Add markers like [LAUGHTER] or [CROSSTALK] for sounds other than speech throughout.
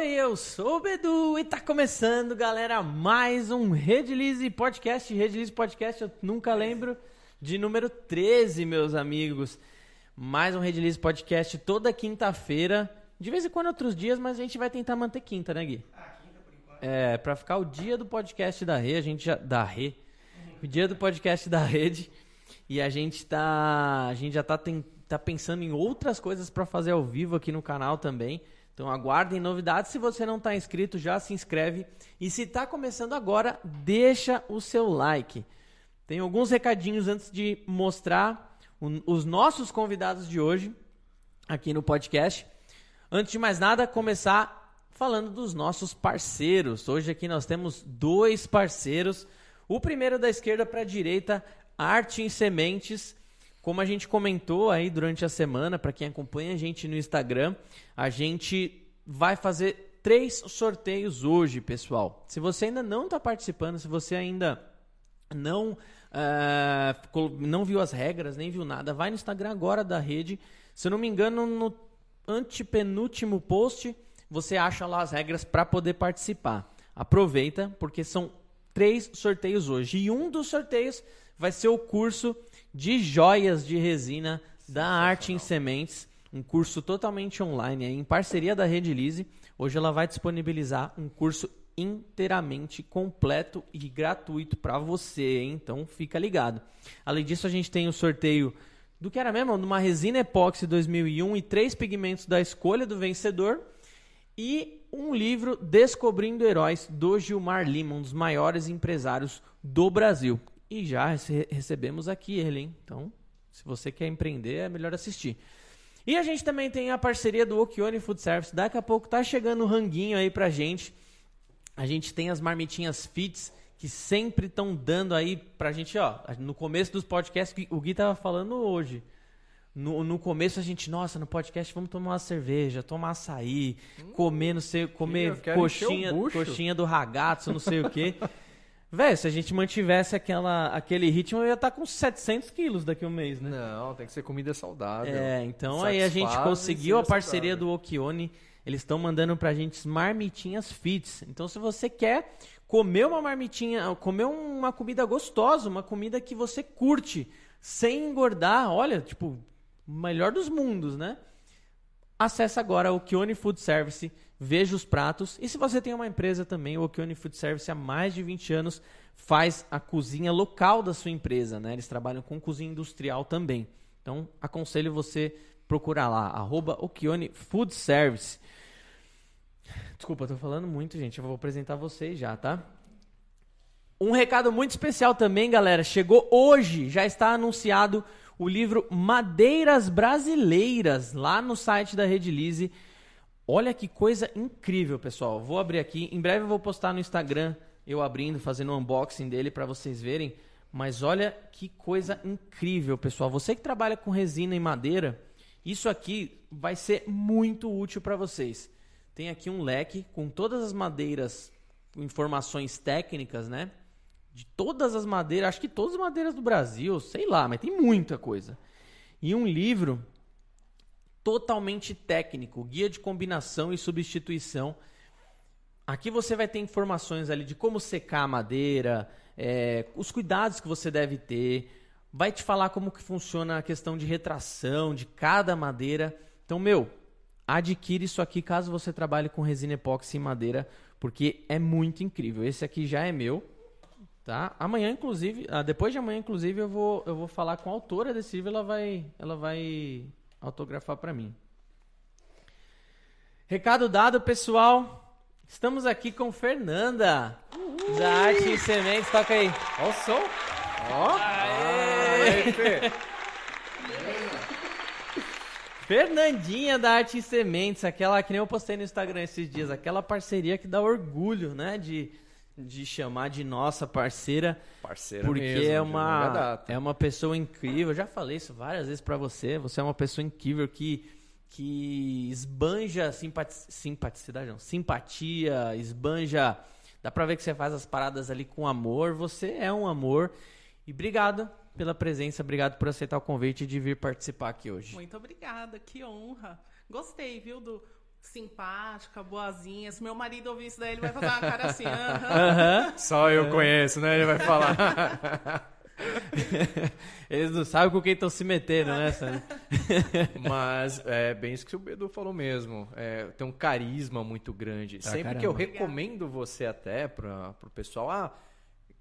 Oi, eu sou o Bedu e tá começando, galera, mais um Redlize Podcast. Redlize Podcast, eu nunca lembro de número 13, meus amigos. Mais um Redlize Podcast toda quinta-feira. De vez em quando outros dias, mas a gente vai tentar manter quinta, né, Gui? Ah, quinta por enquanto. É, pra ficar o dia do podcast da Rê, a gente já. Da Rê. O dia do podcast da rede. E a gente tá. A gente já tá, tem, tá pensando em outras coisas para fazer ao vivo aqui no canal também. Então aguardem novidades. Se você não está inscrito, já se inscreve. E se está começando agora, deixa o seu like. Tem alguns recadinhos antes de mostrar os nossos convidados de hoje aqui no podcast. Antes de mais nada, começar falando dos nossos parceiros. Hoje aqui nós temos dois parceiros. O primeiro da esquerda para a direita, Arte em Sementes. Como a gente comentou aí durante a semana, para quem acompanha a gente no Instagram, a gente vai fazer três sorteios hoje, pessoal. Se você ainda não está participando, se você ainda não uh, não viu as regras, nem viu nada, vai no Instagram agora da rede. Se eu não me engano, no antepenúltimo post, você acha lá as regras para poder participar. Aproveita, porque são três sorteios hoje. E um dos sorteios vai ser o curso de joias de resina da Arte em Sementes, um curso totalmente online, em parceria da Rede Lise. Hoje ela vai disponibilizar um curso inteiramente completo e gratuito para você, hein? então fica ligado. Além disso, a gente tem o sorteio do que era mesmo, de uma resina epóxi 2001 e três pigmentos da escolha do vencedor e um livro Descobrindo Heróis do Gilmar Lima, um dos maiores empresários do Brasil. E já recebemos aqui ele, hein? Então, se você quer empreender, é melhor assistir. E a gente também tem a parceria do Okione Food Service. Daqui a pouco tá chegando um ranguinho aí pra gente. A gente tem as marmitinhas Fits que sempre estão dando aí pra gente, ó. No começo dos podcasts, o Gui tava falando hoje. No, no começo a gente, nossa, no podcast vamos tomar uma cerveja, tomar açaí, hum, comer, não sei, comer coxinha, coxinha do ragazzo, não sei o quê. [LAUGHS] Véi, se a gente mantivesse aquela, aquele ritmo, eu ia estar tá com 700 quilos daqui a um mês, né? Não, tem que ser comida saudável. É, então aí a gente conseguiu a parceria saudável. do Okione. Eles estão mandando pra gente marmitinhas fits. Então, se você quer comer uma marmitinha, comer uma comida gostosa, uma comida que você curte, sem engordar, olha, tipo, melhor dos mundos, né? Acesse agora o Kione Food Service veja os pratos. E se você tem uma empresa também, o Okione Food Service há mais de 20 anos faz a cozinha local da sua empresa, né? Eles trabalham com cozinha industrial também. Então, aconselho você procurar lá, arroba Okione Food Service. Desculpa, tô falando muito, gente. Eu vou apresentar vocês já, tá? Um recado muito especial também, galera. Chegou hoje, já está anunciado o livro Madeiras Brasileiras lá no site da Redilize. Olha que coisa incrível, pessoal. Vou abrir aqui. Em breve eu vou postar no Instagram eu abrindo, fazendo um unboxing dele para vocês verem. Mas olha que coisa incrível, pessoal. Você que trabalha com resina e madeira, isso aqui vai ser muito útil para vocês. Tem aqui um leque com todas as madeiras, informações técnicas, né? De todas as madeiras, acho que todas as madeiras do Brasil, sei lá, mas tem muita coisa. E um livro totalmente técnico, guia de combinação e substituição. Aqui você vai ter informações ali de como secar a madeira, é, os cuidados que você deve ter, vai te falar como que funciona a questão de retração de cada madeira. Então, meu, adquire isso aqui caso você trabalhe com resina epóxi e madeira, porque é muito incrível. Esse aqui já é meu, tá? Amanhã, inclusive, ah, depois de amanhã, inclusive, eu vou, eu vou falar com a autora desse livro, ela vai, ela vai autografar para mim. Recado dado, pessoal. Estamos aqui com Fernanda, Uhul. da Arte e Sementes. Toca aí. Ó o som. Ó. Aê. Aê, Fernandinha da Arte e Sementes, aquela que nem eu postei no Instagram esses dias, aquela parceria que dá orgulho, né, de, de chamar de nossa parceira. Parceira porque mesmo, é uma é uma pessoa incrível. Eu já falei isso várias vezes para você. Você é uma pessoa incrível que que esbanja simpati simpaticidade, não, simpatia, esbanja. Dá pra ver que você faz as paradas ali com amor. Você é um amor. E obrigado pela presença, obrigado por aceitar o convite de vir participar aqui hoje. Muito obrigada, que honra. Gostei, viu, do simpática, boazinha. Se meu marido ouvir isso daí, ele vai fazer uma cara assim. aham. Aham. Só eu conheço, né? Ele vai falar. [LAUGHS] Eles não sabem com quem estão se metendo, né? [LAUGHS] Mas é bem isso que o Bedu falou mesmo. É, tem um carisma muito grande. Ah, Sempre caramba. que eu recomendo você até para o pessoal, ah,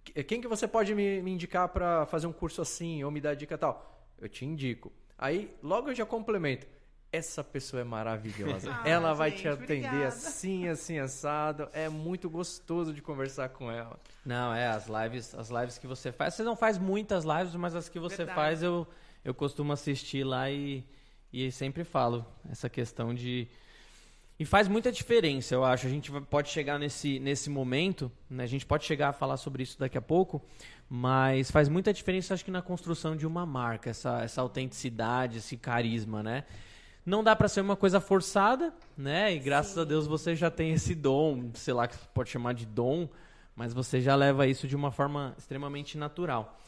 que- quem que você pode me, me indicar para fazer um curso assim ou me dar dica tal? Eu te indico. Aí logo eu já complemento. Essa pessoa é maravilhosa. [LAUGHS] Ah, ela vai te gente, atender obrigada. assim, assim, assado. É muito gostoso de conversar com ela. Não, é, as lives, as lives que você faz. Você não faz muitas lives, mas as que você Verdade. faz eu, eu costumo assistir lá e, e sempre falo essa questão de. E faz muita diferença, eu acho. A gente pode chegar nesse, nesse momento, né? a gente pode chegar a falar sobre isso daqui a pouco, mas faz muita diferença, acho que, na construção de uma marca, essa, essa autenticidade, esse carisma, né? Não dá pra ser uma coisa forçada, né? E graças a Deus você já tem esse dom, sei lá que você pode chamar de dom, mas você já leva isso de uma forma extremamente natural.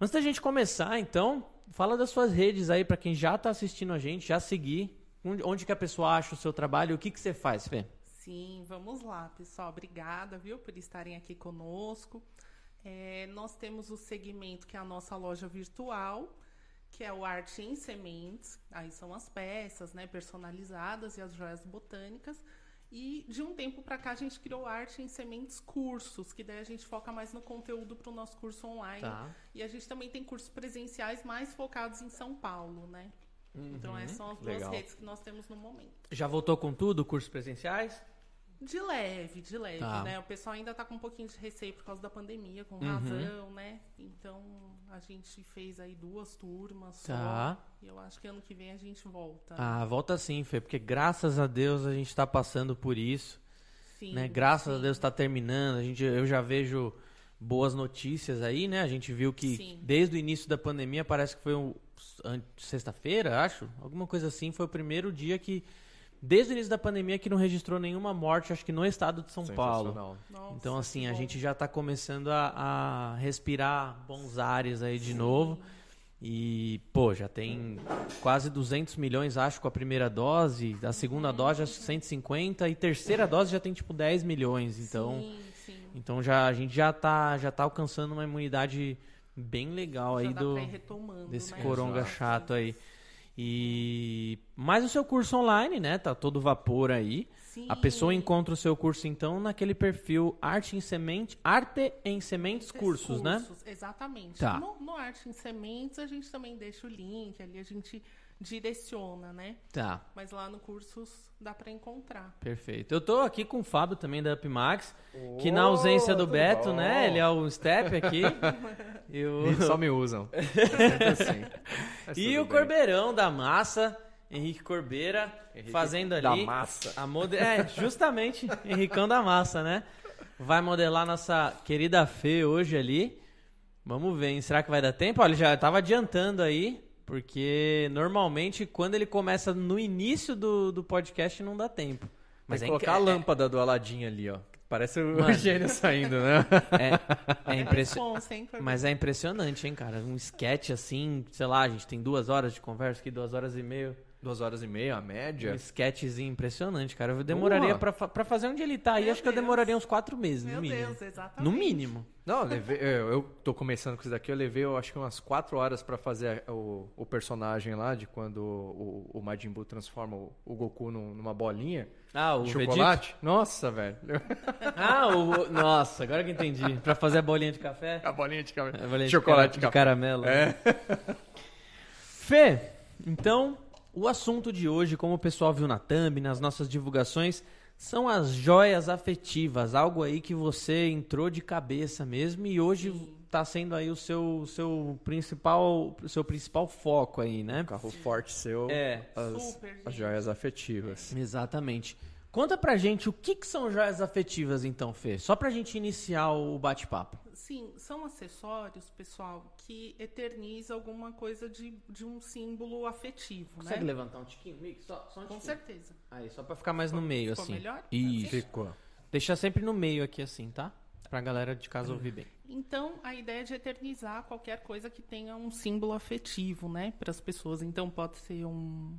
Antes da gente começar, então, fala das suas redes aí pra quem já tá assistindo a gente, já seguir. Onde, onde que a pessoa acha o seu trabalho? O que que você faz, Fê? Sim, vamos lá, pessoal. Obrigada, viu, por estarem aqui conosco. É, nós temos o segmento que é a nossa loja virtual, que é o Arte em Sementes. Aí são as peças, né, personalizadas e as joias botânicas. E de um tempo para cá a gente criou o Arte em Sementes cursos, que daí a gente foca mais no conteúdo para o nosso curso online. Tá. E a gente também tem cursos presenciais mais focados em São Paulo, né? Então essas são as duas legal. redes que nós temos no momento. Já voltou com tudo, cursos presenciais? De leve, de leve, Tá. né? O pessoal ainda tá com um pouquinho de receio por causa da pandemia, com Uhum. razão, né? Então a gente fez aí duas turmas só. Tá. E eu acho que ano que vem a gente volta. Ah, volta sim, Fê, porque graças a Deus a gente tá passando por isso. sim, né? Graças a sim. Deus está terminando. A gente, eu já vejo boas notícias aí, né? A gente viu que Sim. desde o início da pandemia, parece que foi um, sexta-feira, acho, alguma coisa assim, foi o primeiro dia que desde o início da pandemia que não registrou nenhuma morte, acho que no estado de São Paulo. Nossa, Então assim, a gente já está começando a, a respirar bons ares aí de novo. E, pô, já tem quase 200 milhões, acho, com a primeira dose. A segunda dose, acho que 150. E terceira dose já tem, tipo, 10 milhões. Então, Sim, sim. então já, a gente já tá, já tá alcançando uma imunidade bem legal Já aí do, desse né? coronga Exato. chato aí. E mais o seu curso online, né? Tá todo vapor aí. Sim. A pessoa encontra o seu curso então naquele perfil Arte em Semente, Arte em Sementes Cursos, né? Exatamente. Tá. No, no Arte em Sementes, a gente também deixa o link, ali a gente direciona, né? Tá, Mas lá no cursos dá pra encontrar. perfeito. Eu tô aqui com o Fábio também da Upmax, que Ô, na ausência do Beto, bom? né? Ele é o Step aqui. [LAUGHS] e o, Eles só me usam. [LAUGHS] Sempre assim. Mas e o bem. Corbeirão da Massa, Henrique Corbeira, Henrique fazendo ali. da Massa. A mode... É, justamente, Henricão da Massa, né? Vai modelar nossa querida Fê hoje ali. Vamos ver, hein? será que vai dar tempo? Olha, ele já tava adiantando aí, porque normalmente quando ele começa no início do, do podcast não dá tempo. Mas Mas é, colocar a inc- lâmpada do Aladim ali, ó. Parece o Mano. [LAUGHS] gênio saindo, né? [LAUGHS] é, é impressionante. Hein, Corbeira? Mas é impressionante, hein, cara? Um sketch assim, sei lá, a gente tem duas horas de conversa aqui, duas horas e meia. Duas horas e meia, a média. Um sketchzinho impressionante, cara. Eu demoraria Boa. pra, fa- pra fazer onde ele tá aí, acho que eu Deus. demoraria uns quatro meses, Meu no mínimo. Deus, exatamente. No mínimo. Não, eu, levei- eu, eu tô começando com isso daqui, eu levei, eu acho que umas quatro horas pra fazer o, o personagem lá, de quando o, o Majin Buu transforma o, o Goku num- numa bolinha Ah, o de Vegeta? chocolate. Nossa, velho. [LAUGHS] Ah, o... Nossa, agora que eu entendi. Pra fazer a bolinha de café? A bolinha de, ca- A bolinha de chocolate cara- de caramelo. É. Fê, então, o assunto de hoje, como o pessoal viu na thumb, nas nossas divulgações, são as joias afetivas. Algo aí que você entrou de cabeça mesmo e hoje tá sendo aí o seu, seu principal seu principal foco aí, né? Carro forte seu. É, As, Super, as joias afetivas. exatamente. Conta pra gente o que, que são joias afetivas então, Fê? Só pra gente iniciar o bate-papo. Sim, são acessórios, pessoal, que eterniza alguma coisa de, de um símbolo afetivo, Consegue né? levantar um tiquinho, Mick? Só, só um Com tiquinho. certeza. Aí, só pra ficar mais no meio, ficou assim. melhor? Isso. Ficou. Deixa sempre no meio aqui, assim, tá? Pra galera de casa ouvir bem. Então, a ideia é de eternizar qualquer coisa que tenha um símbolo afetivo, né, para as pessoas. Então, pode ser um,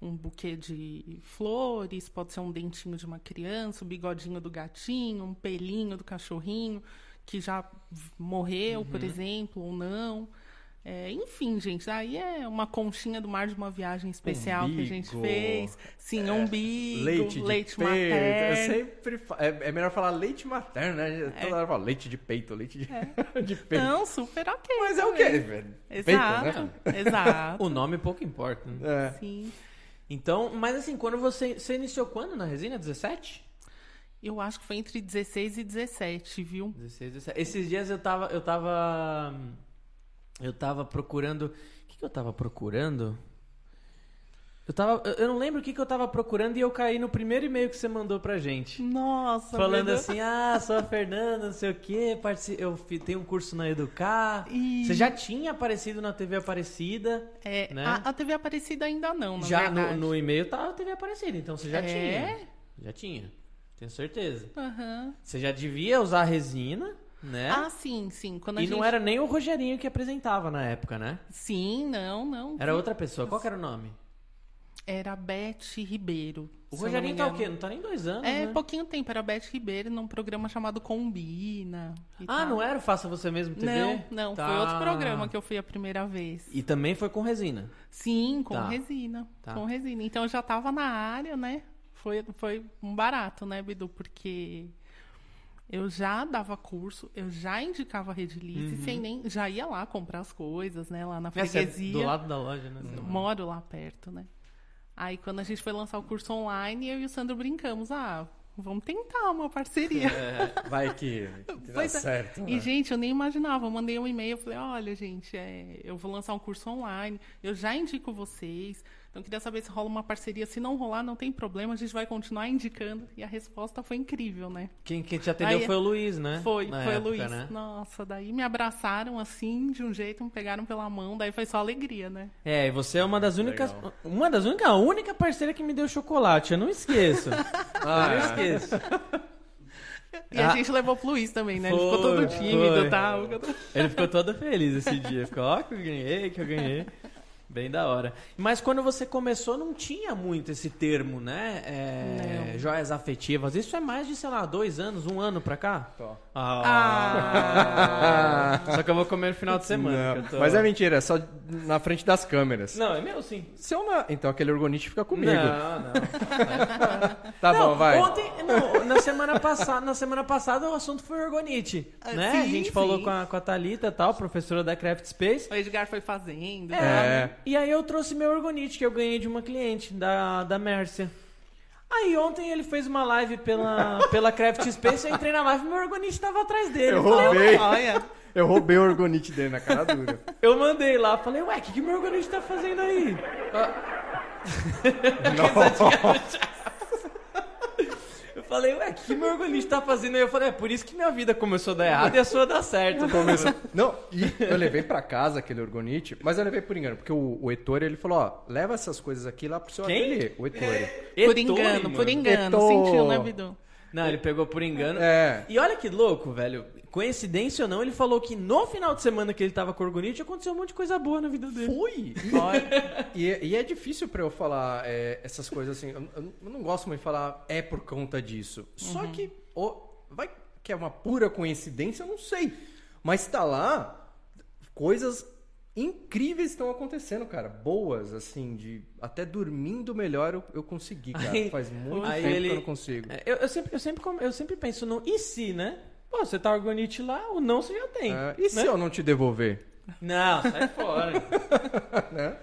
um buquê de flores, pode ser um dentinho de uma criança, o bigodinho do gatinho, um pelinho do cachorrinho que já morreu, Uhum. por exemplo, ou não. É, enfim, gente, aí é uma conchinha do mar de uma viagem especial que a gente Umbigo. fez. Sim, umbigo, Leite peito. Eu materno. sempre fa- é, é melhor falar leite materno, né? Toda hora fala leite de peito, leite de, [LAUGHS] de peito. Não, super ok. Mas é o quê, velho? Exato, Peito, né? exato. [LAUGHS] O nome pouco importa. né? É. Sim. Então, mas assim, quando você. Você iniciou quando na resina? 17? Eu acho que foi entre 16 e 17, viu? 16, 17. Esses dias eu tava. Eu tava. Eu tava procurando. O que, que eu tava procurando? Eu tava. eu- não lembro o que, que eu tava procurando e eu caí no primeiro e-mail que você mandou pra gente. Nossa, Falando meu assim, ah, sou a Fernanda, não sei o quê, partici- eu tenho um curso na Educar. Ih. Você já tinha aparecido na TV Aparecida, É, né? a, a TV Aparecida ainda não, já no, verdade. no e-mail tava a TV Aparecida, então você já É? tinha. Já tinha, tenho certeza. Aham. Você já devia usar resina, né? Ah, sim, sim. Quando a e gente... não era nem o Rogerinho que apresentava na época, né? Sim, não, não. Era outra pessoa. Qual era o nome? Era Beth Ribeiro. O Rogerinho tá o quê? Não tá nem dois anos, É, né? pouquinho tempo. Era Beth Ribeiro num programa chamado Combina. Ah, tal. não era o Faça Você Mesmo TV? Não, não. Tá. Foi outro programa que eu fui a primeira vez. E também foi com resina. Sim, com Tá. resina. Tá. Com resina. Então eu já tava na área, né? Foi, foi um barato, né, Bidu? Porque eu já dava curso, eu já indicava a Redilize, Uhum. sem nem. Já ia lá comprar as coisas, né? Lá na Essa é freguesia. do lado da loja, né? Eu Moro lá perto, né? Aí quando a gente foi lançar o curso online, eu e o Sandro brincamos. Ah, vamos tentar uma parceria. [LAUGHS] É, vai que, que [LAUGHS] dá é. certo. E, né? gente, eu nem imaginava. Eu mandei um e-mail, falei, olha, gente, é, eu vou lançar um curso online, eu já indico vocês. Então, eu queria saber se rola uma parceria. Se não rolar, não tem problema, a gente vai continuar indicando. E a resposta foi incrível, né? Quem, quem te atendeu Aí- foi o Luiz, né? Foi, Na foi época, o Luiz. Né? Nossa, daí me abraçaram assim, de um jeito, me pegaram pela mão, daí foi só alegria, né? É, e você é uma das únicas. Legal. Uma das únicas, a única parceira que me deu chocolate. Eu não esqueço. Ah, [LAUGHS] eu não esqueço. E Ah. a gente levou pro Luiz também, né? Ele ficou Foi, todo tímido foi. e tal. Ele ficou todo feliz esse dia. Ficou, ó, que eu ganhei, que eu ganhei. Bem da hora. Mas quando você começou, não tinha muito esse termo, né? É, joias afetivas. Isso é mais de, sei lá, dois anos, um ano pra cá? Tó. Ah. Só que eu vou comer no final de semana. Não, que eu tô- Mas é mentira, é só na frente das câmeras. Não, é meu sim. Se eu não... Então aquele orgonite fica comigo. Não, não. [LAUGHS] Tá Não, bom, vai. Ontem, não, na semana passada, na semana passada o assunto foi orgonite, Ah, né? sim, a gente falou sim. com a, com a Thalita e tal, professora da Craft Space. O Edgar foi fazendo. É. E aí eu trouxe meu orgonite que eu ganhei de uma cliente da, da Mércia. Aí ontem ele fez uma live pela, [LAUGHS] pela Craft Space, eu entrei na live e meu orgonite tava atrás dele. Eu falei, roubei. Olha, Eu roubei o orgonite dele na cara dura. [LAUGHS] Eu mandei lá, falei, ué, o que, que meu orgonite tá fazendo aí? [LAUGHS] Eu falei, ué, o que, meu orgonite tá fazendo aí? Eu falei, é por isso que minha vida começou a dar errado e a sua dá certo. [LAUGHS] Começou- Não, e eu levei pra casa aquele orgonite, mas eu levei por engano, porque o, o Ettore, ele falou, ó, leva essas coisas aqui lá pro seu Quem? ateliê. O Ettore. por Ettore, engano, mano. por engano. Sentiu, né, Bidu? Não, ele pegou por engano. É. E olha que louco, velho. Coincidência ou não, ele falou que no final de semana que ele tava com orgonite aconteceu um monte de coisa boa na vida dele. Fui! E, e é difícil pra eu falar é, essas coisas assim. Eu, eu não gosto muito de falar é por conta disso. Só que o, vai que é uma pura coincidência, eu não sei. Mas tá lá, coisas incríveis estão acontecendo, cara. Boas, assim, de até dormindo melhor eu, eu consegui, cara. Aí- Faz muito aí tempo ele- que eu não consigo. É, Eu, eu sempre, eu, sempre, eu sempre penso no e se, né? Pô, você tá orgonite lá, o não você já tem. É, e né? se eu não te devolver? Não, sai fora. [LAUGHS] né?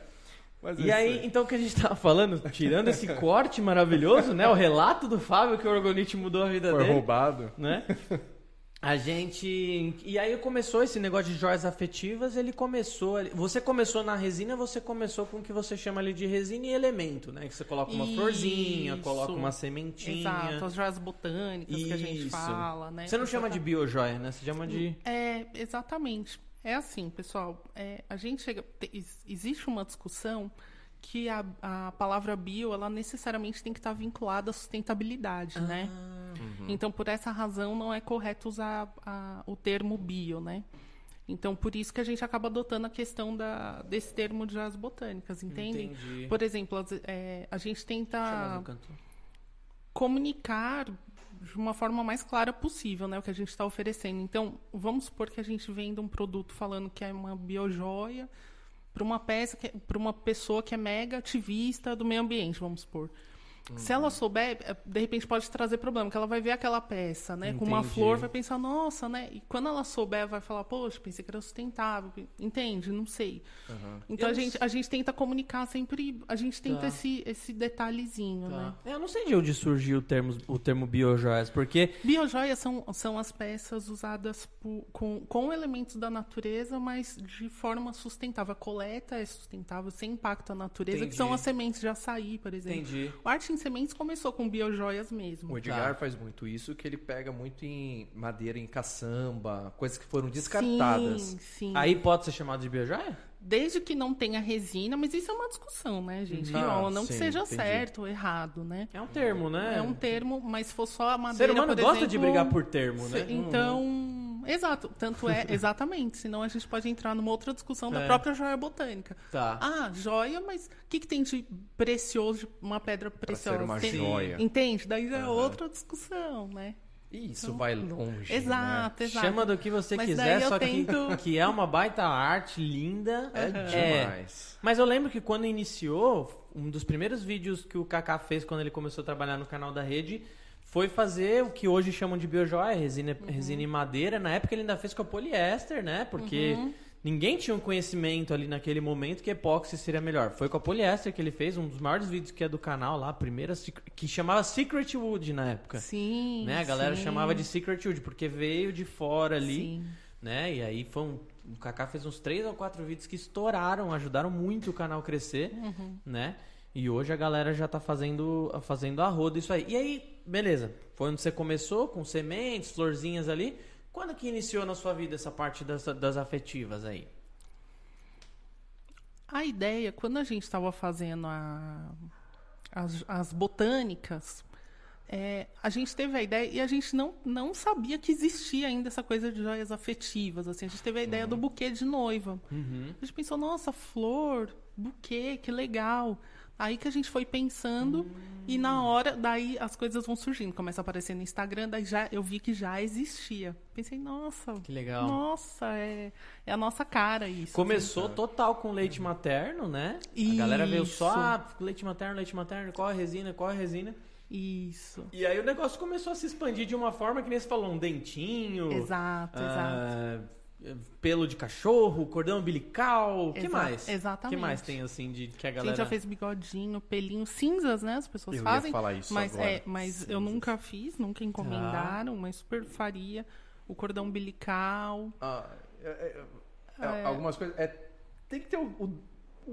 Mas e é aí, isso então, o que a gente tava falando, tirando esse corte maravilhoso, né? O relato do Fábio que o orgonite mudou a vida foi dele. roubado. né? [LAUGHS] A gente. E aí começou esse negócio de joias afetivas, ele começou. Você começou na resina, você começou com o que você chama ali de resina e elemento, né? Que você coloca uma florzinha, Isso. coloca uma sementinha. Exato, as joias botânicas que a gente Isso. fala, né? Você não chama de biojoia, né? Você chama de. É, exatamente. É assim, pessoal. é, a gente chega. te- ex- existe uma discussão que a, a palavra bio, ela necessariamente tem que estar vinculada à sustentabilidade, né? Ah. Então, por essa razão, não é correto usar a- o termo bio, né? Então, por isso que a gente acaba adotando a questão da, desse termo de joias botânicas, entende? Entendi. Por exemplo, as- é, a gente tenta comunicar de uma forma mais clara possível, né, o que a gente está oferecendo. Então, vamos supor que a gente venda um produto falando que é uma biojoia para uma peça, para uma pessoa que é mega ativista do meio ambiente, vamos supor. Se ela souber, eh, de repente pode trazer problema, porque ela vai ver aquela peça, né, com uma Entendi. flor, vai pensar, nossa, né? E quando ela souber, vai falar, poxa, pensei que era sustentável, entende? Não sei. Então Eu a não gente, a gente tenta comunicar sempre, a gente tenta Tá. esse, esse detalhezinho, né? Tá. Eu não sei de onde surgiu o termo, o termo biojoias, porque Biojoias são, são as peças usadas por- com, com elementos da natureza, mas de forma sustentável. A coleta é sustentável, sem impacto à natureza, Entendi. que são as sementes de açaí, por exemplo. entendi. O Arte em Sementes começou com biojoias mesmo. O Edgar Tá. faz muito isso, que ele pega muito em madeira, em caçamba, coisas que foram descartadas. Sim, sim. Aí pode ser chamado de biojoia? Desde que não tenha resina, mas isso é uma discussão, né, gente? Ah, não não que sim, seja entendi. certo ou errado, né? É um termo, né? É um termo, mas se for só a O madeira, ser humano por gosta de exemplo, brigar por termo, né? [LAUGHS] Então, exato. Tanto é, [LAUGHS] exatamente. Senão a gente pode entrar numa outra discussão da É. própria joia botânica. Tá. Ah, joia, mas o que, que tem de precioso, de uma pedra preciosa? ser uma Tem- joia. Entende? Daí é Aham. outra discussão, né? E isso Então, vai longe. né? Exato, exato. Chama do que você Mas quiser, só tento- que, [LAUGHS] que é uma baita arte, linda. É demais. Mas eu lembro que quando iniciou, um dos primeiros vídeos que o Kaká fez quando ele começou a trabalhar no canal da rede foi fazer o que hoje chamam de biojoia, resina, Uhum. resina e madeira. Na época ele ainda fez com a poliéster, né? Porque Uhum. Ninguém tinha um conhecimento ali naquele momento que epóxi seria melhor. Foi com a poliéster que ele fez, um dos maiores vídeos que é do canal lá, a primeira, que chamava Secret Wood na época. Sim. Né? A galera sim, chamava de Secret Wood, porque veio de fora ali Sim. né? E aí foi um, o Kaká fez uns três ou quatro vídeos que estouraram, ajudaram muito o canal crescer, Uhum. né? E hoje a galera já tá fazendo fazendo a roda isso aí. E aí, beleza. Foi onde você começou com sementes, florzinhas ali. Quando que iniciou na sua vida essa parte das, das afetivas aí? A ideia, quando a gente estava fazendo a- as, as botânicas, é, a gente teve a ideia e a gente não, não sabia que existia ainda essa coisa de joias afetivas. Assim, a gente teve a ideia do buquê de noiva. Uhum. A gente pensou, nossa, flor, buquê, que legal. Aí que a gente foi pensando e na hora, daí as coisas vão surgindo. Começa a aparecer no Instagram, daí já, eu vi que já existia. Pensei, nossa, Que legal. nossa, é, é a nossa cara isso. Começou total com leite materno, né? A galera veio só, Isso. ah, leite materno, leite materno, corre a resina, corre a resina. Isso. E aí o negócio começou a se expandir de uma forma que nem você falou, um dentinho. Exato, exato. Ah, pelo de cachorro, cordão umbilical, o que mais? exatamente. O que mais tem assim de que a A galera gente já fez bigodinho, pelinho, cinzas, né? As pessoas Eu ia fazem. falar isso mas agora. é, mas eu nunca fiz, nunca encomendaram, mas super faria. O cordão umbilical. Ah, é- é- é- Algumas coisas. é, tem que ter o, o-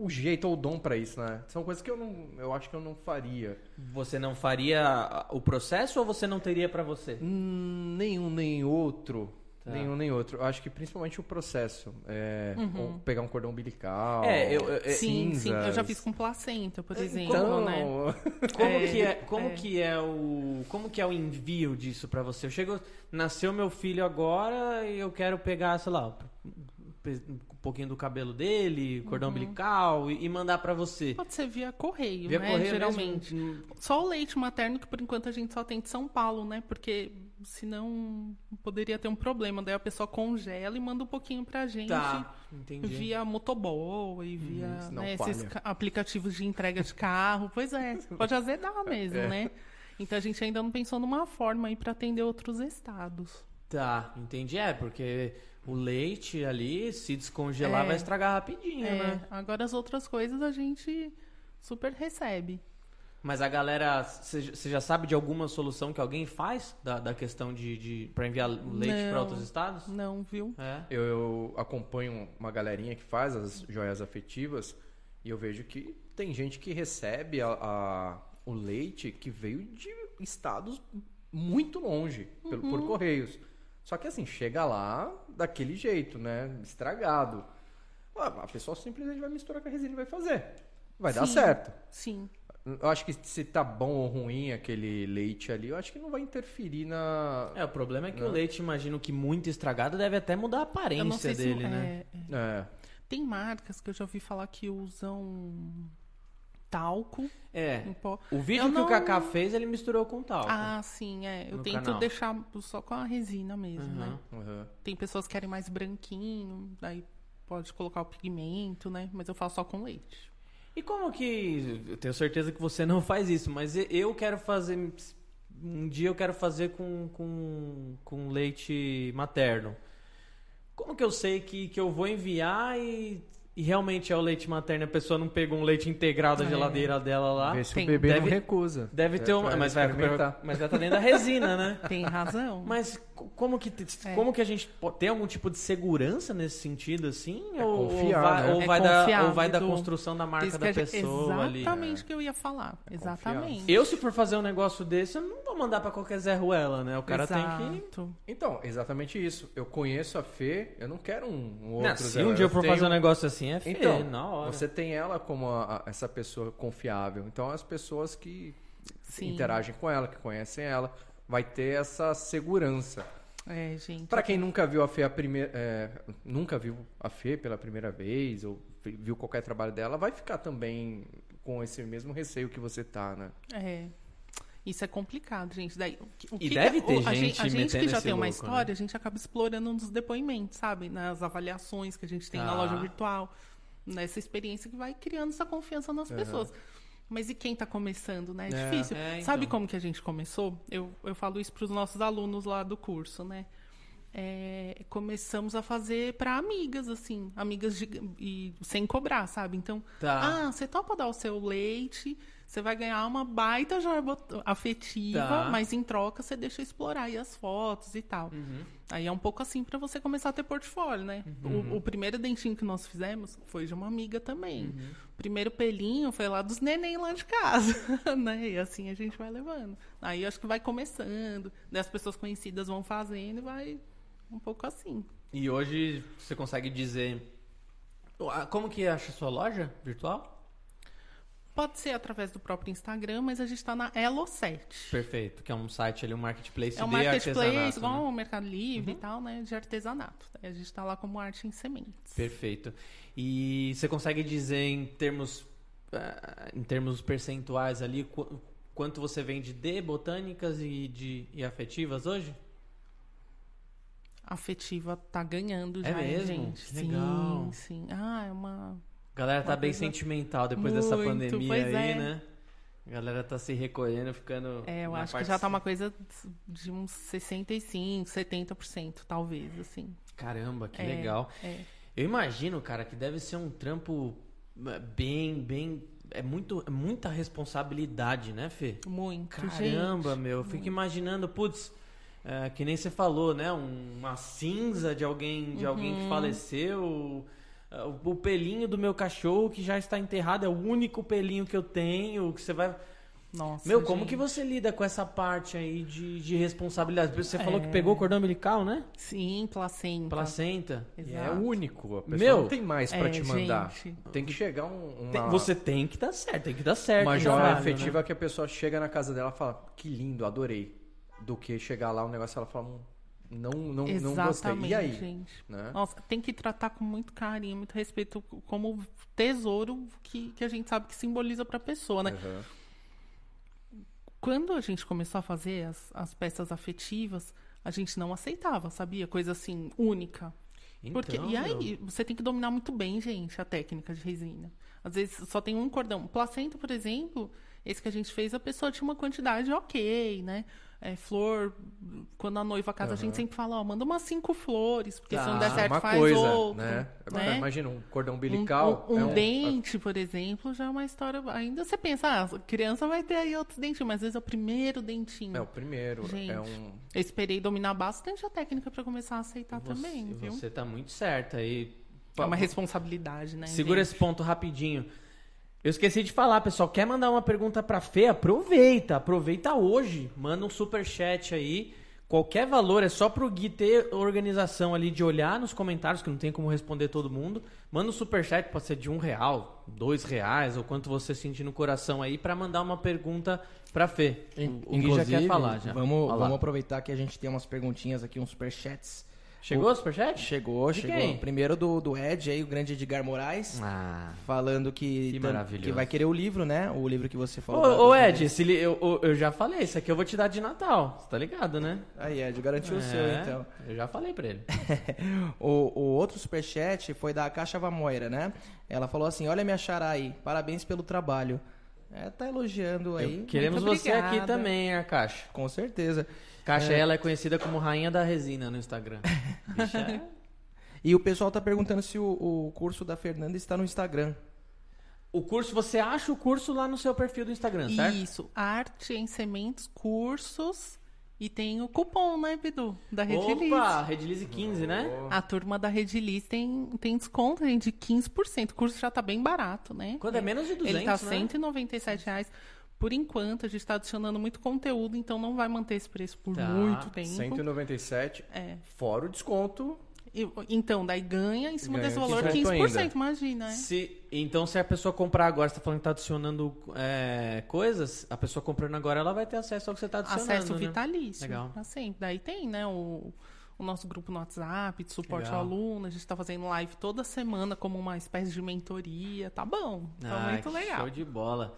o jeito ou o dom pra isso, né? São coisas que eu não. Eu acho que eu não faria. Você não faria o processo ou você não teria pra você? Hum, nenhum nem outro. Tá. Nenhum nem outro. Eu acho que principalmente o processo. É, ou pegar um cordão umbilical. É, eu- eu- é, sim, sim. Eu já cinzas. fiz com placenta, por exemplo, Então, né? [LAUGHS] Como É, que é, como é. que é o como que é o envio disso pra você? Eu chego, nasceu meu filho agora e eu quero pegar, sei lá, um pouquinho do cabelo dele, cordão Uhum. umbilical e, e mandar pra você. Pode ser via correio, Via né? correio Geralmente. mesmo? Só o leite materno, que por enquanto a gente só tem de São Paulo, né? Porque senão poderia ter um problema. Daí a pessoa congela e manda um pouquinho pra gente. Tá. Via motoboy via senão né, esses aplicativos de entrega de carro. Pois é, pode azedar [LAUGHS] mesmo, É. né? Então a gente ainda não pensou numa forma aí para atender outros estados. Tá, entendi. É, porque o leite ali, se descongelar, É. vai estragar rapidinho, É, né? agora as outras coisas a gente super recebe. Mas a galera, você já sabe de alguma solução que alguém faz da, da questão de, de para enviar leite Não. pra outros estados? Não, viu? É. Eu, eu acompanho uma galerinha que faz as joias afetivas e eu vejo que tem gente que recebe a, a- o leite que veio de estados muito longe, pelo, por correios. Só que assim, chega lá daquele jeito, né? Estragado. A pessoa simplesmente vai misturar com a resina e vai fazer. Vai dar Sim. certo. Sim. Eu acho que se tá bom ou ruim aquele leite ali, eu acho que não vai interferir na. É, o problema é que Não. o leite, imagino que muito estragado, deve até mudar a aparência sei se dele, é- né? é. É. Tem marcas que eu já ouvi falar que usam talco É. em pó. O vídeo Eu que o não- Kaká fez, ele misturou com talco. Ah, sim, é. Eu tento canal. deixar só com a resina mesmo, né? Aham. Uhum. Tem pessoas que querem mais branquinho, daí pode colocar o pigmento, né? Mas eu faço só com leite. E como que. Eu tenho certeza que você não faz isso, mas eu quero fazer. Um dia eu quero fazer com, com, com leite materno. Como que eu sei que, que eu vou enviar e, e realmente é o leite materno? A pessoa não pegou um leite integral da É. geladeira dela lá. Vê se Tem. o bebê Deve- não recusa. Deve É ter uma. pra Mas vai, mas vai estar dentro da resina, né? [LAUGHS] Tem razão. Mas co- como que, É. como que a gente pode ter algum tipo de segurança nesse sentido, assim? É ou, confiar, vai, né? ou É vai da, ou vai da construção da marca da pessoa ali? Exatamente o que eu ia falar. Exatamente. Eu, se for fazer um negócio desse, eu não vou mandar pra qualquer Zé Ruela, né? O cara tem que. Exato. Então, exatamente isso. Eu conheço a Fê, eu não quero um, um outro. Não, se um dia eu for fazer um negócio assim, é feio, Então, na hora. você tem ela como a- a- essa pessoa confiável. Então, as pessoas que Sim. interagem com ela, que conhecem ela, vai ter essa segurança. É, gente. Pra quem nunca viu a Fê a primeira, é, nunca viu a Fê pela primeira vez ou viu qualquer trabalho dela, vai ficar também com esse mesmo receio que você tá, né? É. Isso é complicado, gente. Daí, o E que deve que- ter o- a gente A gente que já tem uma louco, né? história, a gente acaba explorando nos depoimentos, sabe? Nas avaliações que a gente tem na Ah. loja virtual. Nessa experiência que vai criando essa confiança nas pessoas. Mas e quem tá começando, né? É, É. difícil. É, então. Sabe como que a gente começou? Eu, eu falo isso pros nossos alunos lá do curso, né? É, começamos a fazer para amigas, assim, amigas de- e sem cobrar, sabe? Então, Tá. ah, você topa dar o seu leite, você vai ganhar uma baita bot- afetiva, Tá. mas em troca você deixa explorar aí as fotos e tal. Uhum. Aí é um pouco assim para você começar a ter portfólio, né? O, o primeiro dentinho que nós fizemos foi de uma amiga também. Uhum. O primeiro pelinho foi lá dos neném lá de casa, [LAUGHS] né? E assim a gente vai levando. Aí acho que vai começando, né? as pessoas conhecidas vão fazendo e vai um pouco assim. E hoje você consegue dizer. Como que acha a sua loja virtual? Pode ser através do próprio Instagram, mas a gente está na Elo7. Perfeito, que é um site ali, um marketplace É um de marketplace, igual né? o Mercado Livre e tal, né? De artesanato. A gente está lá como arte em sementes. Perfeito. E você consegue dizer em termos, ah, em termos percentuais ali qu- quanto você vende de botânicas e de e afetivas hoje? afetiva tá ganhando É já, mesmo? gente. Legal. Sim, sim. Ah, é uma. A galera tá Uma bem coisa- sentimental depois dessa Muito, pandemia pois aí, é. né? A galera tá se recolhendo, ficando. É, eu acho que parte já tá uma coisa de uns 65%, 70%, talvez, assim. Caramba, que É, legal. é. Eu imagino, cara, que deve ser um trampo eh, bem, bem. É muito, é muita responsabilidade, né, Fê? Muito, Caramba, gente. meu. Eu fico imaginando, putz, é, que nem você falou, né? um- uma cinza de alguém, de alguém Uhum. que faleceu. É, O, pelinho do meu cachorro que já está enterrado é o único pelinho que eu tenho. Que você vai. Nossa, Meu, como gente. que você lida com essa parte aí de, de responsabilidade? Você falou que É. pegou o cordão umbilical, né? Sim, placenta. Placenta. E é Exato. único, a pessoa Meu, não tem mais pra é, te mandar. gente. Tem que chegar um, uma, você tem que dar certo, tem que dar certo. uma joia trabalho, efetiva né? que a pessoa chega na casa dela e fala, que lindo, adorei. Do que chegar lá, o negócio ela fala, "Hum, não, não, não gostei. Exatamente, E aí? gente. Né? Nossa, tem que tratar com muito carinho, muito respeito, como tesouro que, que a gente sabe que simboliza pra pessoa, né? Uhum. Quando a gente começou a fazer as, as peças afetivas, a gente não aceitava, sabia? Coisa assim, única. Porque, Então, e meu, aí, você tem que dominar muito bem, gente, a técnica de resina. Às vezes só tem um cordão. Placenta, por exemplo, esse que a gente fez, a pessoa tinha uma quantidade ok, né? É, flor, quando a noiva casa, a gente sempre fala, ó, manda umas cinco flores, porque se Tá. não der certo, uma faz coisa, outro. né? Agora, né? imagina um cordão Um- umbilical. Um, um é dente, por exemplo, já é uma história. Ainda você pensa, ah, a criança vai ter aí outros dentinhos, mas às vezes é o primeiro dentinho. É o primeiro. Gente. É um. Eu esperei dominar bastante a técnica pra começar a aceitar você, também, viu? Você tá muito certa aí. É uma responsabilidade, né? Segura gente? esse ponto rapidinho. Eu esqueci de falar, pessoal. Quer mandar uma pergunta pra Fê? Aproveita, aproveita hoje. Manda um super chat aí Qualquer valor é só pro Gui ter organização ali de olhar nos comentários, que não tem como responder todo mundo. Manda um superchat, pode ser de um real, dois reais, ou quanto você sentir no coração aí, pra mandar uma pergunta pra Fê. O, Gui já quer falar já. Vamos, vamos aproveitar que a gente tem umas perguntinhas aqui, uns superchats. Chegou o superchat? Chegou, De chegou. quem? Primeiro do, do Ed aí, o grande Edgar Moraes. Ah. Falando que, Que tam- que vai querer o livro, né? O livro que você falou. Ô, ô Ed, esse li- eu, eu- eu já falei, isso aqui eu vou te dar de Natal. Você tá ligado, né? Aí, Ed, garantiu o seu, É, então. Eu já falei pra ele. [LAUGHS] o, o outro superchat foi da Caixa Vamoira, né? Ela falou assim: Olha minha xará aí, parabéns pelo trabalho. É, tá elogiando aí. Queremos Muito você aqui também, a Caixa. Com certeza. Caixa, ela é conhecida como Rainha da Resina no Instagram. [LAUGHS] Bicha, é- E o pessoal tá perguntando se o, o curso da Fernanda está no Instagram. O curso, você acha o curso lá no seu perfil do Instagram, certo? Isso, arte em sementes, cursos. E tem o cupom, né, Bidu? Da Redilize. Opa, Redilize 15, né? A turma da Redilize tem, tem desconto gente, de 15%. O curso já tá bem barato, né? Quando é menos de 200, Ele tá né? 197 reais. Por enquanto, a gente está adicionando muito conteúdo, então não vai manter esse preço por Tá, muito tempo. 197, É. fora o desconto. E- Então, daí ganha em cima Ganha desse valor 15% 15%, ainda. imagina, né? Se, então, se a pessoa comprar agora, você tá falando que tá adicionando é, coisas, a pessoa comprando agora, ela vai ter acesso ao que você tá adicionando, Acesso né? vitalício. Legal. Pra sempre. Daí tem, né, o, o nosso grupo no WhatsApp de suporte Legal. ao aluno. A gente tá fazendo live toda semana como uma espécie de mentoria. Tá bom. Tá Ah, muito legal. Show de bola.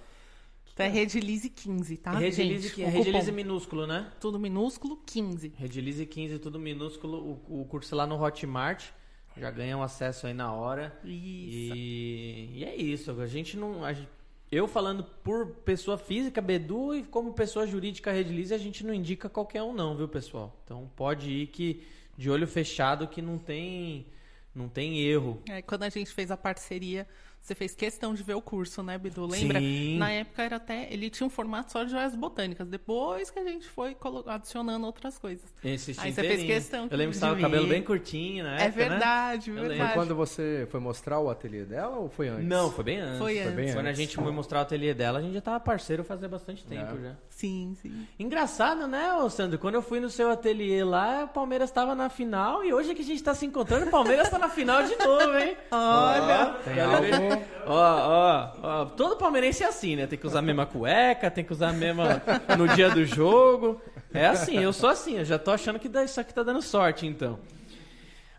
Então é Redilize 15, tá? Redilize, gente? Redilize minúsculo, né? Tudo minúsculo, 15. Redilize 15, tudo minúsculo. O, o curso lá no Hotmart. Já ganha um acesso aí na hora. Isso. E, e é isso. A gente não. a gente- eu falando por pessoa física, Bedu, e como pessoa jurídica Redilize, a gente não indica qualquer um, não, viu, pessoal? Então pode ir que de olho fechado que não tem. Não tem erro. É, quando a gente fez a parceria, você fez questão de ver o curso, né, Bidu? Lembra? Sim. Na época era até. Ele tinha um formato só de joias botânicas. Depois que a gente foi adicionando outras coisas. Esse Aí você fez questão Eu lembro que de você tava com o cabelo bem curtinho é né? verdade, Eu verdade. Foi quando você foi mostrar o ateliê dela ou foi antes? Não, foi bem antes. Foi Foi bem antes. Quando a antes. gente foi mostrar o ateliê dela, a gente já tava parceiro fazia bastante tempo É. já. Sim, sim. Engraçado, né, ô Sandro? Quando eu fui no seu ateliê lá, o Palmeiras tava na final e hoje que a gente tá se encontrando, o Palmeiras tá na final de novo, hein? [LAUGHS] Olha! Tem algo. [LAUGHS] Ó, ó, ó. Todo palmeirense é assim, né? Tem que usar a mesma cueca, tem que usar a mesma no dia do jogo. É assim, eu sou assim, eu já tô achando que isso aqui tá dando sorte, então.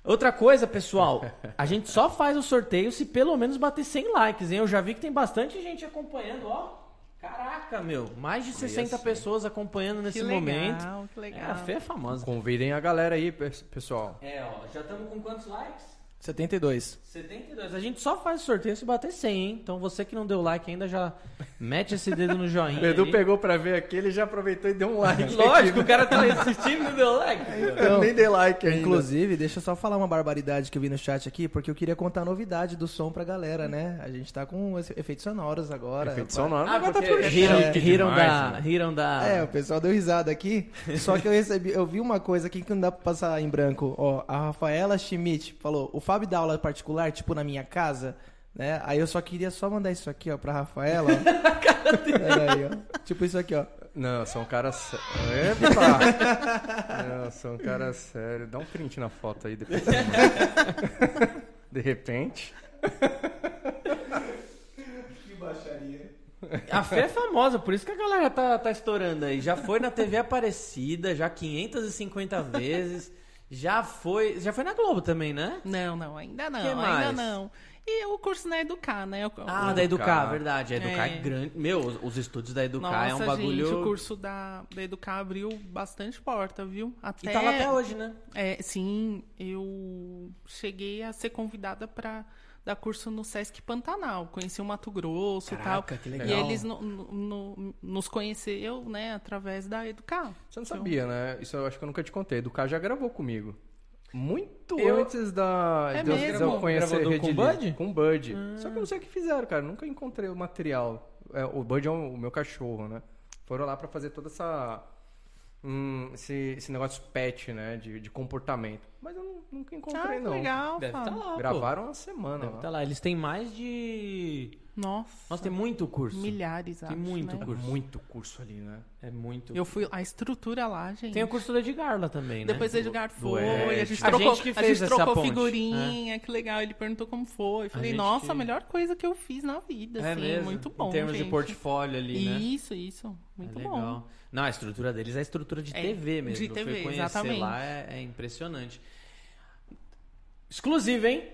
Outra coisa, pessoal, a gente só faz o sorteio se pelo menos bater 100 likes, hein? Eu já vi que tem bastante gente acompanhando, ó. Caraca, meu, mais de 60 assim. pessoas acompanhando nesse que legal, momento. que É, legal. a Fê é famosa. Convidem a galera aí, pe- pessoal. É, ó, já estamos com quantos likes? 72. 72. A gente só faz o sorteio se bater 100, hein? Então você que não deu like ainda já mete esse dedo no joinha. O [LAUGHS] Edu aí. pegou pra ver aqui, ele já aproveitou e deu um like. [LAUGHS] Lógico, o cara tá assistindo e não deu like. [LAUGHS] Eu nem dei like ainda. Inclusive, deixa eu só falar uma barbaridade que eu vi no chat aqui, porque eu queria contar a novidade do som pra galera, né? A gente tá com efeitos sonoros agora. Efeito sonoro. Agora tá porque por é riram, chique riram demais, da, né? riram da. É, o pessoal deu risada aqui. Só que eu recebi, eu vi uma coisa aqui que não dá pra passar em branco. Ó, a Rafaela Schmidt falou: o Fábio dá aula particular, tipo na minha casa, né? Aí eu só queria só mandar isso aqui, ó, pra Rafaela. ó. [LAUGHS] Pera aí, ó. Tipo isso aqui, ó. Não, são caras sérios. [LAUGHS] Epa! Não, são caras sérios. Dá um print na foto aí depois. [LAUGHS] De repente. Que baixaria. A Fê é famosa, por isso que a galera tá, tá estourando aí. Já foi na TV Aparecida, já 550 vezes. Já foi. Já foi na Globo também, né? Não, não, ainda não, Que ainda mais? não. E o curso na Educar, né? O- Ah, o- da Educar, Educar. verdade. A Educar é, É. grande. Meu, os, os estúdios da Educar Nossa, é um bagulho. gente, o curso da, da Educar abriu bastante porta, viu? Até, E tá lá até hoje, né? É, sim, eu cheguei a ser convidada para dar curso no Sesc Pantanal. Conheci o Mato Grosso e tal. Que E legal. eles no- no- no- nos conheceram, né, através da Educar. Você não sabia, né? Isso eu acho que eu nunca te contei. Educar já gravou comigo. Muito Eu- antes da É de, mesmo? eu conhecer Rede com. Bud? Com o Bud. Só que eu não sei o que fizeram, cara. Nunca encontrei o material. É, o Bud é o, o meu cachorro, né? Foram lá pra fazer toda essa... hum, esse, esse negócio pet, né? De, de comportamento. Mas eu nu- nunca Ah, encontrei, que não. legal, Deve estar Fábio. lá, pô. Gravaram uma semana Deve lá. tá lá. Eles têm mais de... Nossa. Nossa, tem muito curso. milhares, Tem acho, muito né? curso. Muito curso ali, né? É muito. Eu fui... A estrutura lá, gente... Tem o curso do Edgar lá também, né? Depois o Edgar do foi, Ed. a gente A trocou, gente que a fez gente essa trocou ponte, figurinha, que legal. Ele perguntou como foi. Falei, gente nossa, que- a melhor coisa que eu fiz na vida, É assim, mesmo? muito bom, Em termos gente. de portfólio ali, né? Isso, isso, muito é bom. Não, a estrutura deles é a estrutura de É, TV mesmo. de Eu fui TV, conhecer exatamente. lá, é, é impressionante. Exclusivo, hein?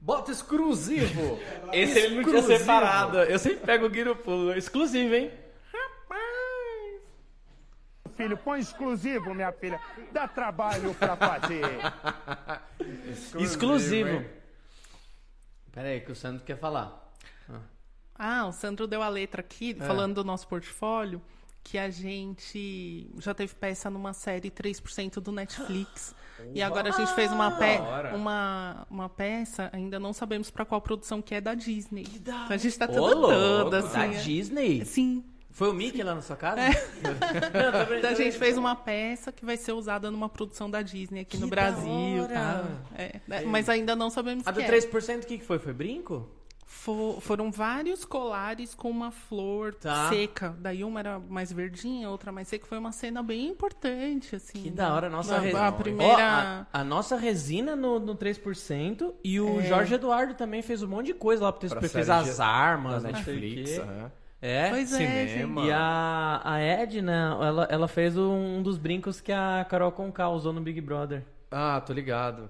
Bota exclusivo! [LAUGHS] Esse ele não tinha Exclusivo. separado. Eu sempre pego o Gui no pulo. Exclusivo, hein? filho, põe exclusivo, minha filha. Dá trabalho pra fazer. [LAUGHS] Exclusivo. hein? Pera aí, que o Sandro quer falar. Ah, o Sandro deu a letra aqui, É. falando do nosso portfólio, que a gente já teve peça numa série 3% do Netflix. E agora a gente fez uma, pe Da uma, uma peça, ainda não sabemos pra qual produção que é da Disney. Então a gente tá louco, toda da assim. é- Disney? Sim. Foi o Mickey lá na sua casa? [LAUGHS] Então a gente fez uma peça que vai ser usada numa produção da Disney aqui Que no da Brasil. Tá? É, é, mas ainda não sabemos A que do é. 3% o que que foi? Foi brinco? Fo- foram vários colares com uma flor Tá. seca. Daí uma era mais verdinha, outra mais seca. Foi uma cena bem importante, assim. Que né? da hora, a nossa a, resina. a primeira... a, a nossa resina no, no 3% e o É. Jorge Eduardo também fez um monte de coisa lá pro 3%. Pra Fez série as de- armas, Da o Netflix. aham. É. Pois é, cinema. E a, a Edna, ela, ela fez um dos brincos que a Carol Conká usou no Big Brother. Ah, tô ligado.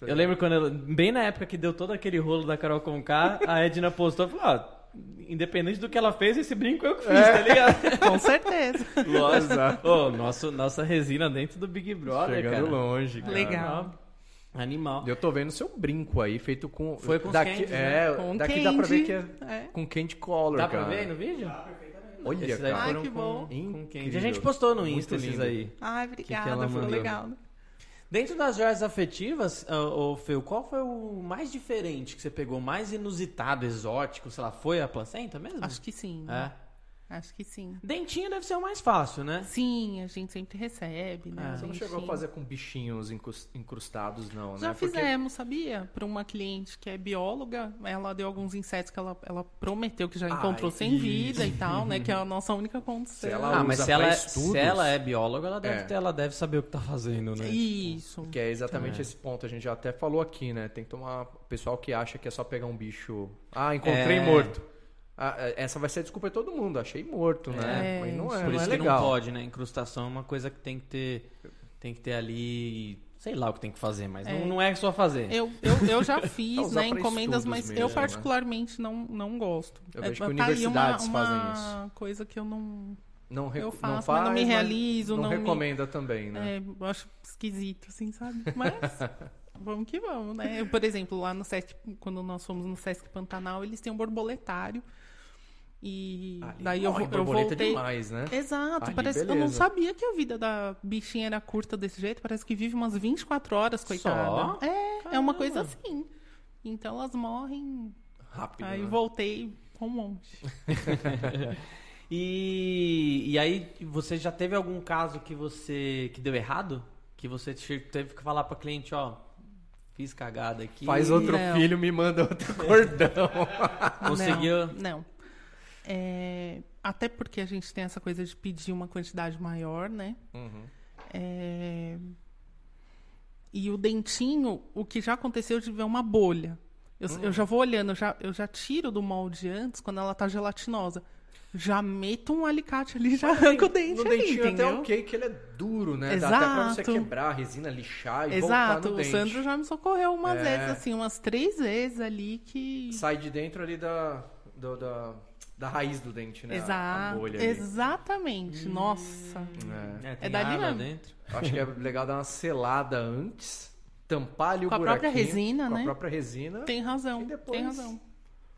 Eu lembro quando, ela- bem na época que deu todo aquele rolo da Carol Conká, a Edna postou e falou, ó, independente do que ela fez, esse brinco eu que fiz, tá ligado? [LAUGHS] Com certeza. Ô, nosso, nossa resina dentro do Big Brother, Chegando cara. longe, cara. Legal. Animal. Eu tô vendo seu brinco aí, feito com. Foi com daqui, candies, É, Com daqui dá pra ver que é É. com candy color, Dá pra cara. ver aí no vídeo? Olha, Esses aí cara. Ai, que com, bom. com Incrível. candy. A gente postou no Insta esses aí. Ai, que obrigada, ela foi mandou? legal. Dentro das joias afetivas, ô ô, Feu, qual foi o mais diferente que você pegou? Mais inusitado, exótico, sei lá, foi a placenta mesmo? Acho que sim. É. Acho que sim. Dentinho deve ser o mais fácil, né? Sim, a gente sempre recebe, né? A Você não gente chegou a fazer com bichinhos incrus- incrustados, não, Já né? Porque- fizemos, sabia? Para uma cliente que é bióloga, ela deu alguns insetos que ela, ela prometeu que já encontrou Ai, sem vida e tal, né? Que é a nossa única Se condição. ela Ah, mas se ela, é, estudos. se ela é bióloga, ela deve, É. ter- ela deve saber o que tá fazendo, né? Isso. Que é exatamente esse ponto, a gente já até falou aqui, né? Tem que tomar. O pessoal que acha que é só pegar um bicho. Ah, encontrei É. morto. Ah, essa vai ser a desculpa de todo mundo, achei morto, né? É, Mas não é, Por não isso é que legal. não pode, né? Incrustação é uma coisa que tem que ter, tem que ter ali, sei lá o que tem que fazer, mas É. não, não é só fazer. Eu, eu, eu já [LAUGHS] fiz, né, encomendas, mas mesmo, eu né? particularmente não, não gosto. Eu vejo que tá universidades uma, fazem uma coisa que eu não, Não, Eu não faço, faz, mas não me realizo, não, não me- recomenda também, né? É, eu acho esquisito, assim, sabe? Mas [LAUGHS] vamos que vamos, né? Eu, por exemplo, lá no Sesc, quando nós fomos no Sesc Pantanal, eles têm um borboletário. E Ali daí eu, morre vo- eu borboleta voltei. demais, né? Exato, Ali, parece eu não sabia que a vida da bichinha era curta desse jeito, parece que vive umas 24 horas, coitada. Só? É, é uma coisa assim. Então elas morrem. Rápido. Aí né? voltei com um monte. [LAUGHS] E, e aí, você já teve algum caso que você que deu errado? Que você te- teve que falar pra cliente, ó, fiz cagada aqui. Faz outro Não. filho, me manda outro [LAUGHS] cordão. Conseguiu? Não. não. É, até porque a gente tem essa coisa de pedir uma quantidade maior, né? Uhum. É, E o dentinho, o que já aconteceu de ver uma bolha. Eu, Hum. eu já vou olhando, eu já, eu já tiro do molde antes, quando ela tá gelatinosa. Já meto um alicate ali, já arranco o dente No ali, dentinho até entendeu? ok que ele é duro, né? Dá até pra você Exato. quebrar a resina, lixar e voltar Exato, no o dente. Sandro já me socorreu umas É. vezes, assim, umas três vezes ali que. Sai de dentro ali da, do- da, da raiz do dente, né? A- A, Exato, exatamente. Nossa. É. É, tem É dali mesmo. dentro. Acho que é legal dar uma selada antes, tampar ali o Com a própria buraquinho, resina, com né? a própria resina, Tem razão, E depois- tem razão.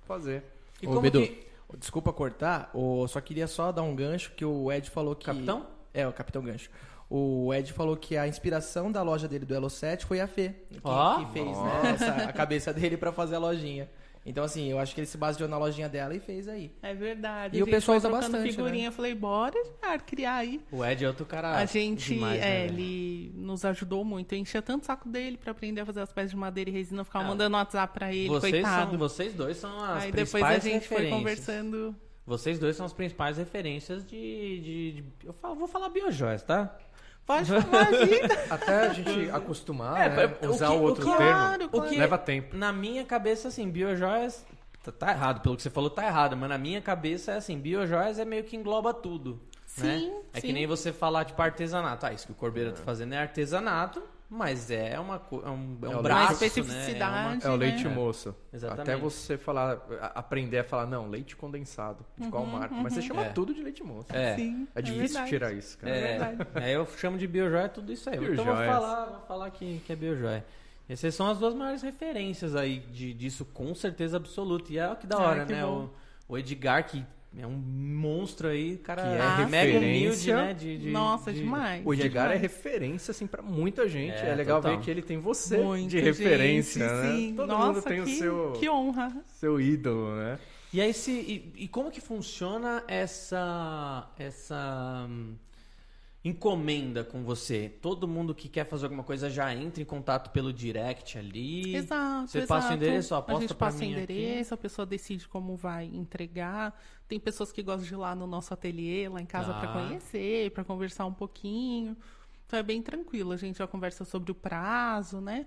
fazer. E Ô, como Bedu, que... desculpa cortar, ô, só queria só dar um gancho que o Ed falou que... Capitão? É, o Capitão Gancho. O Ed falou que a inspiração da loja dele do Elo 7 foi a Fê, que, Ó. que fez, né, essa, a cabeça dele pra fazer a lojinha. Então, assim, eu acho que ele se baseou na lojinha dela e fez aí. É verdade. E o pessoal usa bastante, figurinha. né? Eu falei, bora, cara, criar aí. O Ed é outro cara. a gente, demais, é, né, ele nos ajudou muito. Eu enchia tanto o saco dele pra aprender a fazer as peças de madeira e resina. Eu ficava Ah, mandando WhatsApp pra ele, vocês, coitado. são, vocês dois são as Aí depois principais a gente foi referências. conversando. Vocês dois são as principais referências de. de- de- eu falo- vou falar biojoias, tá? Pode falar. [LAUGHS] Até a gente acostumar, É, né? o usar que- o o outro que- termo. Claro, O que- Leva tempo. Na minha cabeça, assim, biojoias. Tá, tá errado, pelo que você falou, tá errado. Mas na minha cabeça é assim: biojoias é meio que engloba tudo. né? Sim, É que sim. nem você falar, tipo, artesanato. Ah, isso que o Corbeira tá fazendo é artesanato, mas é, uma, é um, é um É o braço. Uma né? especificidade. É o né? leite moço. Exatamente. Até você falar, aprender a falar, não, leite condensado, de qual marca. Mas você chama É. tudo de leite moço. É uma, é. Sim, É difícil verdade. tirar isso, cara. É, é, eu chamo de biojoia tudo isso aí. Então vou falar, vou falar que, que é biojoia. Essas são as duas maiores referências aí de, disso, com certeza absoluta. E é o que da Ai, hora, que né? bom. O, o Edgar, que é um monstro aí, cara Que é ah, mega humilde, referência. né? De, de- Nossa, de- demais. O Edgar é demais. referência, assim, pra muita gente. É, É, legal total. ver que ele tem você Muito, de referência, gente, né? Sim. Todo Nossa, mundo tem que, o seu, que honra. seu ídolo, né? E aí se e, e como que funciona essa essa hum, encomenda com você? Todo mundo que quer fazer alguma coisa já entra em contato pelo direct ali. Exato. Você exato. passa o endereço, ó, A gente passa o mim aqui. endereço, a pessoa decide como vai entregar. Tem pessoas que gostam de ir lá no nosso ateliê, lá em casa, Tá. para conhecer, para conversar um pouquinho. Então é bem tranquilo. A gente já conversa sobre o prazo, né?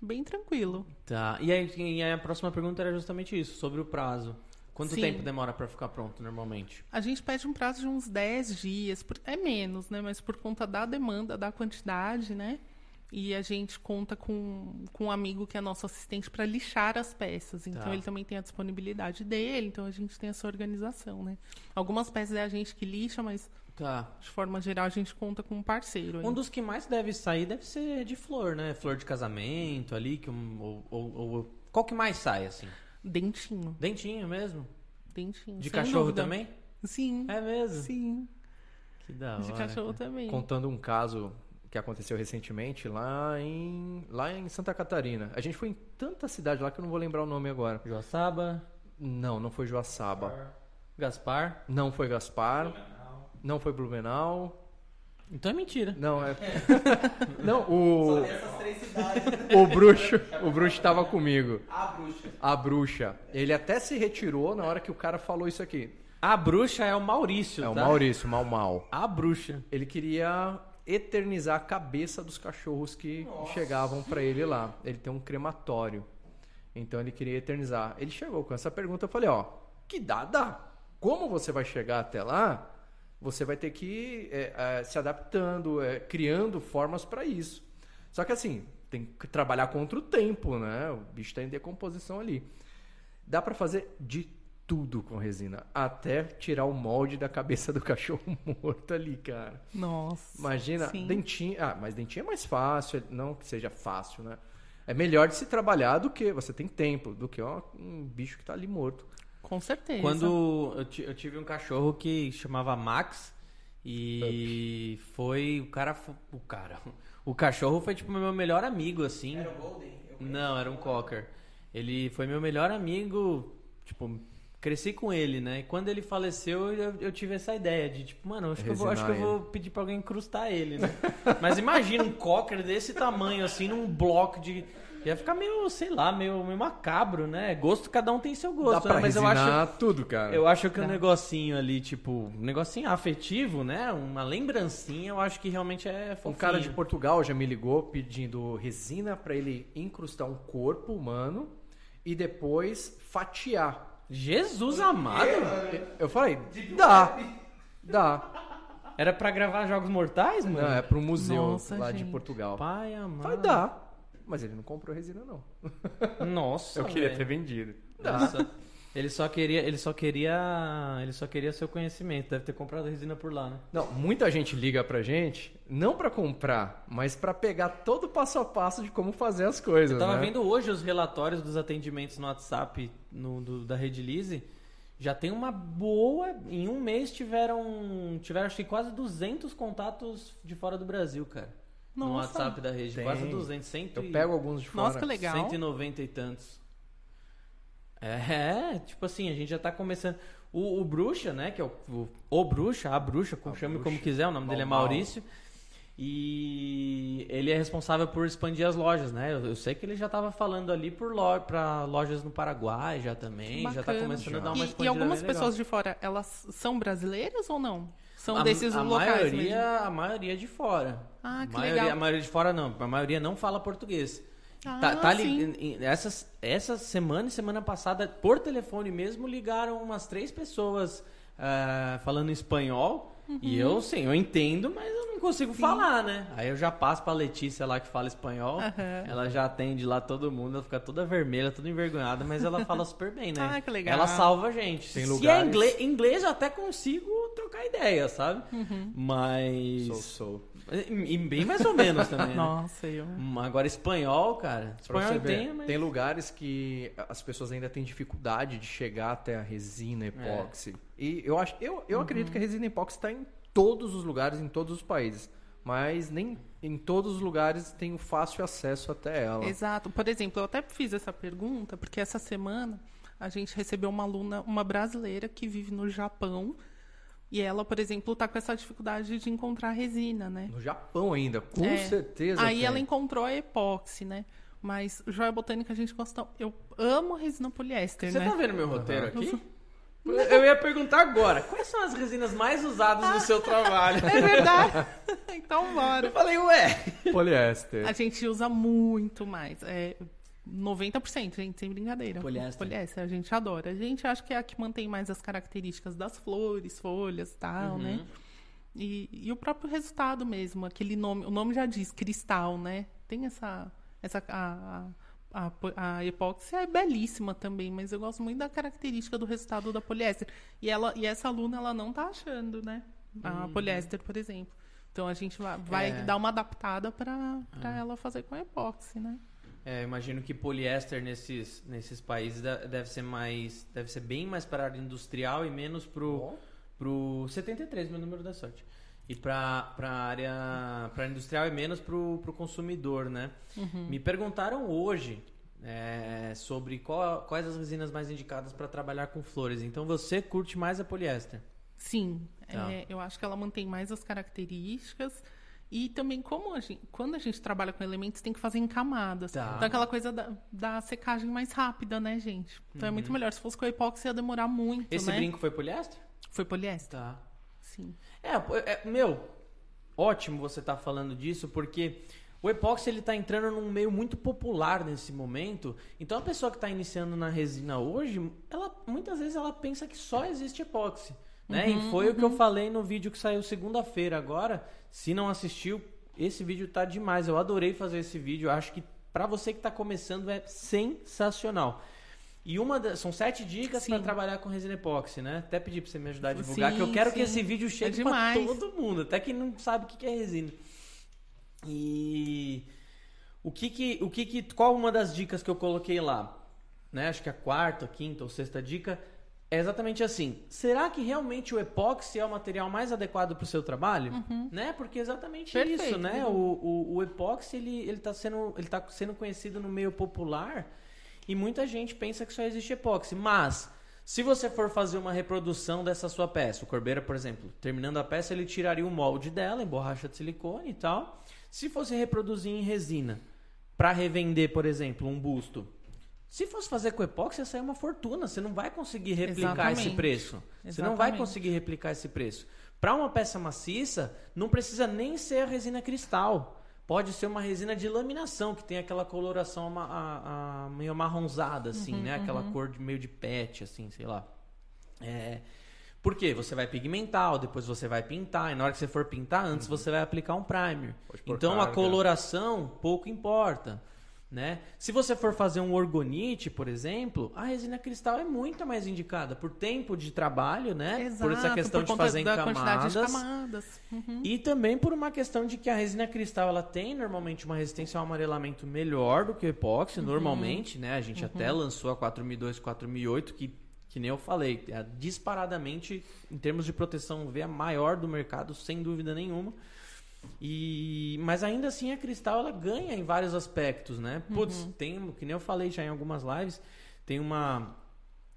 Bem tranquilo. Tá. E aí, e aí a próxima pergunta era justamente isso, sobre o prazo. Quanto Sim. tempo demora pra ficar pronto normalmente? A gente pede um prazo de uns 10 dias. por- É menos, né? Mas por conta da demanda, da quantidade, né? E a gente conta com, com um amigo que é nosso assistente para lixar as peças. Então Tá. ele também tem a disponibilidade dele, então a gente tem essa organização, né? Algumas peças é a gente que lixa, mas Tá. de forma geral a gente conta com um parceiro. aí. Um dos que mais deve sair deve ser de flor, né? Flor de casamento ali, que ou, ou- ou- qual que mais sai assim? Dentinho. Dentinho mesmo? Dentinho. De sem cachorro dúvida. também? Sim. É mesmo? Sim. Que da De hora. cachorro também. Contando um caso que aconteceu recentemente lá em, lá em Santa Catarina. A gente foi em tanta cidade lá que eu não vou lembrar o nome agora. Joaçaba, Não, não foi Joaçaba. Gaspar. Não foi Gaspar. Não foi Blumenau. Então é mentira. Não, é. [LAUGHS] não, o. Essas três cidades. O bruxo. O bruxo tava comigo. A bruxa. A bruxa. Ele até se retirou na hora que o cara falou isso aqui. A bruxa é o Maurício, É o tá? Maurício, mal mal. A bruxa. Ele queria eternizar a cabeça dos cachorros que chegavam pra ele lá. Ele tem um crematório. Então ele queria eternizar. Ele chegou com essa pergunta, eu falei, ó, que dá, dá. Como você vai chegar até lá? Você vai ter que é, é, se adaptando, é, criando formas pra isso. Só que assim, tem que trabalhar contra o tempo, né? O bicho está em decomposição ali. Dá pra fazer de tudo com resina, até tirar o molde da cabeça do [LAUGHS] cachorro morto ali, cara. Nossa. Imagina, Sim. dentinho. Ah, mas dentinho é mais fácil, não que seja fácil, né? É melhor de se trabalhar do que você tem tempo, do que ó, um bicho que tá ali morto. Com certeza. Quando eu, eu tive um cachorro que chamava Max e foi o cara o cara [LAUGHS] o cachorro foi tipo meu melhor amigo assim. Era o Golden? Não, era um cocker. Ele foi meu melhor amigo, tipo, cresci com ele, né? E quando ele faleceu, eu, eu tive essa ideia de, tipo, mano, acho que, eu vou, acho que eu vou pedir pra alguém incrustar ele, né? [LAUGHS] Mas imagina um cocker desse tamanho, assim, num bloco de. Ia ficar meio, sei lá, meio, meio macabro, né? Gosto, cada um tem seu Dá gosto, pra né? Mas eu acho. tudo, cara. Eu acho que um negocinho ali, tipo, um negocinho afetivo, né? Uma lembrancinha, eu acho que realmente é fofinho. Um cara de Portugal já me ligou pedindo resina pra ele incrustar um corpo humano e depois fatiar. Jesus amado! Eu falei, dá, dá. Era pra gravar Jogos Mortais, mano? Não, é pro museu Nossa, lá de gente. Portugal. Pai amado. Vai dar. Mas ele não comprou resina, não. Nossa, [LAUGHS] Eu queria velho. ter vendido. Nossa. Ele só queria, ele só queria, ele só queria seu conhecimento. Deve ter comprado resina por lá, né? Não, muita gente liga pra gente, não pra comprar, mas pra pegar todo o passo a passo de como fazer as coisas. Eu tava né? vendo hoje os relatórios dos atendimentos no WhatsApp no, do- da Rede Lise. já tem uma boa. Em um mês tiveram, tiveram acho que quase 200 contatos de fora do Brasil, cara. No Nossa. WhatsApp da rede. Tem. Quase 200, cento Eu e- pego alguns de fora. Nossa, que legal. 190 e tantos. É, tipo assim, a gente já tá começando. O, o Bruxa, né? Que é o, o, o Bruxa, a Bruxa, como, A chame Bruxa. como quiser, o nome dele é. Maurício. E ele é responsável por expandir as lojas, né? Eu, eu sei que ele já tava falando ali por lo, pra lojas no Paraguai já também. Já tá Bacana. começando a dar uma E, expandida e algumas bem legal. pessoas de fora, elas são brasileiras ou não? São a, desses a locais maioria, mesmo? A maioria é de fora. Ah, que maioria, legal. A maioria de fora não. A maioria não fala português. Ah, Tá, tá li- sim. essas, essa semana e semana passada, por telefone mesmo, ligaram umas três pessoas ah, falando espanhol. Uhum. E eu, sim, eu entendo, mas eu não consigo falar, né? Aí eu já passo pra Letícia lá que fala espanhol. Aham. Ela já atende lá todo mundo, ela fica toda vermelha, toda envergonhada, mas ela fala super bem, né? Ah, que legal. Ela salva a gente. Tem Se lugares- é inglês, inglês eu até consigo trocar ideia, sabe? Uhum. Mas. Sou, sou. E, bem mais ou menos também. né? Nossa, eu... Hum, Agora, espanhol, cara. Espanhol ver, tenho, mas. Tem lugares que as pessoas ainda têm dificuldade de chegar até a resina epóxi. E eu acho, eu, eu acredito que a resina epóxi está em todos os lugares, em todos os países. Mas nem em todos os lugares tem o fácil acesso até ela. Exato. Por exemplo, eu até fiz essa pergunta porque essa semana a gente recebeu uma aluna, uma brasileira que vive no Japão. E ela, por exemplo, está com essa dificuldade de encontrar resina, né? No Japão ainda, com É. certeza. Aí tem. ela encontrou a epóxi, né? Mas joia botânica a gente gosta. Eu amo resina poliéster, Você né? tá vendo meu roteiro aqui? Eu ia perguntar agora, quais são as resinas mais usadas no seu trabalho? [LAUGHS] É verdade. [LAUGHS] então bora. Eu falei, ué. Poliéster. A gente usa muito mais. É 90%, gente, sem brincadeira. Poliéster. Poliéster, a gente adora. A gente acha que é a que mantém mais as características das flores, folhas e tal, né? Uhum. E, e o próprio resultado mesmo, aquele nome, o nome já diz, cristal, né? Tem essa. essa a, a, a, a epóxi é belíssima também, mas eu gosto muito da característica do resultado da poliéster. E, ela, e essa aluna, ela não tá achando, né? A poliéster, por exemplo. Então a gente vai, vai Uhum. É. dar uma adaptada para ela fazer com a epóxi, né? É, eu imagino que poliéster nesses, nesses países de- deve ser mais. Deve ser bem mais para a área industrial e menos pro. pro 73, meu número da sorte. E para a área pra industrial e menos pro, pro consumidor, né? Me perguntaram hoje é, sobre qual- quais as resinas mais indicadas para trabalhar com flores. Então você curte mais a poliéster? Sim, Tá. é, eu acho que ela mantém mais as características. E também, como a gente, quando a gente trabalha com elementos, tem que fazer em camadas. Tá. Então, aquela coisa da, da secagem mais rápida, né, gente? Então, é muito melhor. Se fosse com a epóxi, ia demorar muito, Uhum. Esse né? brinco foi poliéster? Foi poliéster, Tá. sim. É, é, meu, ótimo você estar falando disso, porque o epóxi ele tá entrando num meio muito popular nesse momento. Então a pessoa que está iniciando na resina hoje, ela muitas vezes ela pensa que só existe epóxi, né? e foi o que eu falei no vídeo que saiu segunda-feira agora. Se não assistiu, esse vídeo tá demais. Eu adorei fazer esse vídeo. Eu acho que para você que está começando é sensacional. E uma das, são sete dicas para trabalhar com resina epóxi, né? Até pedir para você me ajudar a divulgar, Sim, que eu quero que sim. esse vídeo chegue É para todo mundo, até quem não sabe o que que é resina. E o que que, o que que, qual uma das dicas que eu coloquei lá? Né? Acho que a quarta, quinta ou sexta dica é exatamente assim. Será que realmente o epóxi é o material mais adequado para o seu trabalho? Né? Porque é exatamente Perfeito, isso, né? Edu. O, o, o epóxi ele ele está sendo ele tá sendo conhecido no meio popular e muita gente pensa que só existe epóxi, mas se você for fazer uma reprodução dessa sua peça, o Corbeira, por exemplo, terminando a peça, ele tiraria o molde dela em borracha de silicone e tal. Se fosse reproduzir em resina, para revender, por exemplo, um busto, se fosse fazer com epóxi, ia sair uma fortuna. Você não vai conseguir replicar esse Exatamente. preço. Você não vai Exatamente. conseguir replicar esse preço. Para uma peça maciça, não precisa nem ser a resina cristal. Pode ser uma resina de laminação, que tem aquela coloração a- a- meio amarronzada, assim, né? Aquela cor de, meio de pet, assim, sei lá. É, por quê? Você vai pigmentar, depois você vai pintar, e na hora que você for pintar, antes você vai aplicar um primer. Então a carga. coloração pouco importa. Né? Se você for fazer um orgonite, por exemplo, a resina cristal é muito mais indicada por tempo de trabalho, né? por essa Exato, questão por de fazer em da quantidade de camadas. camadas. Uhum. E também por uma questão de que a resina cristal ela tem normalmente uma resistência ao amarelamento melhor do que o epóxi, Uhum. normalmente, né? A gente até lançou a 4002, 4008 que que nem eu falei, é disparadamente, em termos de proteção UV, a maior do mercado, sem dúvida nenhuma. E, mas ainda assim a Cristal ela ganha em vários aspectos, né? Putz, tem, que nem eu falei já em algumas lives, tem uma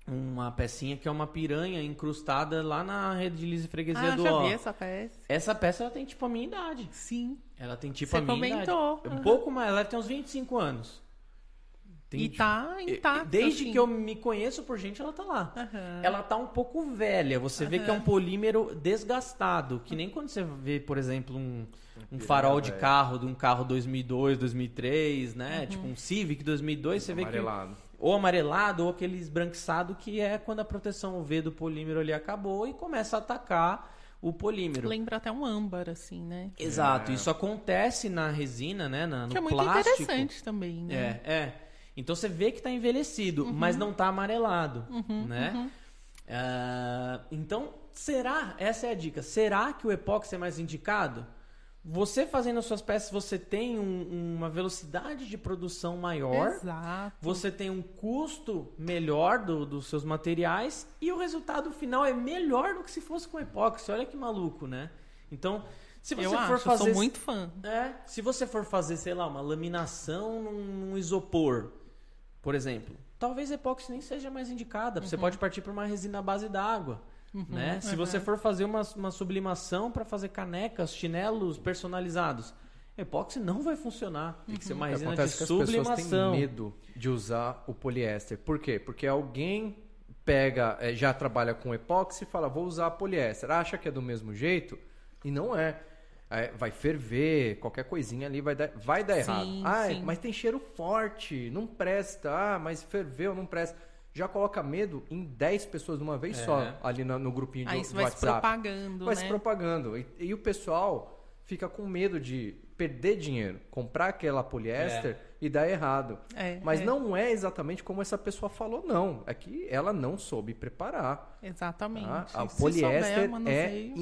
uma pecinha que é uma piranha incrustada lá na rede de lise freguesia Ah, do ó. essa peça. Essa peça ela tem tipo a minha idade. Sim. Ela tem tipo Você a minha comentou, idade. Um aham. pouco mais, ela tem uns 25 anos. Tem, E tipo, tá intacta. Desde assim. que eu me conheço por gente, ela tá lá. Aham. Ela tá um pouco velha. Você vê que é um polímero desgastado. Que nem quando você vê, por exemplo, um, um farol de velho. carro de um carro 2002, 2003, né? Uhum. Tipo um Civic 2002, você vê que Amarelado. ou amarelado ou aquele esbranquiçado que é quando a proteção UV do polímero ali acabou e começa a atacar o polímero. Lembra até um âmbar, assim, né? Exato, É. isso acontece na resina, né? na- no que é muito plástico. interessante também, né? É, é. Então você vê que tá envelhecido, mas não tá amarelado, Uhum, né? Ah, então, será, essa é a dica, será que o epóxi é mais indicado? Você fazendo as suas peças, você tem um- uma velocidade de produção maior, Exato. você tem um custo melhor do- dos seus materiais e o resultado final é melhor do que se fosse com epóxi. Olha que maluco, né? Então, se você eu for acho, eu fazer sou muito fã. é, se você for fazer, sei lá, uma laminação num, num isopor, por exemplo, talvez epóxi nem seja mais indicada. Uhum. Você pode partir para uma resina à base d'água. Né? Se você for fazer uma, uma sublimação para fazer canecas, chinelos personalizados, epóxi não vai funcionar. Tem que ser uma O que resina de acontece é que as pessoas sublimação. têm medo de usar o poliéster. Por quê? Porque alguém pega, eh, já trabalha com epóxi e fala, vou usar poliéster. Acha que é do mesmo jeito? E não é. É, vai ferver, qualquer coisinha ali vai dar, vai dar Sim, errado. Ah, sim. mas tem cheiro forte, não presta. Ah, mas ferveu, não presta. Já coloca medo em 10 pessoas de uma vez É. só, ali no, no grupinho de, Aí isso de vai se WhatsApp propagando, vai né? se propagando. E, e o pessoal fica com medo de perder dinheiro, comprar aquela poliéster e dar errado. É, Mas é. não é exatamente como essa pessoa falou, não. É que ela não soube preparar. Exatamente. tá? A Se poliéster souber, é manuseio.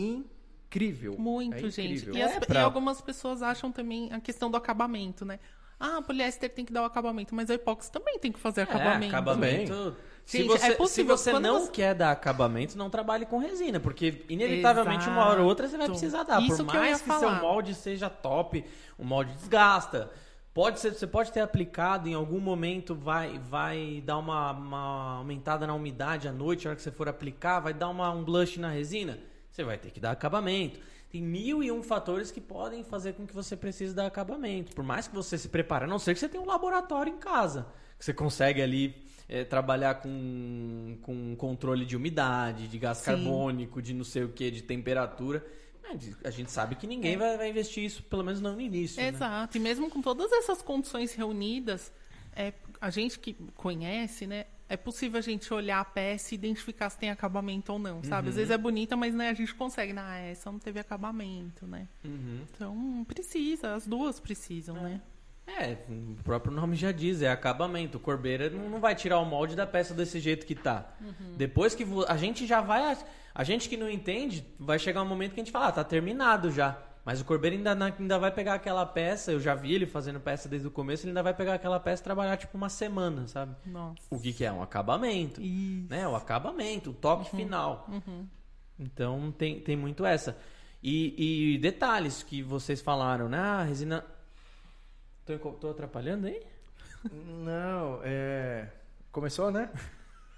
Incrível. Muito, É gente. incrível. E, as- É, e pra- algumas pessoas acham também a questão do acabamento, né? Ah, poliéster tem que dar o acabamento, mas a epóxi também tem que fazer acabamento. É, acabamento. Se Gente, você, é se possível, você quando não você- quer dar acabamento, não trabalhe com resina, porque inevitavelmente uma hora ou outra você vai Exato. precisar dar. Isso Por que eu ia mais que, seu falar. molde seja top, o molde desgasta. Pode ser, você pode ter aplicado em algum momento, vai, vai dar uma, uma aumentada na umidade à noite, na hora que você for aplicar, vai dar uma, um blush na resina. Você vai ter que dar acabamento. Tem mil e um fatores que podem fazer com que você precise dar acabamento. Por mais que você se prepare, a não ser que você tenha um laboratório em casa. Que você consegue ali eh, trabalhar com, com controle de umidade, de gás Sim. carbônico, de não sei o que, de temperatura. Mas A gente sabe que ninguém vai, vai investir isso, pelo menos não no início. né? Exato. E mesmo com todas essas condições reunidas, é, a gente que conhece, né? É possível a gente olhar a peça e identificar se tem acabamento ou não, sabe? Uhum. Às vezes é bonita, mas né, a gente consegue. né, Ah, essa não teve acabamento, né? Uhum. Então, precisa. As duas precisam, né? É, o próprio nome já diz, é acabamento. O corbeira não, vai tirar o molde da peça desse jeito que tá. Depois que a gente já vai. A gente que não entende, vai chegar um momento que a gente fala, ah, tá terminado já. Mas o corbeiro ainda, na- ainda vai pegar aquela peça, eu já vi ele fazendo peça desde o começo, ele ainda vai pegar aquela peça e trabalhar tipo uma semana, sabe? Nossa. O que, que é? Um acabamento. Isso. Né? O acabamento, o toque final. Então tem, tem muito essa. E, e detalhes que vocês falaram, né? Ah, resina. Tô, tô atrapalhando aí? Não, é. Começou, né?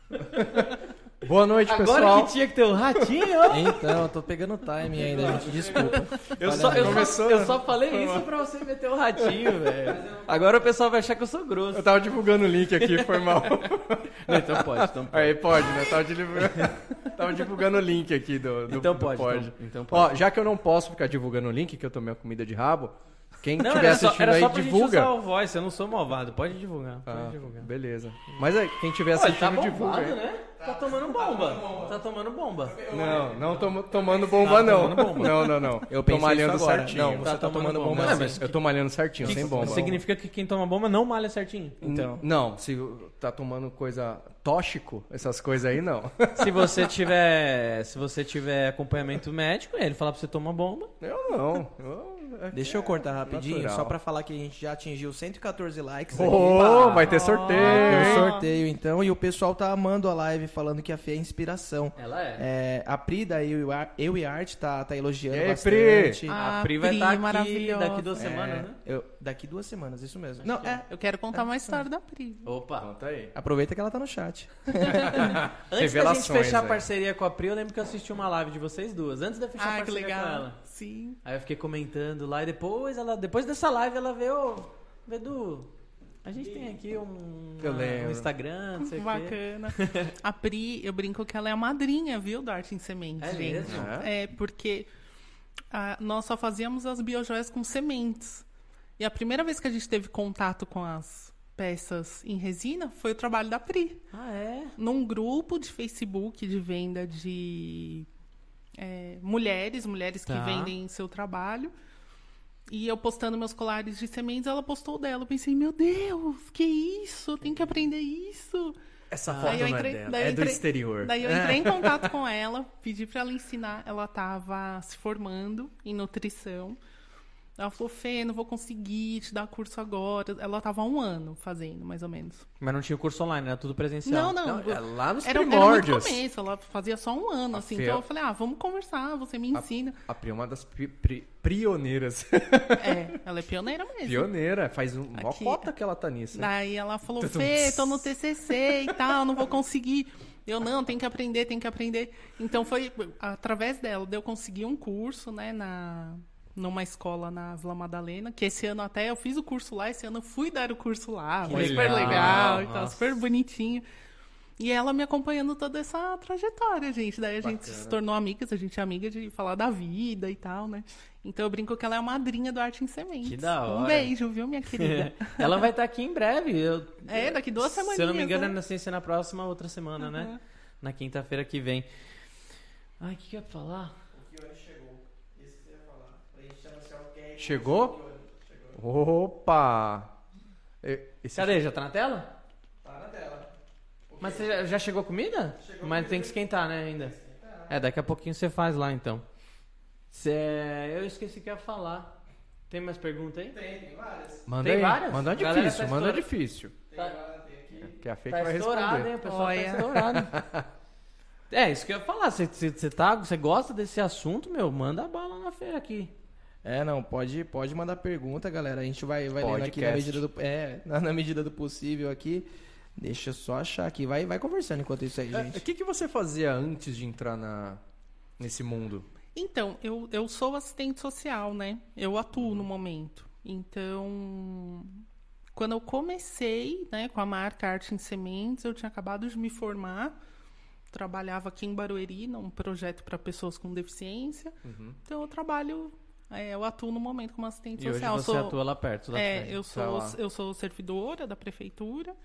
[LAUGHS] Boa noite, Agora pessoal. que tinha que ter um ratinho, ó. [LAUGHS] Então, eu tô pegando o time ainda, gente. Desculpa. Eu só, eu, só, eu só falei isso pra você meter o ratinho, [LAUGHS] velho. Agora o pessoal vai achar que eu sou grosso. Eu tava divulgando o link aqui, foi mal. [LAUGHS] Não, então pode, então pode. Aí pode, né? Tava divulgando, tava divulgando o link aqui do, do Então do pode, pod. então- então pode. Ó, já que eu não posso ficar divulgando o link, que eu tomei a comida de rabo, quem Não, só, assistindo era aí, só pra gente divulga. usar o voice, eu não sou malvado. Pode divulgar, pode Ah, divulgar. beleza. Mas aí, quem estiver Olha, assistindo, tá divulga. bombado, aí. né? Tá tomando bomba. Tá tomando bomba. Não, não tô tomando bomba, Tá não. tomando bomba. Não, não, não. Eu tô pensei malhando certinho. Não, você Tá tá, tomando tomando bomba. bomba Não, mas- Eu tô malhando certinho, sem bomba. Significa que quem toma bomba não malha certinho. Então. Não, se tá tomando coisa tóxico, essas coisas aí, não. [LAUGHS] Se você tiver, se você tiver acompanhamento médico, ele fala pra você tomar bomba. Eu não. Eu é- Deixa eu cortar rapidinho, natural. só pra falar que a gente já atingiu 114 likes Oh, aqui. vai ter sorteio, Tem um hein? sorteio, então, e o pessoal tá amando a live, falando que a Fê é inspiração. Ela é. É, a Pri da Eu, e Ar- Eu e Arte tá, tá elogiando E aí, bastante. Ah, a Pri vai Pri, estar aqui maravilhosa. daqui duas É, semanas, né? eu- daqui duas semanas, isso mesmo. Não, é. Eu quero contar uma história da Pri. Opa. Conta aí. Aproveita que ela tá no chat. [LAUGHS] Antes da gente fechar a parceria com a Pri, eu lembro que eu assisti uma live de vocês duas. Antes de fechar a Ah, que parceria com legal. ela. Sim. Aí eu fiquei comentando lá e depois ela, depois dessa live ela veio, Vedu, a gente tem aqui um, Eu uma- lembro. um Instagram, não sei o quê. Bacana. [LAUGHS] A Pri, eu brinco que ela é a madrinha, viu, do Arte em Sementes, É gente. mesmo? É, porque ah, nós só fazíamos as biojoias com sementes. E a primeira vez que a gente teve contato com as peças em resina foi o trabalho da Pri. Ah, é? Num grupo de Facebook de venda de é, mulheres, mulheres que Tá. vendem seu trabalho. E eu postando meus colares de sementes, ela postou o dela. Eu pensei, meu Deus, que isso? Eu tenho que aprender isso. Essa foto eu não é entrei- dela, daí eu é do entrei- exterior. Daí eu entrei em [LAUGHS] contato com ela, pedi pra ela ensinar. Ela tava se formando em nutrição. Ela falou, Fê, não vou conseguir te dar curso agora. Ela tava há um ano fazendo, mais ou menos. Mas não tinha curso online, era tudo presencial. Não, não. Não, é lá nos Era, era muito primórdios. começo, ela fazia só um ano, A assim. Fê- Então eu falei, ah, vamos conversar, você me ensina. A Pri é uma das pri- pri- pioneiras. [LAUGHS] É, ela é pioneira mesmo. Pioneira. Faz um, uma cota que ela tá nisso. Daí ela falou. Fê, tô no TCC e tal, não vou conseguir. Eu, não, tem que aprender, tem que aprender. Então foi através dela, de eu conseguir um curso, né, na, numa escola na Vila Madalena, que esse ano até eu fiz o curso lá, esse ano eu fui dar o curso lá, Que foi super legal, e nossa. super bonitinho. E ela me acompanhando toda essa trajetória, gente. Daí a gente Bacana. se tornou amigas, a gente é amiga de falar da vida e tal, né? Então eu brinco que ela é a madrinha do Arte em Sementes. Que da hora. Um beijo, viu, minha querida? [LAUGHS] ela vai estar aqui em breve. Eu, É, daqui duas Se eu não me engano, né? é na ciência na próxima outra semana, né? Uhum. Na quinta-feira que vem. Ai, o que que eu ia falar? Chegou? Opa! E- Esse Cadê? Já tá na tela? Tá na tela. Mas você já, já chegou a comida? Mas tem que esquentar, né, ainda? É, daqui a pouquinho você faz lá, então. Cê- Eu esqueci o que ia falar. Tem mais pergunta aí? Tem, tem várias. Manda Tem aí. várias? Manda difícil, tá manda difícil. Tem, Tá. várias, tem aqui. Que a Fê Tá vai responder. hein? O pessoal Olha. tá estourado. [LAUGHS] é, isso que eu ia falar. Você, tá, você gosta desse assunto, meu? Manda a bala na feira aqui. É, não, pode, pode mandar pergunta, galera. A gente vai, vai lendo aqui na medida, do, é, na, na medida do possível aqui. Deixa eu só achar aqui. Vai, vai conversando enquanto isso aí, É, O gente. que, que você fazia antes de entrar na, nesse mundo? Então, eu, eu sou assistente social, né? Eu atuo no momento. Então, quando eu comecei né, com a marca Arte em Sementes, eu tinha acabado de me formar. Trabalhava aqui em Barueri, num projeto para pessoas com deficiência. Então, eu trabalho, é, eu atuo no momento como assistente E hoje social. Eu você sou- atua lá perto da É, eu sou, lá. eu sou servidora da prefeitura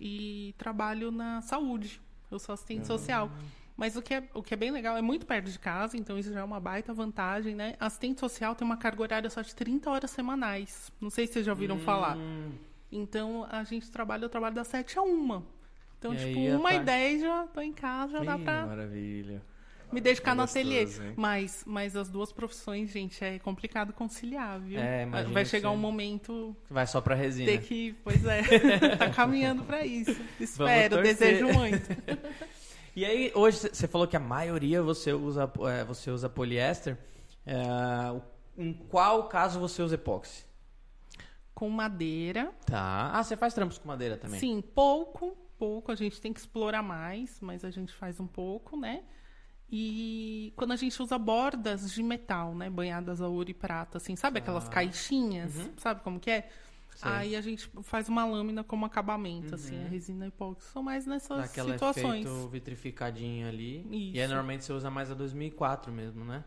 e trabalho na saúde. Eu sou assistente Ah. social. Mas o que, é, o que é bem legal, é muito perto de casa, então isso já é uma baita vantagem, né? Assistente social tem uma carga horária só de 30 horas semanais. Não sei se vocês já ouviram falar. Hum, Então, a gente trabalha, eu trabalho das 7 a 1. Então, E tipo, aí, à uma e tarde? 10 já tô em casa, já dá Ih, pra Maravilha. Me dedicar no gostoso, ateliê. hein? Mas, mas as duas profissões, gente, é complicado conciliar, viu? É, Vai chegar um momento vai só pra resina. ter que, pois é, [LAUGHS] tá caminhando pra isso. Espero, desejo muito. [LAUGHS] E aí, hoje você falou que a maioria você usa, é, você usa poliéster. É, em qual caso você usa epóxi? Com madeira, Tá. Ah, você faz trampos com madeira também? sim, pouco, pouco. A gente tem que explorar mais, mas a gente faz um pouco, né? E quando a gente usa bordas de metal, né? Banhadas a ouro e prata, assim, sabe aquelas caixinhas? Sabe como que é? Sei. Aí a gente faz uma lâmina como acabamento, assim, a resina epóxi. São mais nessas Naquela situações. efeito vitrificadinho ali. Isso. E aí, normalmente você usa mais a 2004 mesmo, né?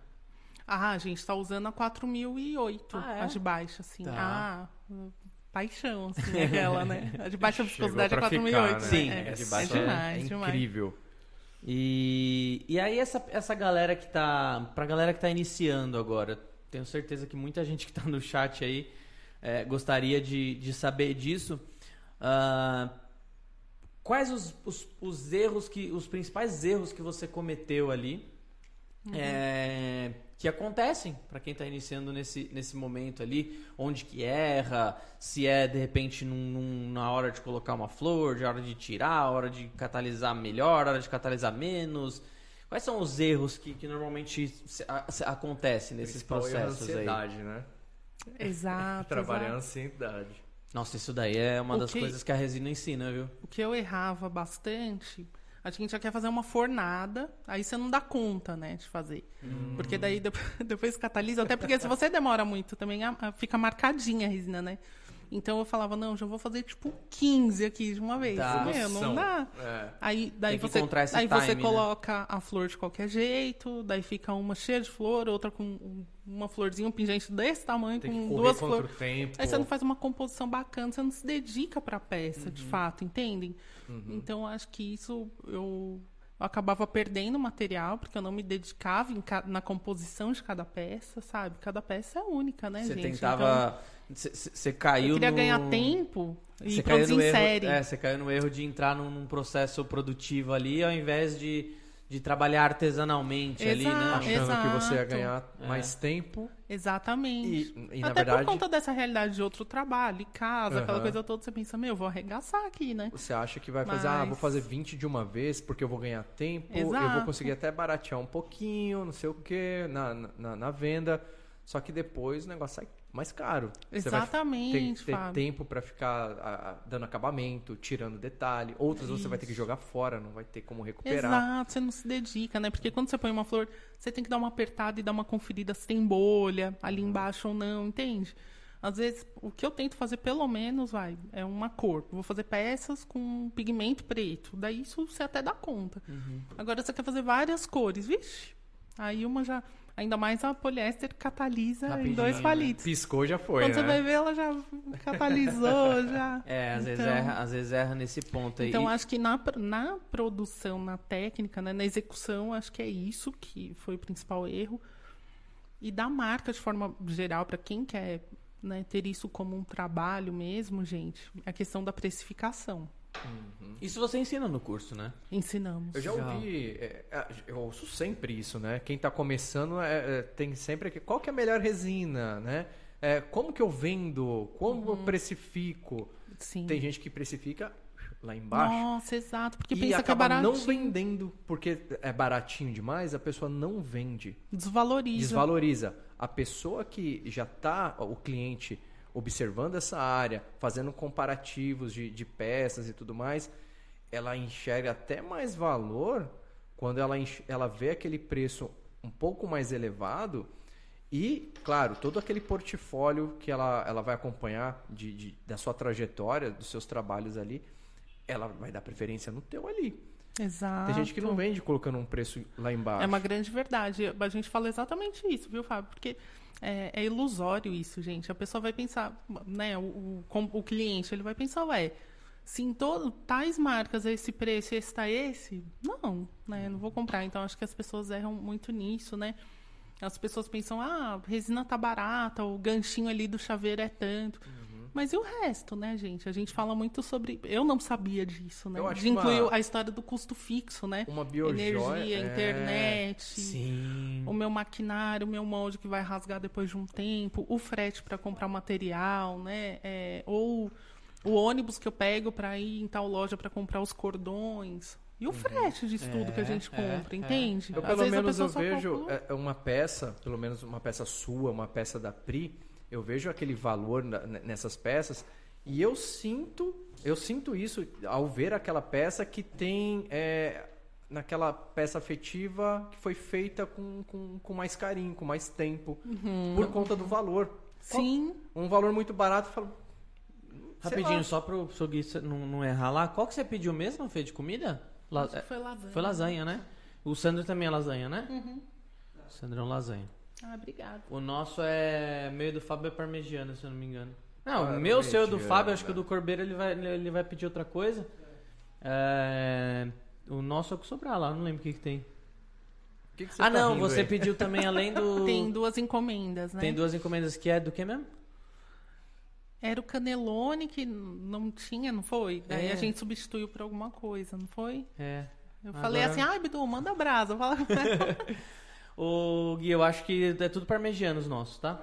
Ah, a gente tá usando a 4008, Ah, é? a de baixa, assim. Tá. Ah, paixão, assim, aquela, né? A de baixa viscosidade é Chegou pra 4008. ficar, né? né? Sim, é, a de é baixo é demais, é demais. E, e aí essa, essa galera que tá. Pra galera que tá iniciando agora, tenho certeza que muita gente que tá no chat aí é, gostaria de, de saber disso. Ah, quais os, os, os erros que. os principais erros que você cometeu ali é, que acontecem para quem está iniciando nesse, nesse momento ali, onde que erra, se é de repente num- num- na hora de colocar uma flor, de hora de tirar, hora de catalisar melhor, hora de catalisar menos. Quais são os erros que, que normalmente se- a- se- acontecem nesses Principal erro é a processos aí? ansiedade, né? Exato. [LAUGHS] Trabalhar a exato. ansiedade. Nossa, isso daí é uma O das que- coisas que a resina ensina, viu? O que eu errava bastante, a gente já quer fazer uma fornada, aí você não dá conta, né, de fazer. Porque daí [LAUGHS] depois, depois catalisa, até porque se você demora muito também, a- a- fica marcadinha a resina, né? Então eu falava, não, já vou fazer tipo 15 aqui de uma vez. Noção. não dá. É. Aí daí você, aí você time, né? coloca a flor de qualquer jeito, daí fica uma cheia de flor, outra com um- uma florzinha, um pingente desse tamanho, Tem com duas flores. Aí você não faz uma composição bacana, você não se dedica pra peça, Uhum. de fato, entendem? Então, eu acho que isso eu, eu acabava perdendo material, porque eu não me dedicava ca- na composição de cada peça, sabe? Cada peça é única, né, Você gente? tentava. Você você Então, caiu eu queria no... ganhar tempo e Você caiu produzir no em erro, série. é, você caiu no erro de entrar num processo produtivo ali, ao invés de, de trabalhar artesanalmente ali, né? Exato. Achando que você ia Exato. ganhar mais tempo. Exatamente. E, e na Até verdade, por conta dessa realidade de outro trabalho, casa, aquela Aham. coisa toda, você pensa, meu, eu vou arregaçar aqui, né? você acha que vai fazer, ah, vou Mas- fazer 20 de uma vez porque eu vou ganhar tempo, eu vou Exato. conseguir até baratear um pouquinho, não sei o que, na, na, na venda. Só que depois o negócio sai mais caro. Você vai Exatamente, ter, ter tempo pra ficar ah, dando acabamento, tirando detalhe. Outras você vai ter que jogar fora, não vai ter como recuperar. Exato, você não se dedica, né? Porque quando você põe uma flor, você tem que dar uma apertada e dar uma conferida se tem bolha ali embaixo ou não, entende? Às vezes, o que eu tento fazer, pelo menos, vai, é uma cor. Vou fazer peças com pigmento preto. Daí isso você até dá conta. Agora você quer fazer várias cores, vixe. Aí uma já. Ainda mais a poliéster catalisa em Rapidinho, dois né? palitos. Piscou já foi, Quando né? você vai ver, ela já catalisou, [LAUGHS] já. É, às vezes Então- erra, às vezes erra nesse ponto aí. Então, acho que na, na produção, na técnica, né, na execução, acho que é isso que foi o principal erro. E da marca, de forma geral, para quem quer né, ter isso como um trabalho mesmo, gente, é a questão da precificação. Isso você ensina no curso, né? Ensinamos. Eu já ouvi, é, é, eu ouço sempre isso, né? Quem tá começando é, é, tem sempre aqui, qual que é a melhor resina, né? É, como que eu vendo? Como eu precifico? Sim. Tem gente que precifica lá embaixo Nossa, exato. Porque e pensa que é baratinho. não vendendo porque é baratinho demais, a pessoa não vende, Desvaloriza. desvaloriza. A pessoa que já tá, o cliente observando essa área, fazendo comparativos de, de peças e tudo mais, ela enxerga até mais valor quando ela, ela vê aquele preço um pouco mais elevado e, claro, todo aquele portfólio que ela, ela vai acompanhar de, de- da sua trajetória, dos seus trabalhos ali, ela vai dar preferência no teu ali. Exato. Tem gente que não vende colocando um preço lá embaixo. É uma grande verdade. A gente fala exatamente isso, viu, Fábio? Porque é, é ilusório isso, gente. A pessoa vai pensar, né? O, o, o cliente, ele vai pensar, ué, se em todo, tais marcas esse preço e esse não, né? Não vou comprar. Então, acho que as pessoas erram muito nisso, né? As pessoas pensam, ah, resina tá barata, o ganchinho ali do chaveiro é tanto. Mas e o resto, né, gente? A gente fala muito sobre. Eu não sabia disso, né? Eu acho De incluir uma- a história do custo fixo, né? Uma biojoia, Energia, é. internet, Sim. o meu maquinário, o meu molde que vai rasgar depois de um tempo, o frete para comprar material, né? É, ou o ônibus que eu pego para ir em tal loja para comprar os cordões. E o frete disso tudo que a É, gente é, compra, é. entende? Eu, Às pelo menos, eu vejo calcula- é, uma peça, pelo menos uma peça sua, uma peça da Pri, eu vejo aquele valor na- nessas peças e eu sinto, eu sinto isso ao ver aquela peça que tem é, naquela peça afetiva que foi feita com, com, com mais carinho, com mais tempo, por conta do valor. Uhum. Sim, Um valor muito barato, eu falo, Rapidinho, lá. só pro, pro Gui não, não errar lá. Qual que você pediu mesmo, Fê, de comida? La- foi lasanha. Foi lasanha, né? O Sandro também é lasanha, né? O Sandro é um lasanha. Ah, obrigada. O nosso é meio do Fábio é parmegiana, se eu não me engano. Não, o meu, o seu, do Parmegiana. Fábio, acho que o do Corbeiro ele vai, ele vai pedir outra coisa. É, O nosso é o que sobrar lá, não lembro o que, que tem. O que que você ah, tá não, você aí? pediu também além do. [LAUGHS] Tem duas encomendas, né? Tem duas encomendas que é do que mesmo? Era o canelone que não tinha, não foi? Daí É. a gente substituiu por alguma coisa, não foi? É. Eu Agora- falei assim, ai, Bidu, manda brasa. Fala. [LAUGHS] Ô, Gui, eu acho que é tudo parmegianos nossos, tá?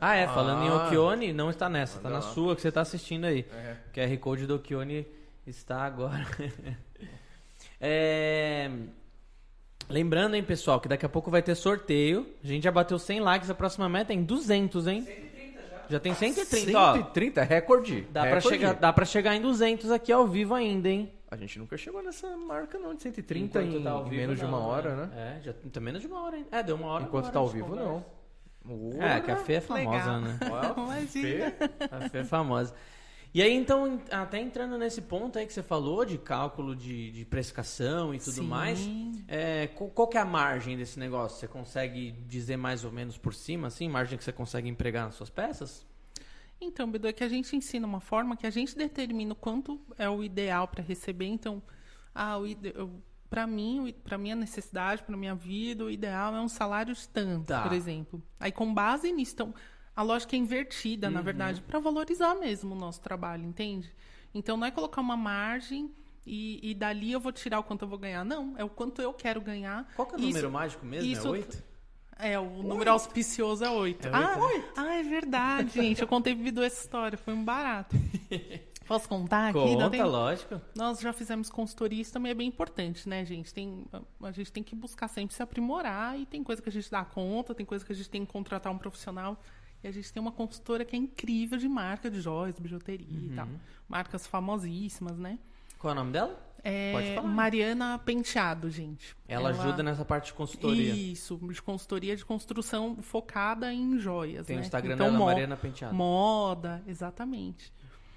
Ah, é, falando em Ah. Okione, não está nessa, tá Manda na sua que você tá assistindo aí. É. QR Code do Okione está agora. [LAUGHS] É, Lembrando, hein, pessoal, que daqui a pouco vai ter sorteio. A gente já bateu 100 likes, a próxima meta é em 200, hein? 130 já. Já tem 130, ó. 130, recorde. Dá pra, recorde. chegar, dá pra chegar em 200 aqui ao vivo ainda, hein? A gente nunca chegou nessa marca não, de 130 Enquanto em, tá em vivo, menos de não, uma hora, né? É, já tá menos de uma hora, hein? É, deu uma hora Enquanto agora tá ao de vivo, conversa. não. É, que a Fê é famosa, Legal. né? [LAUGHS] Imagina. A Fê é famosa. E aí, então, até entrando nesse ponto aí que você falou de cálculo de, de precificação e tudo Sim. mais, é, qual, qual que é a margem desse negócio? Você consegue dizer mais ou menos por cima, assim, margem que você consegue empregar nas suas peças? Então, Bidu, é que a gente ensina uma forma que a gente determina o quanto é o ideal para receber. Então, ah, para mim, para minha necessidade, para minha vida, o ideal é um salário de tanto, Tá. por exemplo. Aí, com base nisso, então, a lógica é invertida, Uhum. na verdade, para valorizar mesmo o nosso trabalho, entende? Então, não é colocar uma margem e, e dali eu vou tirar o quanto eu vou ganhar. Não, é o quanto eu quero ganhar. Qual que é o Isso- número mágico mesmo? isso- É 8? É, o número auspicioso é 8. É ah, oito, ah, é verdade, gente. Eu contei pro Bidu essa história, foi um barato. [LAUGHS] Posso contar aqui? Não Conta, tem- lógico. Nós já fizemos consultoria, isso também é bem importante, né, gente? Tem, a gente tem que buscar sempre se aprimorar e tem coisa que a gente dá conta, tem coisa que a gente tem que contratar um profissional. E a gente tem uma consultora que é incrível de marca de joias, bijuteria e tal. Marcas famosíssimas, né? Qual é o nome dela? É Pode falar. Mariana Penteado, gente. Ela, ajuda nessa parte de consultoria. Isso, de consultoria de construção focada em joias. Tem o né? Instagram então, dela, mo- Mariana Penteado. Moda, exatamente.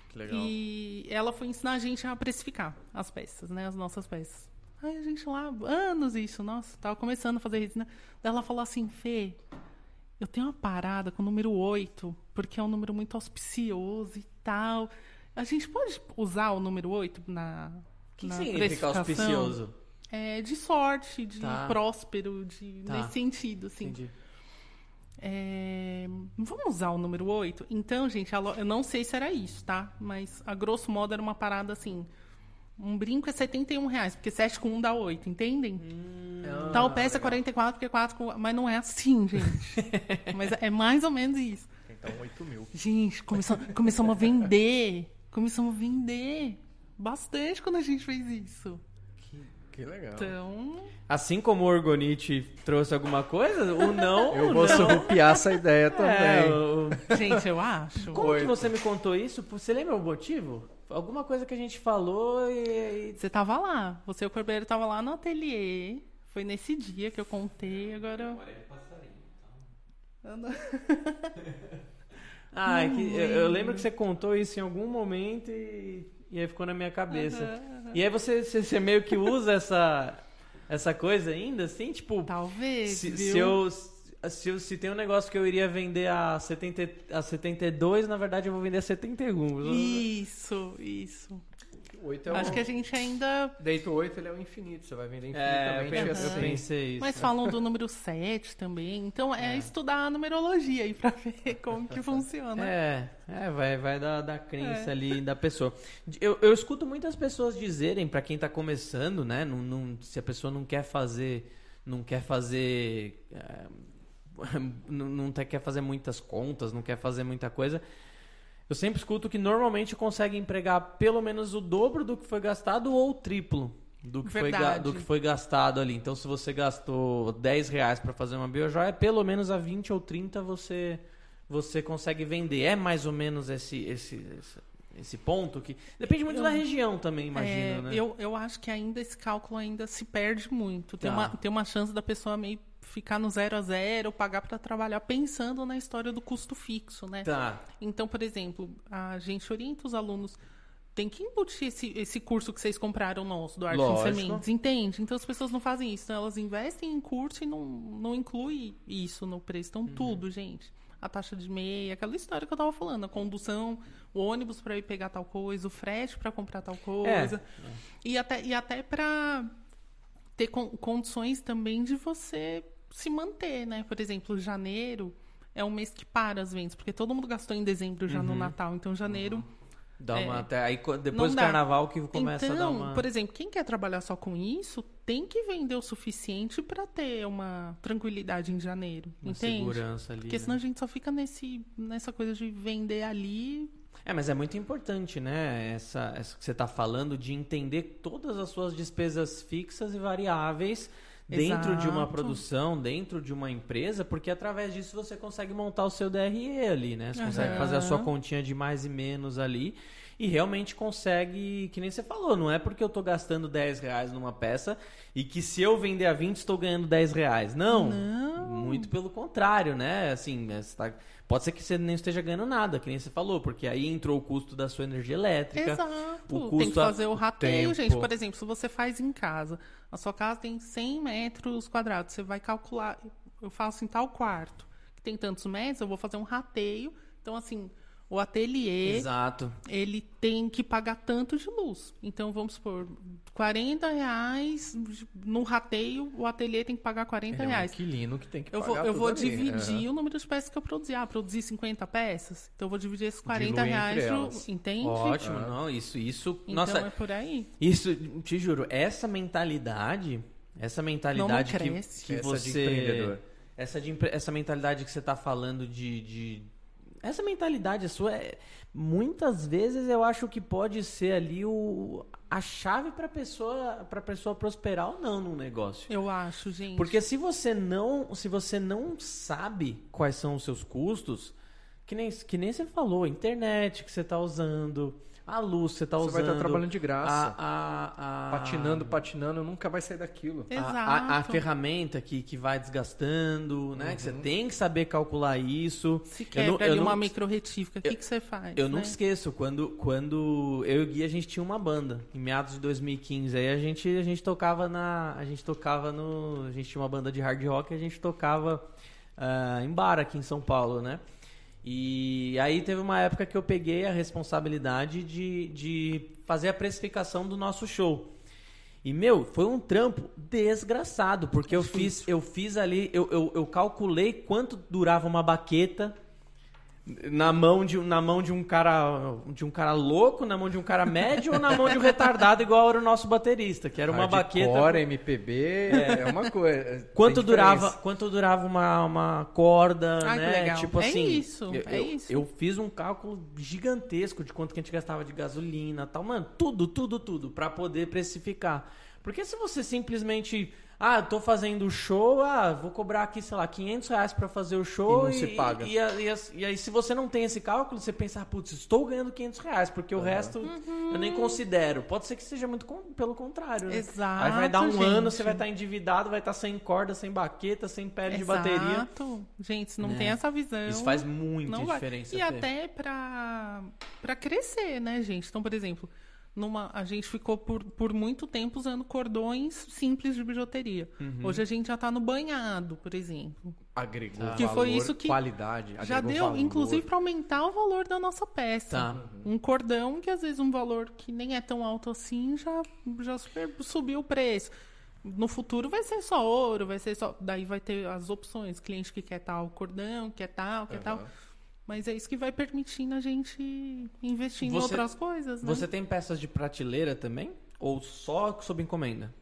Que legal. E ela foi ensinar a gente a precificar as peças, né? As nossas peças. Aí a gente lá, anos isso, nossa, tava começando a fazer resina. Daí ela falou assim, Fê, eu tenho uma parada com o número 8, porque é um número muito auspicioso e tal. A gente pode usar o número 8 na. O que na significa auspicioso? É de sorte, de Tá. próspero, de, Tá. nesse sentido, assim. Entendi. É, Vamos usar o número 8? Então, gente, lo- eu não sei se era isso, tá? Mas a grosso modo era uma parada assim. Um brinco é 71 reais, porque 7 com 1 dá 8, entendem? Tal peça é 44, porque 4 com. Mas não é assim, gente. [LAUGHS] Mas é mais ou menos isso. Então, 8 mil. Gente, começamos, começamos a vender. Começamos a vender bastante quando a gente fez isso. Que legal. Então. Assim como o Orgonite trouxe alguma coisa, o não. Eu o vou não. surrupiar essa ideia também. É, o- Gente, eu acho. Como que Oito. você me contou isso? Você lembra o motivo? Alguma coisa que a gente falou e. Você tava lá. Você e o Corbeiro tava lá no ateliê. Foi nesse dia que eu contei, agora. Anda. [LAUGHS] Ah, é que eu, eu lembro que você contou isso em algum momento e, e aí ficou na minha cabeça. E aí você, você, você meio que usa essa, essa coisa ainda, assim, tipo. Talvez. Se, se eu. Se, se tem um negócio que eu iria vender a, 70, a 72, na verdade eu vou vender a 71. Isso, isso. 8 é Acho o... que a gente ainda. Deito 8 ele é o infinito. Você vai vender É, eu infinitamente pensei, eu assim. pensei isso. Mas falam do número 7 também. Então é, estudar a numerologia aí pra ver [LAUGHS] como que funciona. É, é, vai, vai da, da crença É. ali da pessoa. Eu, eu escuto muitas pessoas dizerem, pra quem tá começando, né? Não, não- se a pessoa não quer fazer. Não quer fazer. é, [LAUGHS] não, não te- quer fazer muitas contas, não quer fazer muita coisa. Eu sempre escuto que normalmente consegue empregar pelo menos o dobro do que foi gastado ou o triplo do que, foi, do que foi gastado ali. Então, se você gastou 10 reais para fazer uma biojoia, pelo menos a 20 ou 30 você, você consegue vender. É mais ou menos esse, esse, esse, esse ponto que. Depende muito Eu- da região também, É, imagino, né? eu, eu acho que ainda esse cálculo ainda se perde muito. Tem, Tá. uma, tem uma chance da pessoa meio ficar no zero a zero, pagar para trabalhar pensando na história do custo fixo, né? Tá. Então, por exemplo, a gente orienta os alunos. Tem que embutir esse, esse curso que vocês compraram nosso, do Arte Lógico. Sementes, entende? Então as pessoas não fazem isso. Então, elas investem em curso e não, não inclui isso no preço. Então, tudo, gente. A taxa de meia, aquela história que eu tava falando, a condução, o ônibus para ir pegar tal coisa, o frete para comprar tal coisa. E até, e até para ter con- condições também de você se manter, né? Por exemplo, janeiro é um mês que para as vendas, porque todo mundo gastou em dezembro já no Natal. Então, janeiro. Dá uma, É. até, aí depois do carnaval que começa então, a dar uma. por exemplo, quem quer trabalhar só com isso, tem que vender o suficiente para ter uma tranquilidade em janeiro, Uma entende? segurança ali. Porque né? senão a gente só fica nesse, nessa coisa de vender ali. É, mas é muito importante, né? Essa, essa que você está falando de entender todas as suas despesas fixas e variáveis dentro de uma Exato. produção, dentro de uma empresa, porque através disso você consegue montar o seu DRE ali, né? Você consegue Aham. fazer a sua continha de mais e menos ali e realmente consegue, que nem você falou, não é porque eu tô gastando 10 reais numa peça e que se eu vender a 20 estou ganhando 10 reais. Não, Não. muito pelo contrário, né? Assim, é, você tá- pode ser que você nem esteja ganhando nada, que nem você falou, porque aí entrou o custo da sua energia elétrica. Exato. o tem custo que a- fazer o rateio, tempo. gente. Por exemplo, se você faz em casa, a sua casa tem 100 metros quadrados, você vai calcular, eu faço em tal quarto, que tem tantos metros, eu vou fazer um rateio. Então, assim, o ateliê, Exato. ele tem que pagar tanto de luz. Então, vamos supor, 40 reais no rateio, o ateliê tem que pagar 40 Ele é um reais. inquilino que tem que Eu pagar vou, eu vou ali. dividir É. o número de peças que eu produzir. Ah, produzir 50 peças? Então eu vou dividir esses 40 Dilui entre reais. no- elas. Entende? Ótimo, não, isso, isso. Então nossa, é por aí. isso, te juro, essa mentalidade, essa mentalidade que, cresce. que Essa de você. empreendedor. essa, de, essa mentalidade que você tá falando de. de- essa mentalidade sua, é, muitas vezes eu acho que pode ser ali o, a chave para pessoa, para pessoa prosperar ou não no negócio. Eu acho, gente. Porque se você não, se você não sabe quais são os seus custos, que nem, que nem você falou, internet que você está usando, a luz você está Você usando. vai estar trabalhando de graça. a, a, a, Patinando, patinando, nunca vai sair daquilo. a- Exato. A, a ferramenta que, que vai desgastando, né? Que você tem que saber calcular isso. Se Eu quebra não- eu ali não- uma micro-retífica, o que, que você faz? Eu né? nunca esqueço, quando, quando eu e o Gui, a gente tinha uma banda, em meados de 2015. Aí a gente, a gente tocava na. A gente tocava no. A gente tinha uma banda de hard rock e a gente tocava ah, em bar aqui em São Paulo, né? E aí teve uma época que eu peguei a responsabilidade de, de fazer a precificação do nosso show. E, meu, foi um trampo desgraçado, porque eu fiz, eu fiz ali, eu, eu, eu calculei quanto durava uma baqueta na mão de, na mão de um cara de um cara louco, na mão de um cara médio ou na mão de um retardado igual era o nosso baterista, que era uma Hardcore, baqueta. MPB, é, uma coisa. Quanto durava, quanto durava uma, uma corda, que né? legal. Tipo É assim, isso, eu, é eu- isso. eu fiz um cálculo gigantesco de quanto que a gente gastava de gasolina, tal, mano, tudo, tudo, tudo pra poder precificar. Porque se você simplesmente, ah, eu tô fazendo o show, ah, vou cobrar aqui, sei lá, 500 reais pra fazer o show E não se paga. E, e e aí, se você não tem esse cálculo, você pensa, ah, putz, estou ganhando 500 reais, porque o resto eu nem considero. Pode ser que seja muito con- pelo contrário, né? Exato, Aí vai dar um gente. ano, você vai estar endividado, vai estar sem corda, sem baqueta, sem pele de bateria. Exato. Gente, não É. tem essa visão. Isso faz muita não vai. diferença. E Fê. até pra, pra crescer, né, gente? Então, por exemplo, numa, a gente ficou por, por muito tempo usando cordões simples de bijuteria. Uhum. Hoje a gente já tá no banhado, por exemplo. Agregou Que foi valor, isso que qualidade, já deu, valor. inclusive, para aumentar o valor da nossa peça. Tá. Um cordão que às vezes um valor que nem é tão alto assim já, já super subiu o preço. No futuro vai ser só ouro, vai ser só. Daí vai ter as opções. Cliente que quer tal cordão, quer tal, quer tal. Mas é isso que vai permitindo a gente investir em Você- outras coisas, né? Você tem peças de prateleira também? Ou só sob encomenda?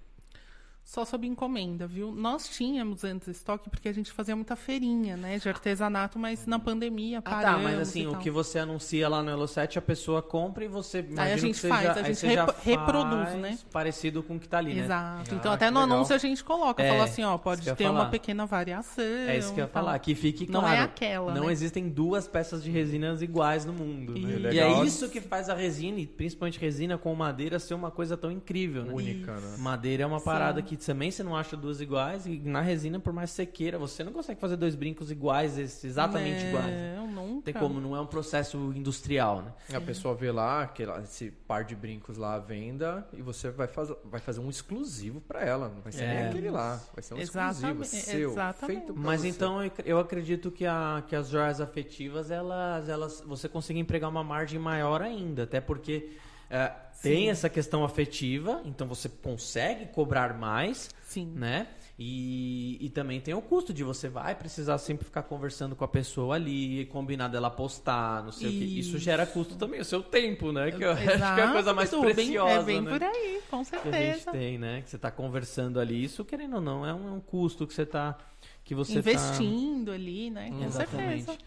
Só sob encomenda, viu? Nós tínhamos antes estoque porque a gente fazia muita feirinha, né? De artesanato, mas na pandemia Ah, paramos tá, mas assim, e o que você anuncia lá no Elo 7, a pessoa compra e você imagino a gente faz, já, a aí gente repro- reproduz, né? Parecido com o que tá ali, né? Exato. Ah, então até no legal. anúncio a gente coloca, É, fala assim, ó, pode ter uma pequena variação. É isso que eu ia e falar. Que fique Não claro. é aquela, Não né? existem duas peças de resinas iguais no mundo. né? Isso. E é isso que faz a resina, e principalmente resina com madeira, ser uma coisa tão incrível, né? Única, né? Madeira é uma Sim. parada que também você não acha duas iguais, e na resina, por mais que você queira, você não consegue fazer dois brincos iguais, esses- exatamente iguais. Não, nunca. Tem como, não é um processo industrial, né? A pessoa vê lá aquele, esse par de brincos lá à venda e você vai fazer, vai fazer um exclusivo pra ela. Não vai ser É. nem aquele lá. Vai ser um Exatamente, exclusivo seu. exatamente. Feito pra Mas você. então eu- eu acredito que, a, que as joias afetivas, elas, elas, você consegue empregar uma margem maior ainda, até porque é, tem essa questão afetiva, então você consegue cobrar mais, Sim. né? E, e também tem o custo de você vai precisar sempre ficar conversando com a pessoa ali, combinar dela postar, não sei o que. Isso gera custo também, o seu tempo, né? Que eu acho que é a coisa mais Exato, bem- preciosa, É bem né? por aí, com que a gente certeza. tem, né? Que você tá conversando ali. Isso, querendo ou não, é um, é um custo que você tá. Que você tá- Investindo ali, né? Com Exatamente. certeza.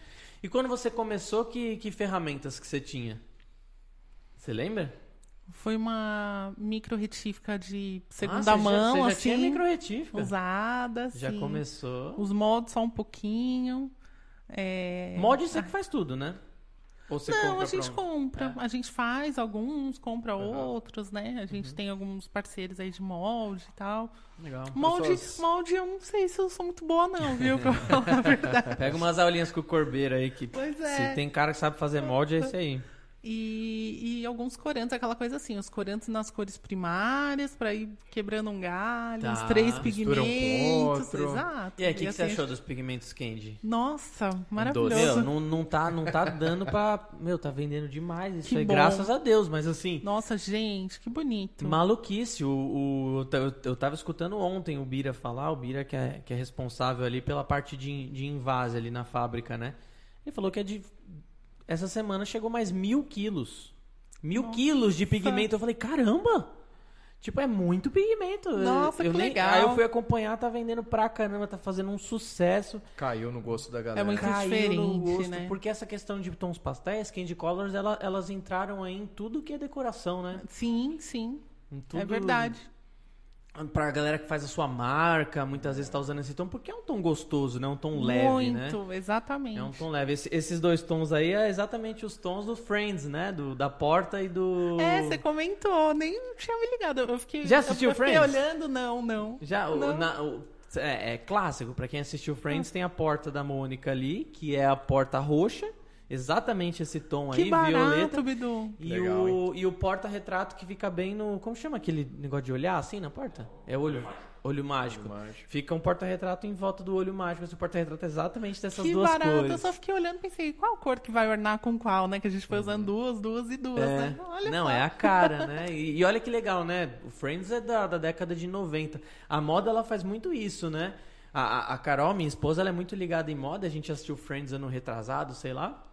E quando você começou, que, que ferramentas que você tinha? Você lembra? Foi uma micro retífica de Ah, segunda já- mão, você já assim, tinha micro retífica. usada, Já assim. começou. Os moldes só um pouquinho. É... Mod você que faz tudo, né? Ou você Não, compra a gente um- compra. A gente faz alguns, compra outros, né? A gente Uhum. tem alguns parceiros aí de molde e tal. Legal. Molde, Pessoas- molde eu não sei se eu sou muito boa não, viu? [LAUGHS] Pra falar a verdade. Pega umas aulinhas com o Corbeiro aí que Pois se é. tem cara que sabe fazer molde, é esse aí. E, e alguns corantes, aquela coisa assim, os corantes nas cores primárias, pra ir quebrando um galho, Tá, os três um pigmentos. Exato. E aí, o que, que você assim, achou dos pigmentos Candy? Nossa, Meu, maravilhoso. não, não, tá, não tá dando pra. Meu, tá vendendo demais isso Que aí, bom. graças a Deus, mas assim. Nossa, gente, que bonito. Maluquice, o, o- eu, eu tava escutando ontem o Bira falar, o Bira que é, que é responsável ali pela parte de, de invase ali na fábrica, né? Ele falou que é de. Essa semana chegou mais mil quilos. Mil quilos de pigmento. Eu falei, caramba! Tipo, é muito pigmento. Nossa, eu que nem- legal. Aí eu fui acompanhar, tá vendendo pra caramba, tá fazendo um sucesso. Caiu no gosto da galera. É muito Caiu no diferente, gosto, né? Porque essa questão de tons pastéis, candy colors, ela- elas entraram aí em tudo que é decoração, né? Sim, sim. Em tudo, É verdade. Pra galera que faz a sua marca, muitas vezes tá usando esse tom, porque é um tom gostoso, né? Um tom leve, né? Muito, exatamente. É um tom leve. Esse- esses dois tons aí é exatamente os tons do Friends, né? Do, da porta e do. É, você comentou, nem tinha me ligado. Eu fiquei, Já assistiu eu, eu fiquei Friends? olhando, não, não. Já, o- Não. na- o- é, é clássico, pra quem assistiu Friends, tem a porta da Mônica ali, que é a porta roxa. Exatamente esse tom Que aí, barato, violeta. Bidu. E Legal, o, e o porta-retrato que fica bem no. Como chama aquele negócio de olhar assim na porta? É olho. Olho mágico. mágico. Fica um porta-retrato em volta do olho mágico. Esse porta-retrato é exatamente dessas Que duas barato. Eu cores. só fiquei olhando e pensei, qual cor que vai ornar com qual, né? Que a gente foi usando duas, duas e duas, É. né? Olha Não, só. é a cara, [LAUGHS] né? E, e olha que legal, né? O Friends é da, da década de 90. A moda, ela faz muito isso, né? A, a, a Carol, minha esposa, ela é muito ligada em moda. A gente assistiu Friends ano retrasado, sei lá.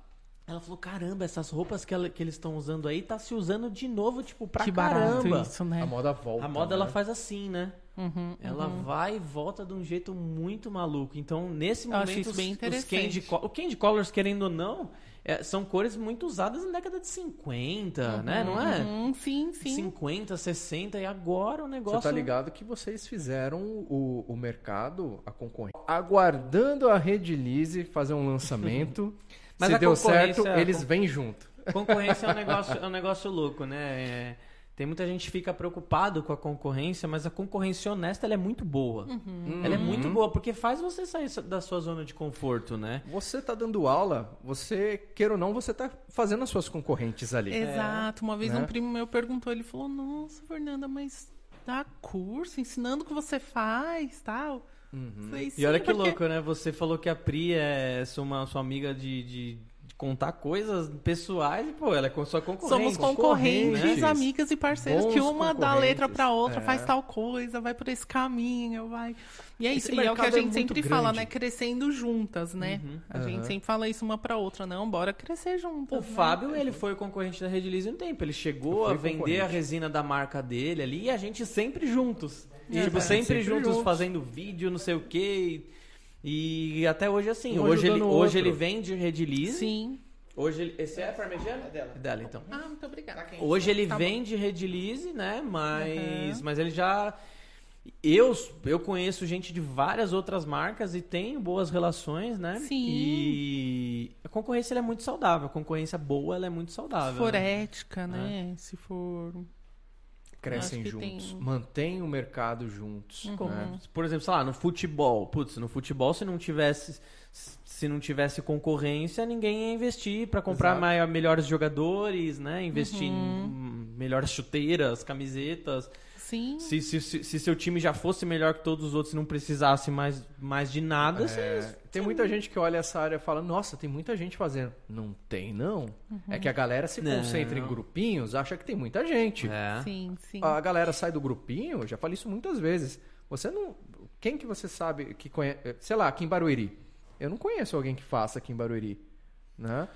Ela falou, caramba, essas roupas que, ela- que eles estão usando aí, tá se usando de novo, tipo, pra Que barato caramba. isso, né? A moda volta. A moda, né? ela faz assim, né? Uhum, Ela vai e volta de um jeito muito maluco. Então, nesse Eu momento, os, bem os candy, o candy colors, querendo ou não, é, são cores muito usadas na década de 50, né? Não é? Uhum, sim, sim. 50, 60 e agora o negócio... Você tá ligado que vocês fizeram o, o mercado, a concorrência, aguardando a Rede Lise fazer um lançamento. [LAUGHS] Mas Se deu certo, eles vêm junto. Concorrência é um [LAUGHS] negócio, é um negócio louco, né? É, tem muita gente que fica preocupado com a concorrência, mas a concorrência honesta ela é muito boa. Uhum. Ela é muito boa, porque faz você sair da sua zona de conforto, né? Você tá dando aula, você, queira ou não, você tá fazendo as suas concorrentes ali. Exato. Uma vez Né? um primo meu perguntou, ele falou, nossa, Fernanda, mas dá curso ensinando o que você faz, tal. Falei, E "Sim, olha que porque- louco, né? Você falou que a Pri é sua, uma, sua amiga de, de- de contar coisas pessoais e, pô, ela é com sua concorrente. Somos concorrentes, concorrentes, amigas e parceiros bons que uma dá letra pra outra, é. faz tal coisa, vai por esse caminho, vai. E é isso, e é o que a é gente muito sempre fala, grande. né? Crescendo juntas, né? A Aham. gente sempre fala isso uma pra outra, não, bora crescer juntas. O né? Fábio, ele foi concorrente da Rede Lise um tempo. Ele chegou a vender a resina da marca dele ali e a gente sempre juntos. Tipo, É, sempre, sempre juntos, juntos. fazendo vídeo, não sei o quê. E, e até hoje, assim, Um hoje, ele, hoje ele vende Rede Lise. Sim. Hoje ele, esse é parmegiana? É dela. dela, então. Ah, muito obrigada. Hoje ele Tá bom. vende Redilize, né? Mas, Uhum. mas ele já. Eu, eu conheço gente de várias outras marcas e tenho boas relações, né? Sim. E a concorrência ela é muito saudável. A concorrência boa ela é muito Se saudável. for né? ética, né? Se for. Crescem juntos. tem- Mantém o mercado juntos. Uhum. né? Por exemplo, sei lá, no futebol. Putz, no futebol, se não tivesse. Se não tivesse concorrência, ninguém ia investir para comprar Exato. mai- melhores jogadores, né? Investir Uhum. em melhores chuteiras, camisetas. Sim. Se, se, se, se seu time já fosse melhor que todos os outros e não precisasse mais, mais de nada, É, você- tem muita gente que olha essa área e fala, nossa, tem muita gente fazendo. Não tem, não. É que a galera se Não. concentra em grupinhos, acha que tem muita gente. É. Sim, sim. A galera sai do grupinho, eu já falei isso muitas vezes. Você não. Quem que você sabe que conhece, sei lá, aqui em Barueri? Eu não conheço alguém que faça aqui em Barueri, né?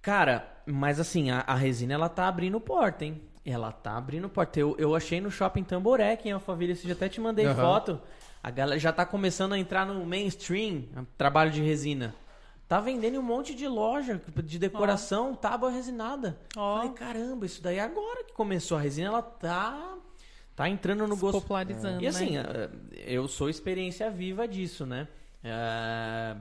Cara, mas assim, a, a resina ela tá abrindo porta, hein? Ela tá abrindo porta. Eu, eu achei no shopping Tamboré, que em Alphaville, esse dia até te mandei Aham. foto. A galera já tá começando a entrar no mainstream, trabalho de resina. Tá vendendo um monte de loja de decoração, tábua resinada. Ó. Falei, caramba, isso daí é agora que começou. A resina, ela tá, tá entrando no Se gosto. popularizando, E assim, né? eh, eu sou experiência viva disso, né? Eh,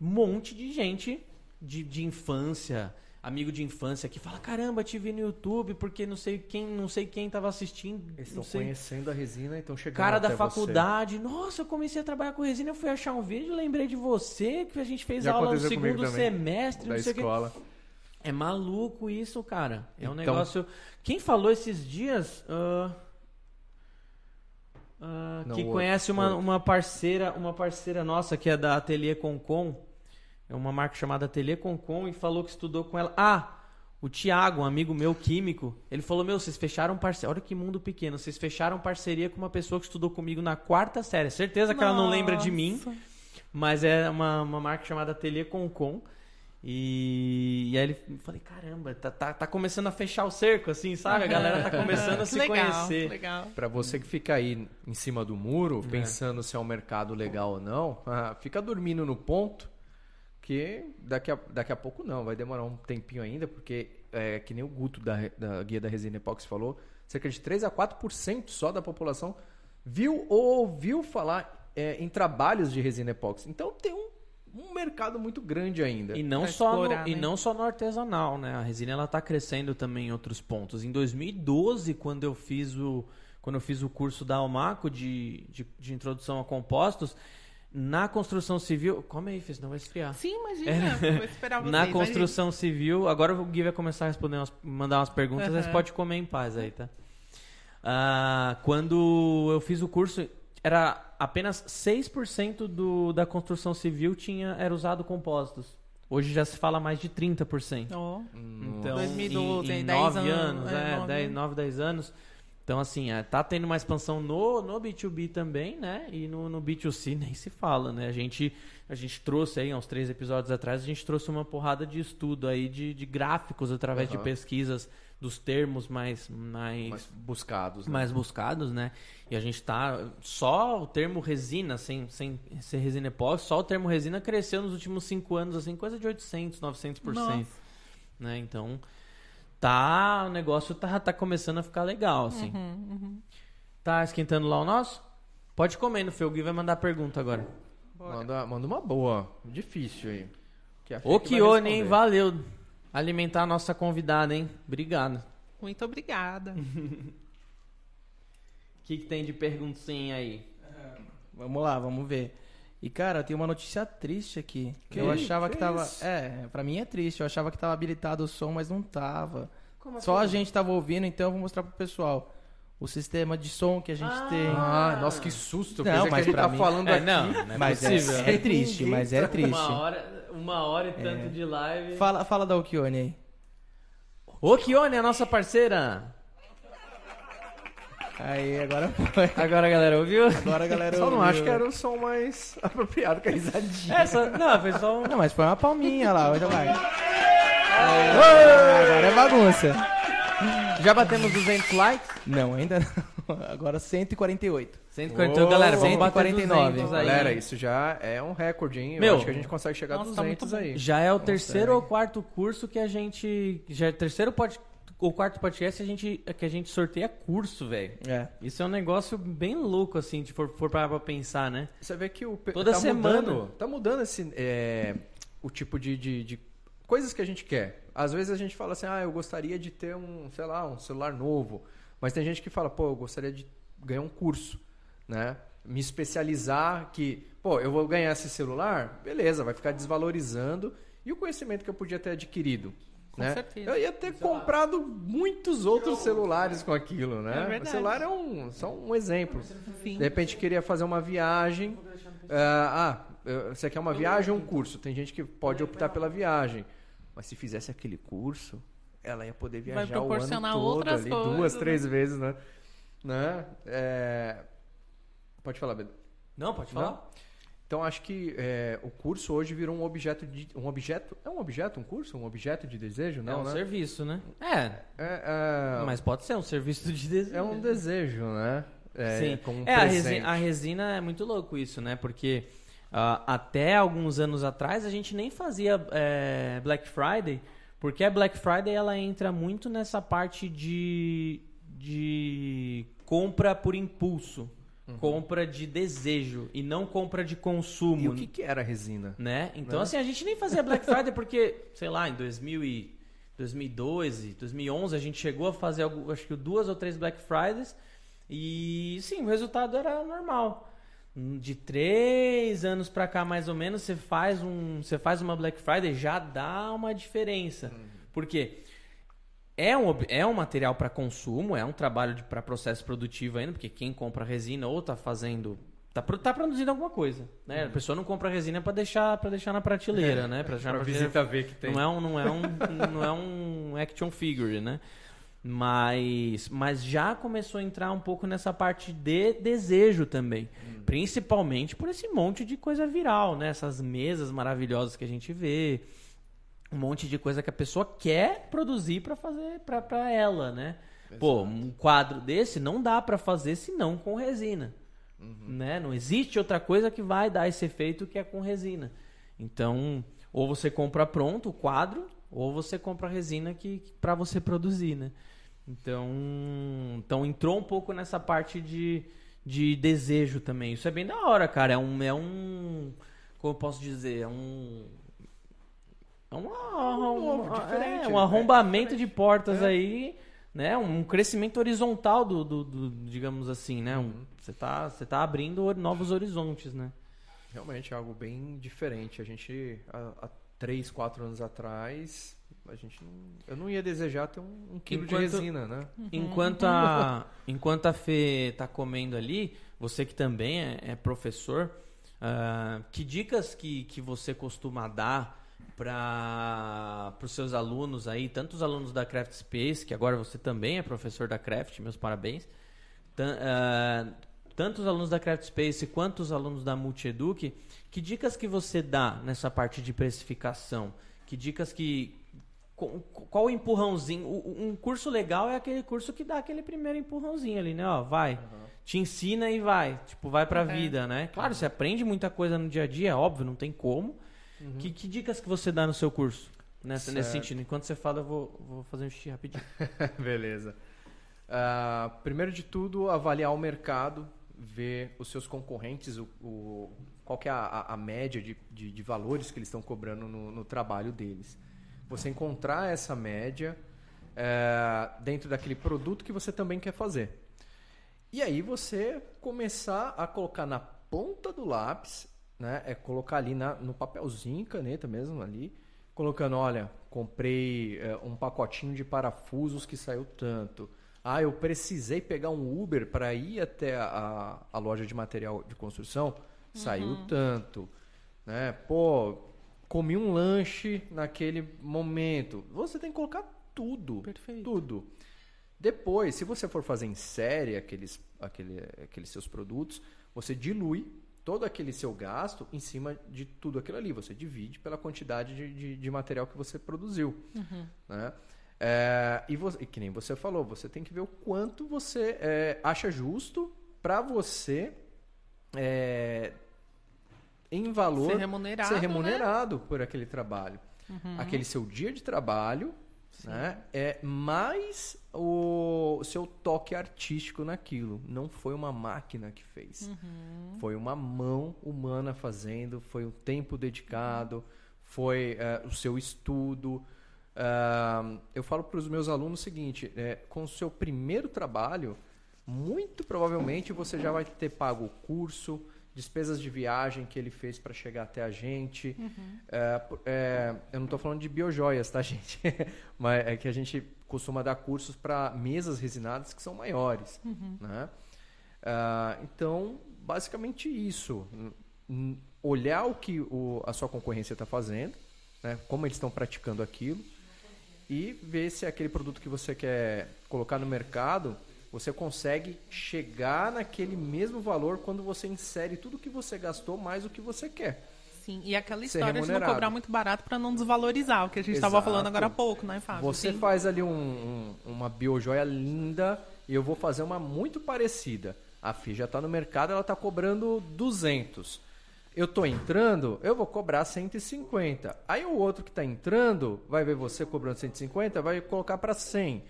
Um monte de gente de, de infância, amigo de infância, que fala: caramba, te vi no YouTube porque não sei quem, não sei quem tava assistindo. Eles estão conhecendo a resina e estão chegando Cara da faculdade, nossa, eu comecei a trabalhar com resina, eu fui achar um vídeo, lembrei de você, que a gente fez Já aula no segundo semestre, da não sei escola. É maluco isso, cara. É um Então- negócio. Quem falou esses dias? ah, Não, que conhece outro, uma, outro. uma parceira, uma parceira nossa que é da Ateliê Concon. É uma marca chamada Ateliê Concon e falou que estudou com ela. Ah, o Thiago, um amigo meu químico, ele falou: Meu, vocês fecharam parceria. Olha que mundo pequeno. Vocês fecharam parceria com uma pessoa que estudou comigo na quarta série. Certeza que ela não lembra de mim. Nossa. Mas é uma, uma marca chamada Ateliê Concon. E, e aí ele eu falei, caramba, tá, tá, tá começando a fechar o cerco, assim, sabe? A galera tá [LAUGHS] começando a se legal, conhecer. Legal. Pra você que fica aí em cima do muro, É. pensando se é um mercado legal ou não, ah, [LAUGHS] fica dormindo no ponto, que daqui a, daqui a pouco não, vai demorar um tempinho ainda, porque é que nem o Guto da, da Guia da Resina Epoxy falou, cerca de 3 a 4% só da população viu ou ouviu falar é, em trabalhos de resina epóxi. Então tem um, um mercado muito grande ainda. E não, só no, explorar, e né? não só no artesanal, né? A resina ela tá crescendo também em outros pontos. Em 2012, quando eu fiz o, quando eu fiz o curso da Almaco de, de, de introdução a compostos, na construção civil. Come aí, Fê, senão vai esfriar. Sim, imagina. Vou esperar vocês. [LAUGHS] Na construção civil, agora o Gui vai começar a responder umas, mandar umas perguntas, aí você pode comer em paz aí, tá? Ah, quando eu fiz o curso, era apenas 6% do, da construção civil tinha, era usado compósitos. Hoje já se fala mais de 30%. gente. Ó. Então, 2012, em, em 10 9 anos, anos, é, é, nove 10, anos. 9, 10 anos. Então, assim, é, tá tendo uma expansão no, no B2B também, né? E no, no B2C [LAUGHS] nem se fala, né? A gente, a gente trouxe aí, uns três episódios atrás, a gente trouxe uma porrada de estudo aí de, de gráficos através de Aham. pesquisas dos termos mais, mais, mais buscados. né? mais buscados, né? E a gente tá. Só o termo resina, sem, sem ser resina epóxi, só o termo resina cresceu nos últimos cinco anos, assim, coisa de 800, 900%. Nossa. Né? Então, tá. O negócio tá, tá começando a ficar legal, assim. Uhum, Tá esquentando lá o nosso? Pode comer no Felgui, vai mandar pergunta agora. Manda, manda uma boa. Difícil aí. Que Ô, Kione, hein? Valeu. Alimentar a nossa convidada, hein? Obrigado. Muito obrigada. O [LAUGHS] que, que tem de perguntinha aí? Vamos lá, vamos ver. E, cara, tem uma notícia triste aqui. Que eu achava que, Que tava. isso? É, pra mim é triste. Eu achava que tava habilitado o som, mas não tava. Como Só a assim? gente tava ouvindo, então eu vou mostrar pro pessoal. O sistema de som que a gente Ah. tem. Ah, nossa, que susto. Não, Pensei que mas a gente pra tá mim- falando É, aqui. não, não é mas possível. é, é triste, mas é triste. Uma hora, uma hora e tanto de live. Fala, fala da Okione aí. Ô, Kione, a nossa parceira. Aí, agora foi. Agora a galera ouviu? Agora a galera. [LAUGHS] Só não ouviu. acho que era o som mais [LAUGHS] apropriado que a risadinha. Essa, não, foi só um... Não, mas foi uma palminha lá, então vai. Agora é bagunça. Já batemos 200 likes? Não, ainda não. [LAUGHS] Agora 148. 140, então, galera, vamos bater 149. 200 aí. Galera, isso já é um recorde, hein? Eu Meu. acho que a gente consegue chegar a Nossa, tá 200 muito bom. aí. Já é o terceiro ou quarto curso que a gente... Já é o terceiro pod... ou quarto podcast que a gente, que a gente sorteia curso, velho. É. Isso é um negócio bem louco, assim, se for, for parar pra pensar, né? Você vê que o Toda tá semana. mudando, tá mudando esse é, o tipo de, de, de coisas que a gente quer. Às vezes a gente fala assim: "Ah, eu gostaria de ter um, sei lá, um celular novo". Mas tem gente que fala: "Pô, eu gostaria de ganhar um curso", né? Me especializar que, pô, eu vou ganhar esse celular, beleza, vai ficar desvalorizando e o conhecimento que eu podia ter adquirido, Com né? certeza. Eu ia ter comprado muitos outros celulares com aquilo, né? É o celular é um, só um exemplo. Sim. De repente queria fazer uma viagem. ah, ah, você quer uma viagem ou um curso? Tem gente que pode optar pela viagem. Mas se fizesse aquele curso, ela ia poder Vai viajar o ano proporcionar todo outras ali, coisas, duas, né? três vezes, né? né? É, Pode falar, Beto. Não, pode falar. Não? Então acho que é, o curso hoje virou um objeto de um objeto é um objeto um curso um objeto de desejo é não um né? serviço, né? É, É, é, mas pode ser um serviço de desejo. é um desejo né é, Sim. como um é, a resina, a resina é muito louco isso, né? Porque ah, até alguns anos atrás a gente nem fazia é, Black Friday, porque a Black Friday ela entra muito nessa parte de, de compra por impulso, compra de desejo e não compra de consumo. e o que, que era a resina né? Então, Né? assim, a gente nem fazia Black Friday porque, sei lá, em 2000 e 2012, 2011, a gente chegou a fazer, algo- acho que duas ou três Black Fridays e, sim, o resultado era normal. De três anos pra cá, mais ou menos, você faz, um, você faz uma Black Friday, já dá uma diferença. Por quê? É um, é um material para consumo, é um trabalho para processo produtivo ainda, porque quem compra resina ou tá fazendo. Tá, tá produzindo alguma coisa. Né? A pessoa não compra resina para deixar, pra deixar na prateleira, né? Pra deixar pra na prateleira visita ver que tem não é um, não é um, não é um action figure, né? Mas, mas já começou a entrar um pouco nessa parte de desejo também. Principalmente por esse monte de coisa viral, né? Essas mesas maravilhosas que a gente vê. Um monte de coisa que a pessoa quer produzir para fazer pra pra ela, né? Pô, um quadro desse não dá para fazer senão com resina. Né? Não existe outra coisa que vai dar esse efeito que é com resina. Então, ou você compra pronto o quadro, ou você compra resina que, que para você produzir, né? Então, então entrou um pouco nessa parte de, de desejo também. Isso é bem da hora, cara. É um, é um, como eu posso dizer, é um é uma, novo, uma- diferente, é, né? um arrombamento É de portas aí, né? Um crescimento horizontal do, do, do- digamos assim, né? Um- Você tá, você tá abrindo novos horizontes, né? realmente é algo bem diferente a gente há, há três quatro anos atrás a gente não, eu não ia desejar ter um, um quilo Enquanto- de resina né Enquanto a, enquanto a Fê tá comendo ali, você que também é, é professor, ah, que dicas que, que você costuma dar para os seus alunos aí, tanto os alunos da Craft Space, que agora você também é professor da Craft, meus parabéns, tan- ah, tanto os alunos da Craft Space quanto os alunos da Multieduc, que dicas que você dá nessa parte de precificação? Que dicas que qual o empurrãozinho? Um curso legal é aquele curso que dá aquele primeiro empurrãozinho ali, né? Ó, vai, te ensina e vai. Tipo, vai pra vida, né? Claro, você aprende muita coisa no dia a dia, é óbvio, não tem como. Que, que dicas que você dá no seu curso? Nessa, nesse sentido. Enquanto você fala, eu vou, vou fazer um xixi rapidinho. [LAUGHS] Beleza. Ah, primeiro de tudo, avaliar o mercado, ver os seus concorrentes, o, o- qual que é a, a- média de, de- de valores que eles estão cobrando no, no trabalho deles. Você encontrar essa média eh, dentro daquele produto que você também quer fazer. E aí você começar a colocar na ponta do lápis, né? É colocar ali na- no papelzinho, caneta mesmo ali, colocando, olha, comprei é, um pacotinho de parafusos que saiu tanto. Ah, eu precisei pegar um Uber para ir até a, a loja de material de construção, saiu tanto. Né? Pô, comi um lanche naquele momento. Você tem que colocar tudo. Perfeito. Tudo. Depois, se você for fazer em série aqueles, aquele, aqueles seus produtos, você dilui todo aquele seu gasto em cima de tudo aquilo ali. Você divide pela quantidade de, de, de material que você produziu. Né? É, e, você, e que nem você falou, você tem que ver o quanto você é, acha justo para você é, em valor Ser remunerado, ser né? remunerado por aquele trabalho. Aquele seu dia de trabalho né, é mais o seu toque artístico naquilo. Não foi uma máquina que fez. Foi uma mão humana fazendo, foi o tempo dedicado, foi eh, o seu estudo. Ah, eu falo para os meus alunos o seguinte: eh, com o seu primeiro trabalho, muito provavelmente você já vai ter pago o curso, despesas de viagem que ele fez para chegar até a gente. É, por- é, eu não estou falando de biojoias, tá, [LAUGHS] gente? Mas é que a gente costuma dar cursos para mesas resinadas que são maiores. Né? Ah, então, basicamente isso. Olhar o que o- a sua concorrência está fazendo, né? como eles estão praticando aquilo, e ver se aquele produto que você quer colocar no mercado você consegue chegar naquele mesmo valor quando você insere tudo que você gastou mais o que você quer. Sim, e aquela história de não cobrar muito barato pra não desvalorizar, o que a gente estava falando agora há pouco, né, Fábio? Você Sim. faz ali um- um- uma biojoia linda e eu vou fazer uma muito parecida. A FI já está no mercado, ela está cobrando 200. Eu tô entrando, eu vou cobrar 150. Aí o outro que está entrando vai ver você cobrando 150, vai colocar para 100.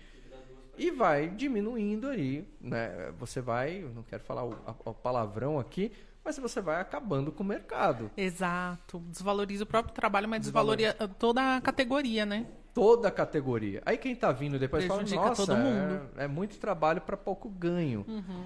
E vai diminuindo aí, né? Você vai, não quero falar o, a- o palavrão aqui, mas você vai acabando com o mercado. Exato. Desvaloriza o próprio trabalho, mas desvaloriza toda a categoria, né? toda a categoria. Aí quem tá vindo depois fala, Prejudica nossa, todo mundo." Uhum, É, é muito trabalho para pouco ganho.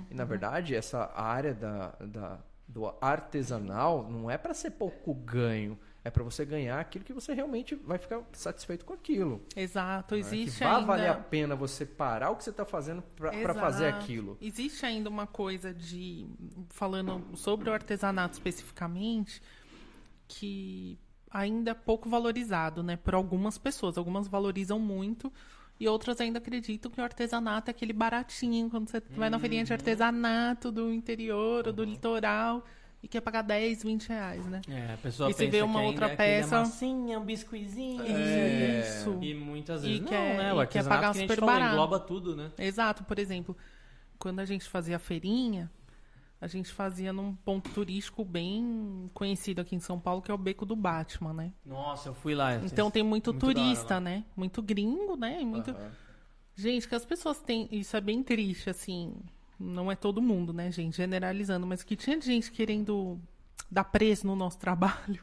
e na verdade, essa área da, da- do artesanal não é para ser pouco ganho, é para você ganhar aquilo que você realmente vai ficar satisfeito com aquilo. Exato. né? Que Existe vai ainda... valer a pena você parar o que você tá fazendo para fazer aquilo. Existe ainda uma coisa de. Falando sobre o artesanato especificamente, que ainda é pouco valorizado, né? Por algumas pessoas. Algumas valorizam muito. E outras ainda acreditam que o artesanato é aquele baratinho, quando você vai na feirinha Uhum. de artesanato do interior ou do litoral e quer pagar 10, 20 reais, né? É, a pessoa E se pensa vê uma outra é peça- massinha, um biscuizinho. Isso. E muitas E vezes quer- não, né? e O quer pagar que a gente super falou, barato. engloba tudo, né? Exato, por exemplo, quando a gente fazia a feirinha, a gente fazia num ponto turístico bem conhecido aqui em São Paulo, que é o Beco do Batman, né? Nossa, eu fui lá. Então tem muito, muito da hora turista, lá. né? Muito gringo, né? E muito... Gente, que as pessoas têm. Isso é bem triste, assim. Não é todo mundo, né, gente? Generalizando, mas que tinha gente querendo dar preço no nosso trabalho.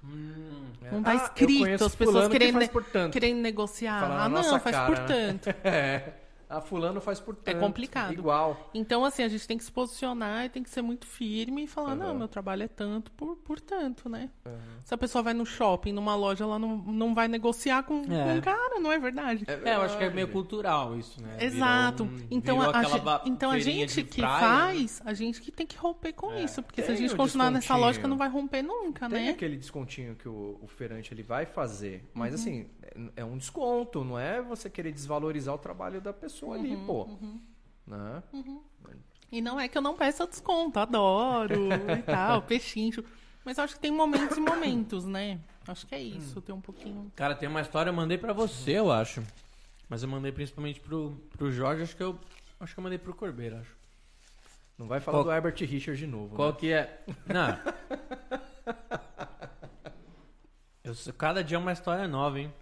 Não tá Ah, escrito, as pessoas fulano que querendo, faz por tanto. querendo negociar. Fala na ah, não, faz cara, por né? tanto. [LAUGHS] É. A fulano faz por tanto. complicado. Igual. Então, assim, a gente tem que se posicionar e tem que ser muito firme e falar, não, meu trabalho é tanto por, por tanto, né? Se a pessoa vai no shopping, numa loja, ela não, não vai negociar com, É. com o cara, não é verdade? É, eu acho que é meio cultural isso, né? Exato. Um- então, a, a então a gente que praia, né? faz, a gente que tem que romper com isso. Porque se a Tem gente continuar nessa lógica, não vai romper nunca, Tem né? aquele descontinho que o, o feirante ele vai fazer, mas Uhum. assim, é, é um desconto, não é você querer desvalorizar o trabalho da pessoa ali, Uhum, pô. Né? E não é que eu não peça desconto, adoro e [LAUGHS] tal, pechincho. Mas eu acho que tem momentos e momentos, né? Acho que é isso, tem um pouquinho. Cara, tem uma história, eu mandei pra você, eu acho. Mas eu mandei principalmente pro, pro Jorge, acho que eu. Acho que eu mandei pro Corbeiro, acho. Não vai falar Qual- do Herbert Richard de novo. Qual né? que é? Não. [LAUGHS] Eu, cada dia é uma história nova, hein?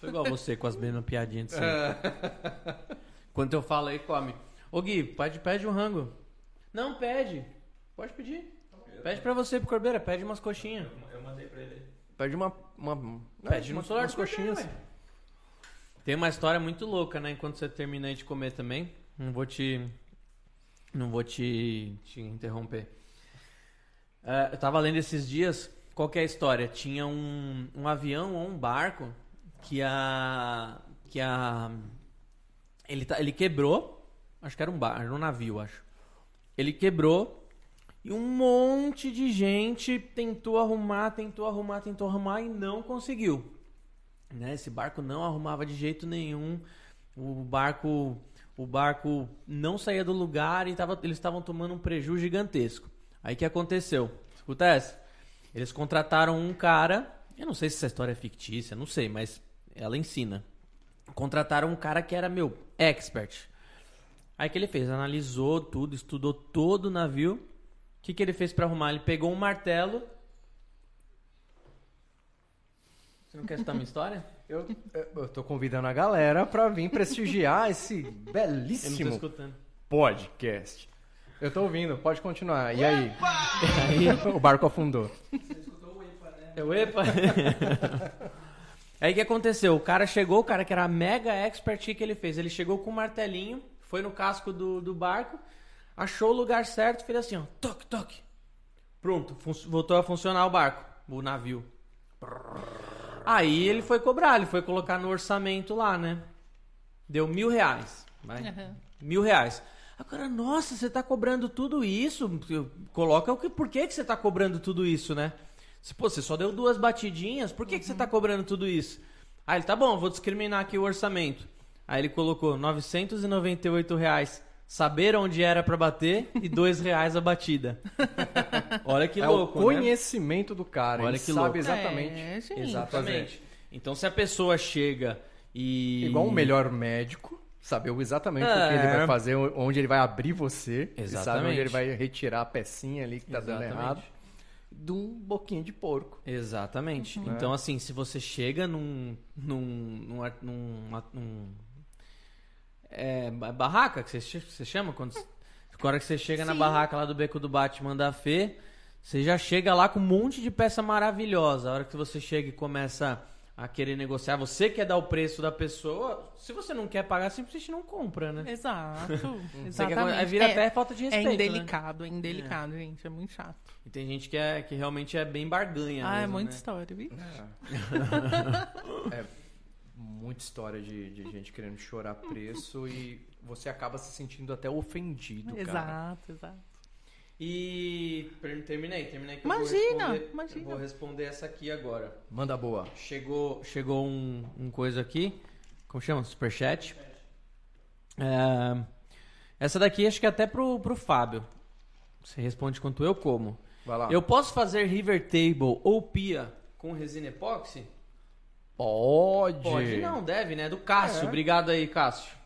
Sou igual você com as mesmas piadinhas de sempre. [LAUGHS] Quando eu falo aí, come. Ô Gui, pede, pede um rango. Não, pede. Pode pedir. Pede pra você, pro Corbeira, pede umas coxinhas. Pede uma. uma Pede no uma- celular umas do Corbeira, coxinhas. Tem uma história muito louca, né? Enquanto você termina aí de comer também. Não vou te. Não vou te, te interromper. É, eu tava lendo esses dias. Qual que é a história? Tinha um, um avião ou um barco que a. Que a. Ele, tá, ele quebrou. Acho que era um bar, era um navio, acho. Ele quebrou. E um monte de gente tentou arrumar, tentou arrumar, tentou arrumar e não conseguiu. Né? Esse barco não arrumava de jeito nenhum. O barco, o barco não saía do lugar e tava, eles estavam tomando um prejuízo gigantesco. Aí que aconteceu? Escuta essa. Eles contrataram um cara. Eu não sei se essa história é fictícia, não sei, mas ela ensina. Contrataram um cara que era meu expert. Aí o que ele fez? Analisou tudo, estudou todo o navio. O que, que ele fez pra arrumar? Ele pegou um martelo. Você não quer escutar minha história? [LAUGHS] Eu, eu tô convidando a galera pra vir prestigiar esse Eu belíssimo escutando. podcast. Eu tô ouvindo, pode continuar. E aí? [LAUGHS] aí o barco afundou. Eu, epa! [LAUGHS] Aí o que aconteceu? O cara chegou, o cara que era mega expert, o que ele fez? Ele chegou com um martelinho, foi no casco do, do barco, achou o lugar certo, fez assim, ó, toque, toque. Pronto, voltou a funcionar o barco, o navio. Aí ele foi cobrar, ele foi colocar no orçamento lá, né? Deu mil reais. Vai. Aham. Mil reais. Agora, nossa, você tá cobrando tudo isso? Coloca o que, por que, que você tá cobrando tudo isso, né? Se, pô, você só deu duas batidinhas, por que, que você tá cobrando tudo isso? Aí ele, tá bom, vou discriminar aqui o orçamento. Aí ele colocou 998 reais saber onde era pra bater e dois reais a batida. [LAUGHS] Olha que é louco, o né? conhecimento do cara. Olha ele que sabe louco. exatamente. É, gente. Exatamente. Então, se a pessoa chega e. Igual um melhor médico, saber exatamente o que É. ele vai fazer, onde ele vai abrir você, e sabe Exatamente. onde ele vai retirar a pecinha ali que tá dando Exatamente. errado, de um boquinho de porco. Exatamente. Então, assim, se você chega num. num. num. num, num- é, ba- barraca, que você, você chama? Quando, hora que você chega na Sim. barraca lá do beco do Batman da Fê, você já chega lá com um monte de peça maravilhosa. A hora que você chega e começa a querer negociar, você quer dar o preço da pessoa, se você não quer pagar, simplesmente não compra, né? Exato. [LAUGHS] Quer- Exatamente. aí vira é, até falta de é respeito. né? indelicado, é indelicado, gente. É muito chato. E tem gente que, é, que realmente é bem barganha. ah, é mesmo, muita né? história, viu? [LAUGHS] É muita história de, de gente querendo chorar preço e você acaba se sentindo até ofendido, cara. Exato, exato. E terminei, terminei. eu vou Imagina, imagina. Vou responder essa aqui agora. Manda boa. Chegou, chegou um, um coisa aqui. Como chama? Superchat. É, essa daqui acho que é até pro, pro Fábio. Você responde quanto eu como. Vai lá. Eu posso fazer river table ou pia com resina epóxi? Pode. Pode não, deve, né? Do Cássio. É. Obrigado aí, Cássio.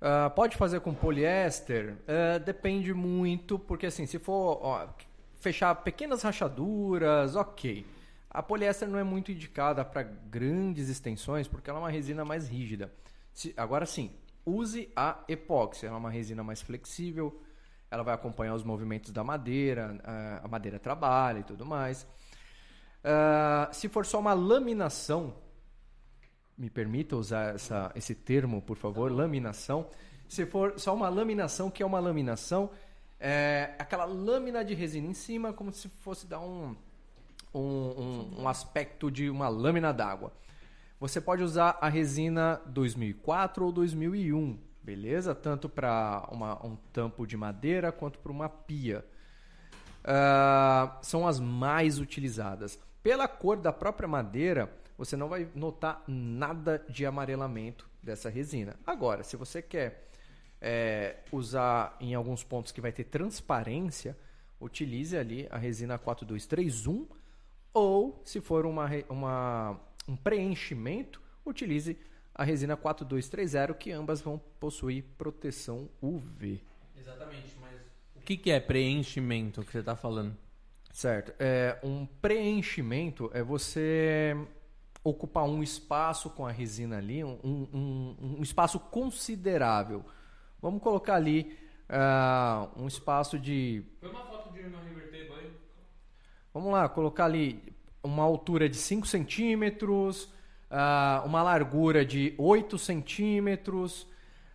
Ah, pode fazer com poliéster? Ah, depende muito, porque assim, se for ó, fechar pequenas rachaduras, ok. A poliéster não é muito indicada para grandes extensões, porque ela é uma resina mais rígida. Se- agora sim, use a epóxi, ela é uma resina mais flexível, ela vai acompanhar os movimentos da madeira, a madeira trabalha e tudo mais. Ah, se for só uma laminação, me permita usar essa- esse termo, por favor, laminação. Se for só uma laminação, que é uma laminação? É aquela lâmina de resina em cima, como se fosse dar um, um, um- um aspecto de uma lâmina d'água. Você pode usar a resina 2004 ou 2001, beleza? Tanto para um tampo de madeira quanto para uma pia. Ah, são as mais utilizadas. Pela cor da própria madeira, você não vai notar nada de amarelamento dessa resina. Agora, se você quer é, usar em alguns pontos que vai ter transparência, utilize ali a resina 4231 ou, se for uma, uma- um preenchimento, utilize a resina 4230, que ambas vão possuir proteção UV. Exatamente, mas. O que, que é preenchimento que você tá falando? Certo. É, um preenchimento é você ocupar um espaço com a resina ali, um, um- um espaço considerável. Vamos colocar ali ah, um espaço de. Foi uma foto de uma river table aí. Vamos lá, colocar ali uma altura de 5 centímetros, ah, uma largura de 8 centímetros,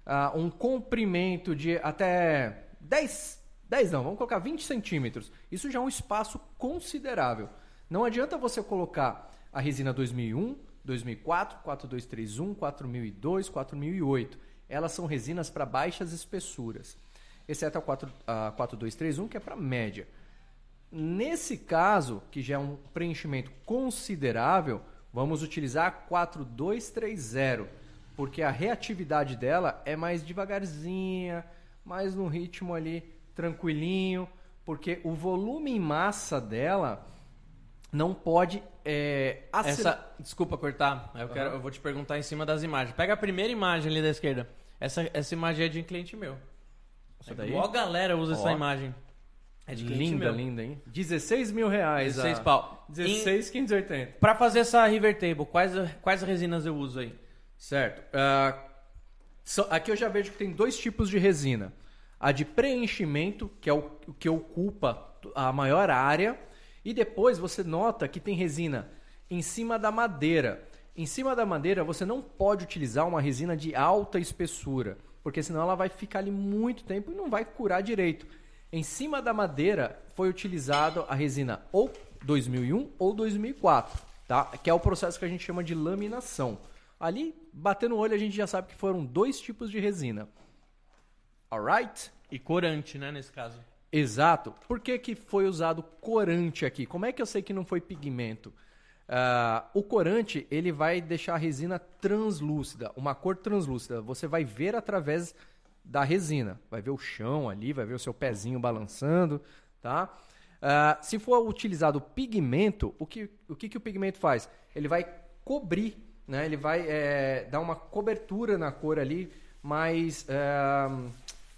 ah, um comprimento de até 10, 10 não, vamos colocar 20 centímetros. Isso já é um espaço considerável. Não adianta você colocar a resina 2001, 2004, 4231, 4002, 4008. Elas são resinas para baixas espessuras, exceto a 4, a 4231, que é para média. Nesse caso, que já é um preenchimento considerável, vamos utilizar a 4230, porque a reatividade dela é mais devagarzinha, mais no ritmo ali tranquilinho, porque o volume em massa dela não pode é. Essa, desculpa cortar, eu, quero, eu vou te perguntar em cima das imagens. Pega a primeira imagem ali da esquerda. Essa, essa imagem é de um cliente meu. Essa daí? Mó galera usa Ó. essa imagem. É de cliente linda, meu. linda, hein? 16 mil reais. 16 a- pau. 16,580. Pra fazer essa river table, quais, quais resinas eu uso aí? Certo. Ah, só- aqui eu já vejo que tem dois tipos de resina. A de preenchimento, que é o que ocupa a maior área, e depois você nota que tem resina em cima da madeira. Em cima da madeira você não pode utilizar uma resina de alta espessura, porque senão ela vai ficar ali muito tempo e não vai curar direito. Em cima da madeira foi utilizado a resina ou 2001 ou 2004, tá? Que é o processo que a gente chama de laminação. Ali, batendo o olho, a gente já sabe que foram dois tipos de resina. Alright? E corante, né, nesse caso. Exato. Por que, que foi usado corante aqui? Como é que eu sei que não foi pigmento? Ah, o corante ele vai deixar a resina translúcida, uma cor translúcida. Você vai ver através da resina. Vai ver o chão ali, vai ver o seu pezinho balançando, tá? Ah, se for utilizado pigmento, o que, o que, que o pigmento faz? Ele vai cobrir, né? Ele vai é, dar uma cobertura na cor ali mais é,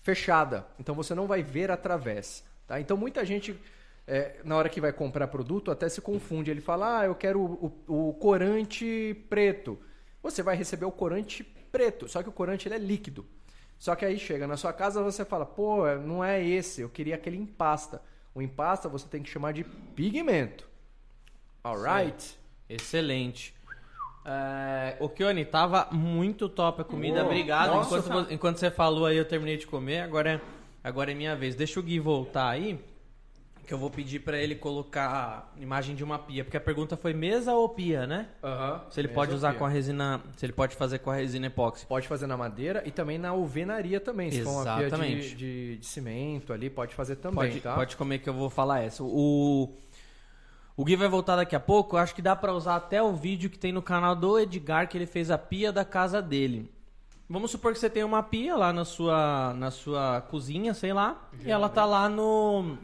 fechada. Então você não vai ver através. Tá? Então muita gente, é, na hora que vai comprar produto, até se confunde. Ele fala, ah, eu quero o, o- o corante preto. Você vai receber o corante preto, só que o corante ele é líquido. Só que aí chega na sua casa você fala, pô, não é esse, eu queria aquele em pasta. O em pasta você tem que chamar de pigmento. Alright? Excelente. É, o Kione, tava muito top a comida. Oh, Obrigado. nossa. Enquanto, enquanto você falou aí, eu terminei de comer. Agora é, agora é minha vez. Deixa o Gui voltar aí. Que eu vou pedir pra ele colocar a imagem de uma pia. Porque a pergunta foi mesa ou pia, né? Aham. Se ele pode usar com a resina. Se ele pode fazer com a resina epóxi. Pode fazer na madeira e também na alvenaria também. Se for uma pia Exatamente. de, de, de cimento ali, pode fazer também, Pode, tá? pode comer que eu vou falar essa. O, o Gui vai voltar daqui a pouco. Acho que dá pra usar até o vídeo que tem no canal do Edgar, que ele fez a pia da casa dele. Vamos supor que você tem uma pia lá na sua, na sua cozinha, sei lá, e ela tá lá no.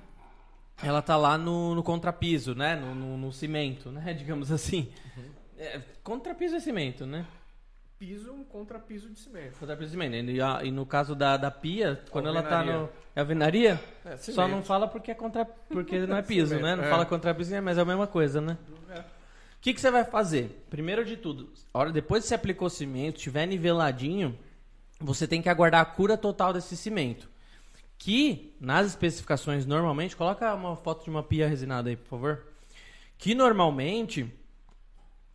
Ela tá lá no, no contrapiso, né? No, no- no cimento, né? [LAUGHS] Digamos assim. É, contrapiso é cimento, né? Piso contra piso de cimento. Contrapiso é cimento. E, a- e no caso da, da pia, quando ela tá no. É alvenaria? É, Só não fala porque é contra porque não é [LAUGHS] piso, né? Não é. fala contra piso, mas é a mesma coisa, né? O que, que você vai fazer? Primeiro de tudo, hora depois que você aplicou cimento, estiver niveladinho, você tem que aguardar a cura total desse cimento. Que nas especificações normalmente, coloca uma foto de uma pia resinada aí, por favor. Que normalmente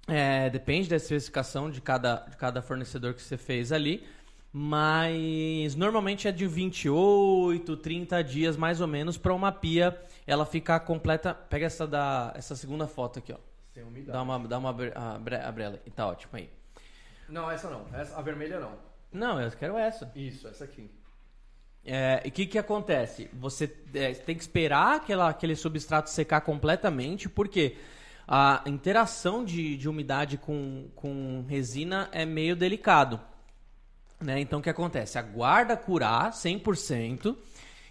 é, depende da especificação de cada, de cada fornecedor que você fez ali. Mas normalmente é de 28, 30 dias mais ou menos para uma pia ela ficar completa. Pega essa da essa segunda foto aqui, ó. Sem umidade. Dá uma dá uma abre- abre- abrela. E tá ótimo aí. Não, essa não. Essa, a vermelha não. Não, eu quero essa. Isso, essa aqui. É, e o que, que acontece? Você é, tem que esperar aquela, aquele substrato secar completamente, porque a interação de, de umidade com, com resina é meio delicado. Né? Então o que acontece? Aguarda curar 100%.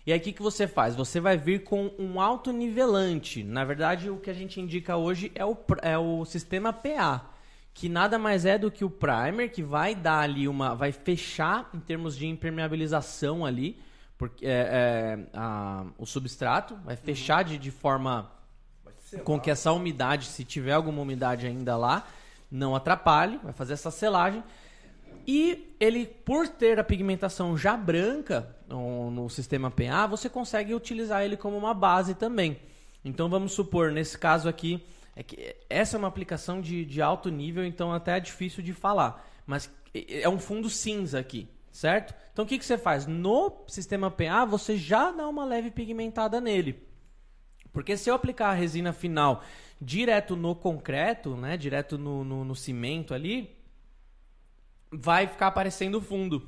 E aí o que, que você faz? Você vai vir com um autonivelante. Na verdade, o que a gente indica hoje é o, é o sistema PA. Que nada mais é do que o primer, que vai dar ali uma. vai fechar em termos de impermeabilização ali. Porque, é, é, a- o substrato, vai fechar de, de forma com que essa umidade, se tiver alguma umidade ainda lá, não atrapalhe, vai fazer essa selagem. E ele, por ter a pigmentação já branca no, no sistema PA, você consegue utilizar ele como uma base também. Então vamos supor, nesse caso aqui, é que essa é uma aplicação de, de alto nível, então até é difícil de falar. Mas é um fundo cinza aqui, certo? Então o que, que você faz? No sistema PA, você já dá uma leve pigmentada nele. Porque se eu aplicar a resina final direto no concreto, né, direto no, no, no cimento ali, vai ficar aparecendo o fundo.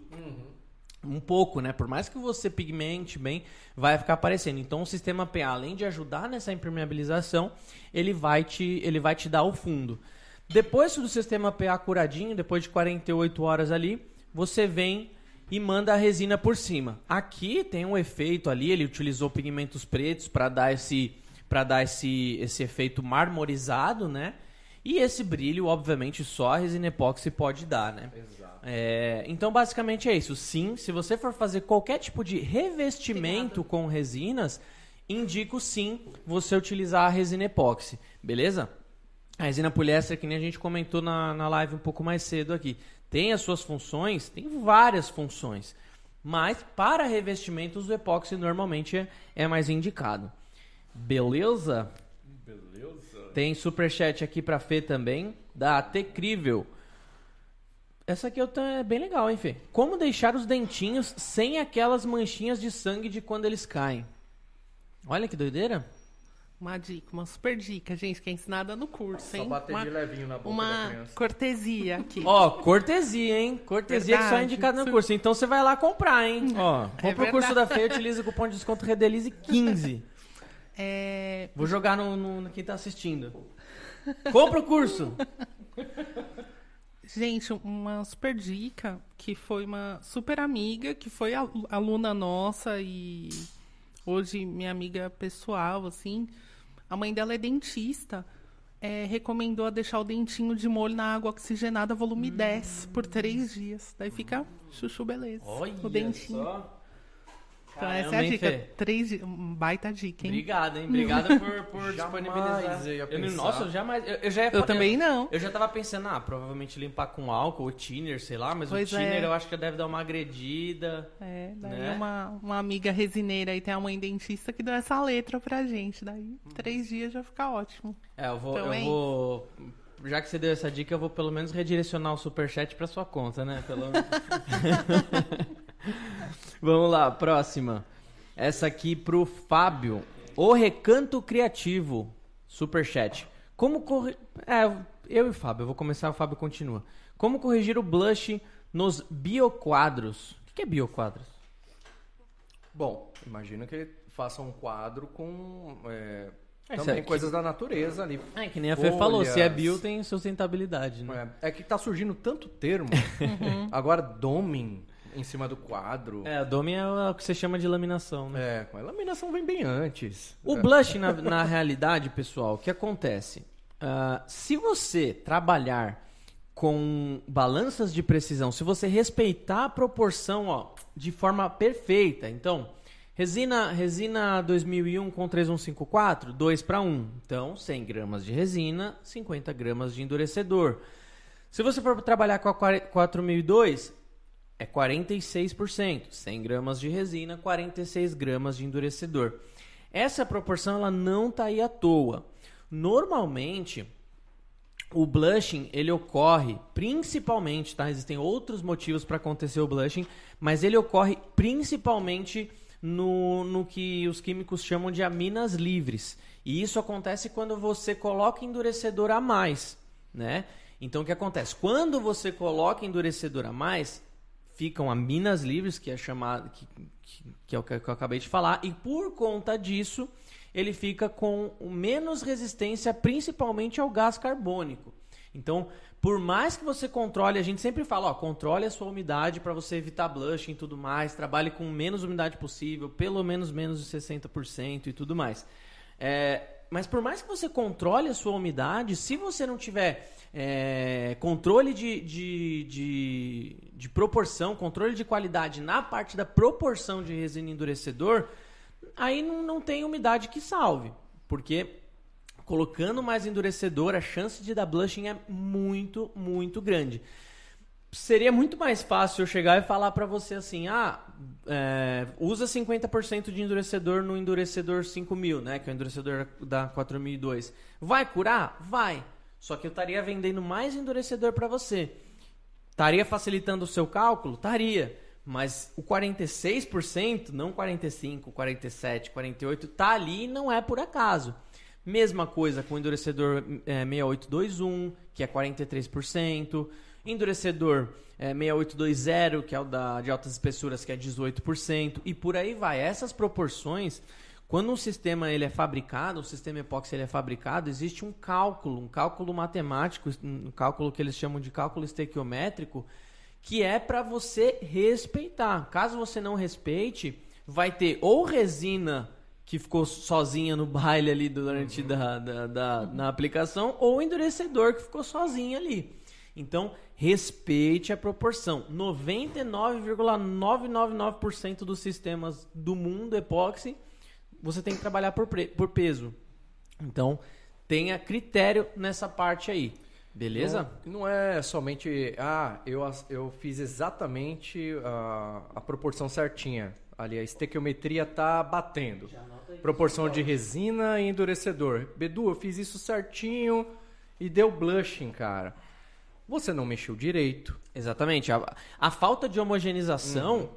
Um pouco, né? Por mais que você pigmente bem, vai ficar aparecendo. Então o sistema PA, além de ajudar nessa impermeabilização, ele vai te, ele vai te dar o fundo. Depois do sistema PA curadinho, depois de 48 horas ali, você vem e manda a resina por cima. Aqui tem um efeito ali, ele utilizou pigmentos pretos para dar esse para dar esse, esse efeito marmorizado, né? E esse brilho, obviamente, só a resina epóxi pode dar, né? Exato. É, então, basicamente é isso. Sim, se você for fazer qualquer tipo de revestimento com resinas, indico sim você utilizar a resina epóxi, beleza? A resina poliéster, que nem a gente comentou na, na live um pouco mais cedo aqui, tem as suas funções, tem várias funções, mas para revestimentos o epóxi normalmente é, é mais indicado. Beleza? Beleza. Tem superchat aqui pra Fê também, da Tecrível. Essa aqui é bem legal, hein, Fê? Como deixar os dentinhos sem aquelas manchinhas de sangue de quando eles caem? Olha que doideira. Uma dica, uma super dica, gente, que é ensinada no curso, hein? Só bater uma, de levinho na boca da uma criança. cortesia aqui. Ó, cortesia, hein? Cortesia que só é Verdade. indicada no curso. Então você vai lá comprar, hein? Ó, compra o curso da verdade. Fê, utiliza o cupom de desconto Redelize 15. É, Vou jogar no, no, no quem tá assistindo. Compra o curso. Gente, uma super dica que foi uma super amiga, que foi al- aluna nossa e hoje minha amiga pessoal, assim. A mãe dela é dentista. é, recomendou a deixar o dentinho de molho na água oxigenada, volume 10, por três dias. Daí fica chuchu beleza. o dentinho. só. Então, essa é a dica. Três dias. Um baita dica, hein? Obrigado, hein? Obrigado [LAUGHS] por, por disponibilizar. eu ia Eu não- pensar. nossa, eu jamais. Eu, eu já ia Eu também não. Eu já tava pensando, ah, provavelmente limpar com álcool ou thinner, sei lá, mas Pois o thinner é. eu acho que deve dar uma agredida. É, daí Né? uma, uma amiga resineira aí tem a mãe dentista que deu essa letra pra gente. Daí, Uhum. três dias já fica ótimo. É, eu vou. Então, eu hein? vou. Já que você deu essa dica, eu vou pelo menos redirecionar o superchat pra sua conta, né? Pelo... [LAUGHS] Vamos lá, próxima. Essa aqui pro Fábio. O Recanto Criativo. Superchat. Como corrigir. É, eu e o Fábio, eu vou começar, o Fábio continua. Como corrigir o blush nos bioquadros? O que é bioquadros? Bom, imagino que ele faça um quadro com é, É, também certo. coisas da natureza ali. É, que nem a Fê falou, se é Folhas. bio tem sustentabilidade, né? É, é que tá surgindo tanto termo. [LAUGHS] Agora, doming em cima do quadro. É, o dome é o que você chama de laminação, né? É, a laminação vem bem antes. O É. blush, na, na realidade, pessoal, o que acontece? Ah, se você trabalhar com balanças de precisão, se você respeitar a proporção ó, de forma perfeita, então, resina, resina 2001 com 3154, 2 para 1. Então, 100 gramas de resina, 50 gramas de endurecedor. Se você for trabalhar com a 40 4002, é 46%. 100 gramas de resina, 46 gramas de endurecedor. Essa proporção ela não está aí à toa. Normalmente, o blushing ele ocorre principalmente, tá? Existem outros motivos para acontecer o blushing, mas ele ocorre principalmente no, no que os químicos chamam de aminas livres. E isso acontece quando você coloca endurecedor a mais, né? Então o que acontece? Quando você coloca endurecedor a mais, ficam aminas livres, que é chamado que, que, que é o que eu acabei de falar, e por conta disso, ele fica com menos resistência, principalmente ao gás carbônico. Então, por mais que você controle, a gente sempre fala, ó, controle a sua umidade para você evitar blushing e tudo mais, trabalhe com menos umidade possível, pelo menos menos de 60% e tudo mais. É, mas por mais que você controle a sua umidade, se você não tiver é, controle de, de, de, de proporção, controle de qualidade na parte da proporção de resina endurecedor, aí não, não tem umidade que salve. Porque colocando mais endurecedor, a chance de dar blushing é muito, muito grande. Seria muito mais fácil eu chegar e falar pra você assim, ah, é, usa 50% de endurecedor no endurecedor 5000, né, que é o endurecedor da 4002. Vai curar? Vai. Só que eu estaria vendendo mais endurecedor pra você. Estaria facilitando o seu cálculo? Estaria. Mas o 46%, não 45, 47, 48, tá ali e não é por acaso. Mesma coisa com o endurecedor é, 6821, que é 43%. Endurecedor é, 6820, que é o da, de altas espessuras, que é 18%. E por aí vai. Essas proporções, quando um sistema ele é fabricado, um sistema epóxi ele é fabricado, existe um cálculo, um cálculo matemático, um cálculo que eles chamam de cálculo estequiométrico, que é para você respeitar. Caso você não respeite, vai ter ou resina que ficou sozinha no baile ali durante da, da, da- na aplicação, ou endurecedor que ficou sozinho ali. Então, respeite a proporção. 99,999% dos sistemas do mundo epóxi, você tem que trabalhar por, por peso. Então, tenha critério nessa parte aí. Beleza? Não, não é somente, ah, eu, eu fiz exatamente a, a proporção certinha. Ali, a estequiometria tá batendo. Proporção de resina e endurecedor. Bedu, eu fiz isso certinho e deu blushing, cara. Você não mexeu direito. Exatamente. A, a falta de homogeneização,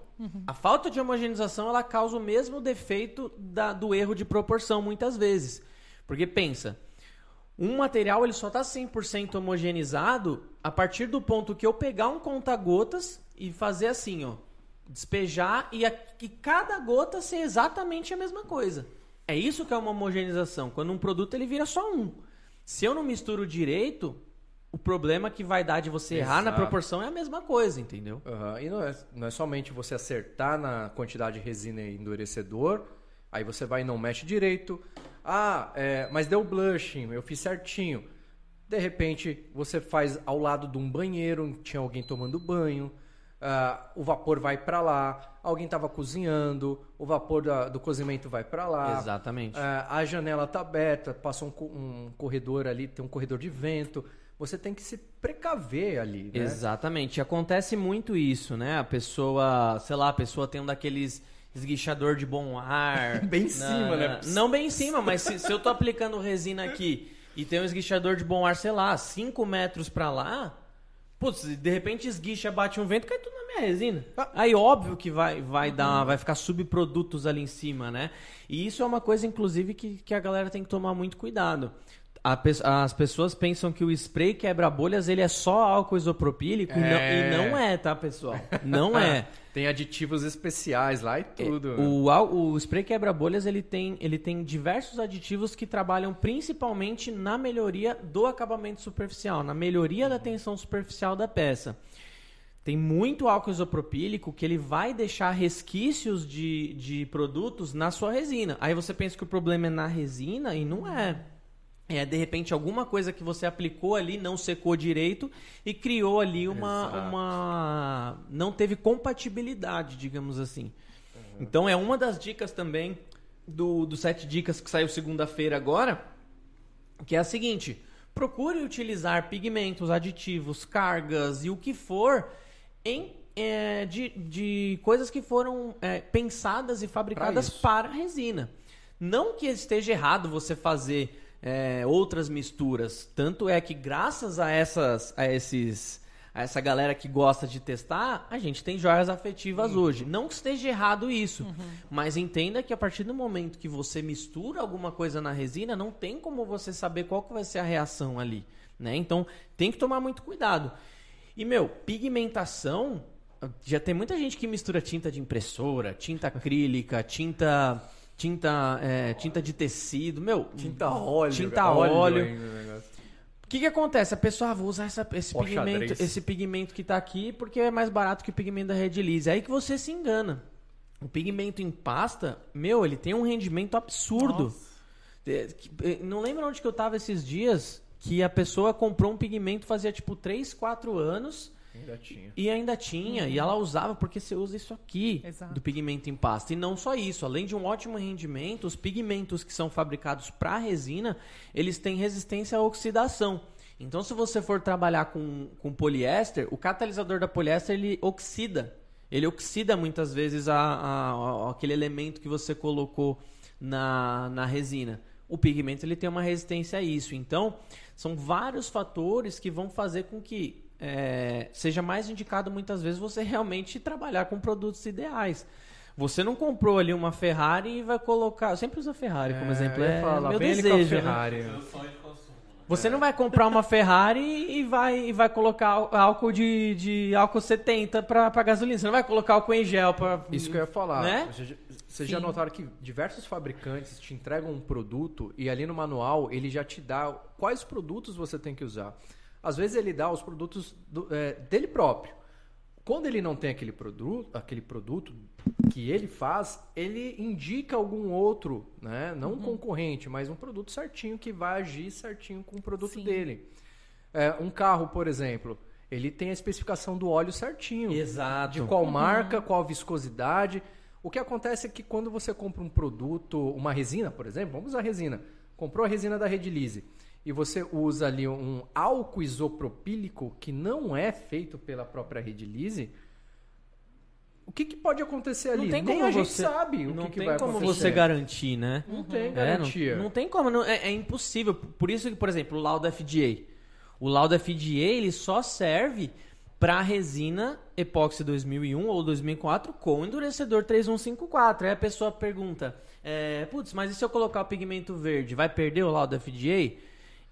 a falta de homogeneização, ela causa o mesmo defeito da- do erro de proporção muitas vezes. Porque pensa, um material ele só está 100% homogeneizado a partir do ponto que eu pegar um conta-gotas e fazer assim, ó, despejar e, a, e cada gota ser exatamente a mesma coisa. É isso que é uma homogeneização. Quando um produto ele vira só um. Se eu não misturo direito, o problema que vai dar de você errar na Exato. proporção é a mesma coisa, entendeu? Aham, E não é, não é somente você acertar na quantidade de resina e endurecedor, aí você vai e não mexe direito. Ah, é, mas deu blushing, eu fiz certinho. De repente, você faz ao lado de um banheiro, tinha alguém tomando banho, ah, o vapor vai para lá, alguém estava cozinhando, o vapor da- do cozimento vai para lá. Exatamente. Ah, a janela tá aberta, passou um, um corredor ali, tem um corredor de vento. Você tem que se precaver ali, né? Exatamente. Acontece muito isso, né? A pessoa, sei lá, a pessoa tem um daqueles esguichador de bom ar. [LAUGHS] Bem em cima, né? Não bem em cima, mas se, se eu tô aplicando resina aqui e tem um esguichador de bom ar, sei lá, 5 metros pra lá, putz, de repente esguicha, bate um vento, cai tudo na minha resina. Aí óbvio que vai, vai dar, vai ficar subprodutos ali em cima, né? E isso é uma coisa, inclusive, que, que a galera tem que tomar muito cuidado. Pe- as pessoas pensam que o spray quebra-bolhas ele é só álcool isopropílico e, não, É. e não é, tá, pessoal? Não [LAUGHS] é. Tem aditivos especiais lá e tudo. né? O, o spray quebra-bolhas ele tem, ele tem diversos aditivos que trabalham principalmente na melhoria do acabamento superficial, na melhoria da tensão superficial da peça. Tem muito álcool isopropílico que ele vai deixar resquícios de, de produtos na sua resina. Aí você pensa que o problema é na resina e não é. É, de repente, alguma coisa que você aplicou ali não secou direito e criou ali uma. Exato. uma não teve compatibilidade, digamos assim. Então, é uma das dicas também do, do Sete Dicas que saiu segunda-feira agora, que é a seguinte: procure utilizar pigmentos, aditivos, cargas e o que for em. é, de, de coisas que foram é, pensadas e fabricadas para resina. Não que esteja errado você fazer é, outras misturas. Tanto é que graças a essas, a esses, a essa galera que gosta de testar, a gente tem joias afetivas hoje. Não que esteja errado isso, mas entenda que a partir do momento que você mistura alguma coisa na resina, não tem como você saber qual que vai ser a reação ali, né? Então tem que tomar muito cuidado. E meu, pigmentação já tem muita gente que mistura tinta de impressora, tinta acrílica, tinta tinta é, tinta de tecido, meu, Tinta óleo. tinta óleo. ainda o negócio. O que, que acontece? A pessoa, ah, vou usar essa- esse, pigmento, xadrez. esse pigmento que tá aqui porque é mais barato que o pigmento da Red Lise. Aí que você se engana. O pigmento em pasta, meu, ele tem um rendimento absurdo. Nossa. É, é, Não lembro onde que eu tava esses dias que a pessoa comprou um pigmento fazia tipo 3, 4 anos Ainda tinha. e ainda tinha. E ela usava porque você usa isso aqui Exato. do pigmento em pasta. E não só isso, além de um ótimo rendimento, os pigmentos que são fabricados para resina, eles têm resistência à oxidação. Então, se você for trabalhar com, com poliéster, o catalisador da poliéster ele oxida. Ele oxida muitas vezes a, a- a- aquele elemento que você colocou na, na resina. O pigmento ele tem uma resistência a isso. Então, são vários fatores que vão fazer com que é, seja mais indicado muitas vezes você realmente trabalhar com produtos ideais. Você não comprou ali uma Ferrari e vai colocar. Eu sempre uso a Ferrari como exemplo. eu ia É falar, meu desejo. né? Ferrari. Você não vai comprar uma Ferrari e vai, e vai colocar álcool de, de álcool 70 para gasolina. Você não vai colocar álcool em gel para. Isso que eu ia falar. Né? Vocês já- notaram que diversos fabricantes te entregam um produto e ali no manual ele já te dá quais produtos você tem que usar. Às vezes ele dá os produtos do- é, dele próprio. Quando ele não tem aquele produto, aquele produto que ele faz, ele indica algum outro, né? Não um concorrente, mas um produto certinho que vai agir certinho com o produto Sim. dele. É, um carro, por exemplo, ele tem a especificação do óleo certinho Exato. de qual marca, qual viscosidade. O que acontece é que quando você compra um produto, uma resina, por exemplo, vamos usar resina. Comprou a resina da Redilize e você usa ali um álcool isopropílico que não é feito pela própria Redilize, o que, que pode acontecer ali? Não tem Nem como a gente você- sabe o não que, que tem vai como acontecer. você garantir, né? Não tem É, garantia. não, não tem como, não- é, é impossível. Por isso que, por exemplo, o laudo FDA. O laudo FDA ele só serve para resina epóxi 2001 ou 2004 com endurecedor 3154. Aí a pessoa pergunta, é, putz, mas e se eu colocar o pigmento verde, vai perder o laudo FDA?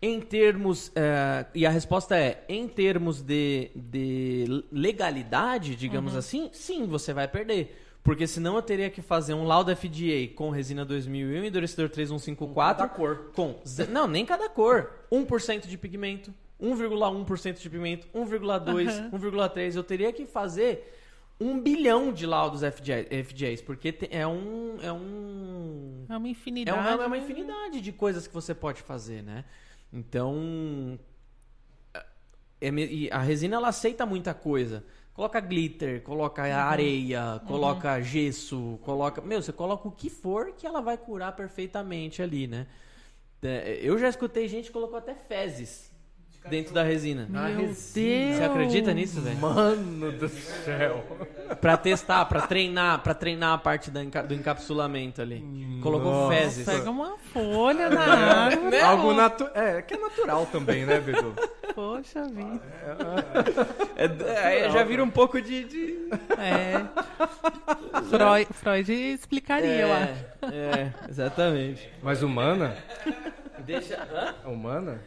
Em termos, é, e a resposta é, em termos de, de legalidade, digamos assim, sim, você vai perder. Porque senão eu teria que fazer um laudo FDA com resina 2001 e endurecedor 3154 Cada cor. com não, nem cada cor. 1% de pigmento, 1,1% de pimento, 1,2%, 1,3%. Eu teria que fazer um bilhão de laudos FJ FJs, porque te- é um. É um. É uma É infinidade. uma, é uma infinidade de coisas que você pode fazer, né? Então. é e a resina ela aceita muita coisa. Coloca glitter, coloca areia, coloca gesso, coloca. Meu, você coloca o que for que ela vai curar perfeitamente ali, né? É, Eu já escutei gente que colocou até fezes dentro da resina. Meu Deus. Você acredita nisso, velho? Mano do céu. Pra testar, pra treinar, para treinar a parte da enca- do encapsulamento ali. Colocou Nossa. fezes. Pega uma folha na árvore. Algo natu é, que é natural também, né, Bedu? Poxa vida. É, é, já vira um pouco de. de... É. Freud, Freud explicaria, eu acho. é, é, exatamente. Mas humana? Deixa. Hã? Humana?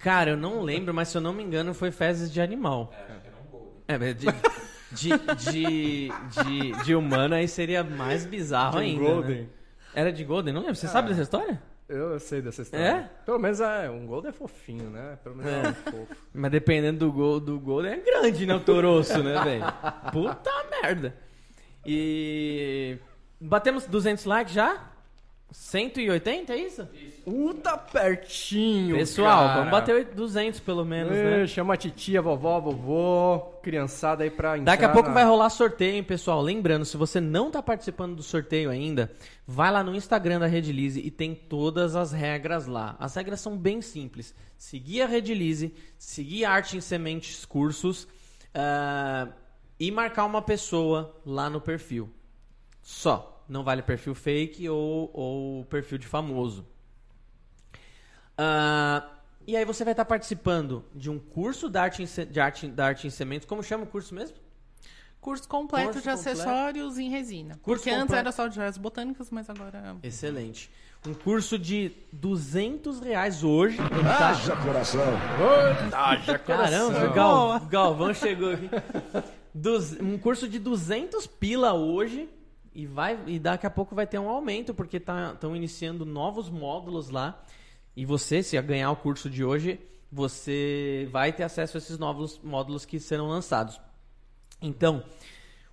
Cara, eu não lembro, mas se eu não me engano, foi fezes de animal. É, mas de, de, de, de, de humano aí seria mais bizarro De um ainda. golden. Né? Era de Golden, não lembro. Você sabe dessa história? Eu sei dessa história. É? Pelo menos é, um Golden é fofinho, né? Pelo menos é, É. um fofo. Mas dependendo do gol do Golden é grande, né? O toroço, né, velho? Puta merda. E. Batemos 200 likes já? 180, é isso? Puta pertinho, Pessoal, cara. vamos bater 200 pelo menos, né? Chama a titia, vovó, vovô, criançada aí pra Daqui a entrar pouco na- vai rolar sorteio, hein, pessoal? Lembrando, se você não tá participando do sorteio ainda, vai lá no Instagram da Redilize e tem todas as regras lá. As regras são bem simples. Seguir a Redilize, seguir a Arte em Sementes Cursos ah, e marcar uma pessoa lá no perfil. Só. Não vale perfil fake ou, ou perfil de famoso. Ah, e aí você vai estar participando de um curso da arte, em, de arte, da arte em sementes. Como chama o curso mesmo? Curso completo Curso de completo. acessórios em resina. Curso Porque antes completo. era só de joias botânicas, mas agora. Excelente. Um curso de 200 reais hoje. Tá? Haja coração. Caramba, Gal, Galvão chegou aqui. Duz- um curso de 200 pila hoje. E, vai, e daqui a pouco vai ter um aumento, porque estão iniciando novos módulos lá. E você, se ganhar o curso de hoje, você vai ter acesso a esses novos módulos que serão lançados. Então,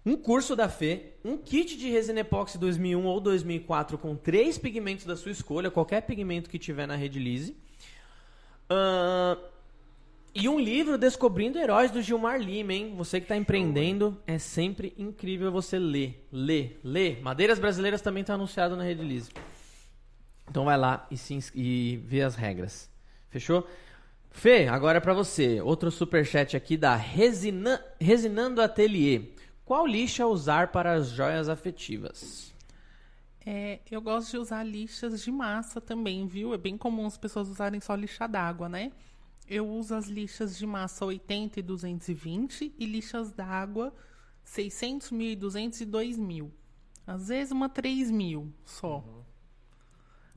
um curso da Fê, um kit de resina epóxi 2001 ou 2004 com três pigmentos da sua escolha, qualquer pigmento que tiver na Rede Lise. E um livro Descobrindo Heróis do Gilmar Lima, hein? Você que está empreendendo, é sempre incrível você ler. Ler, ler. Madeiras Brasileiras também está anunciado na Rede Lise. Então vai lá e, se e vê as regras. Fechou? Fê, agora é pra você. Outro superchat aqui da Resina... Resinando Atelier. Qual lixa usar para as joias afetivas? É, eu gosto de usar lixas de massa também, viu? É bem comum as pessoas usarem só lixa d'água, né? Eu uso as lixas de massa 80 e 220 e lixas d'água 600, 1.200 e 2.000. Às vezes uma 3.000 só.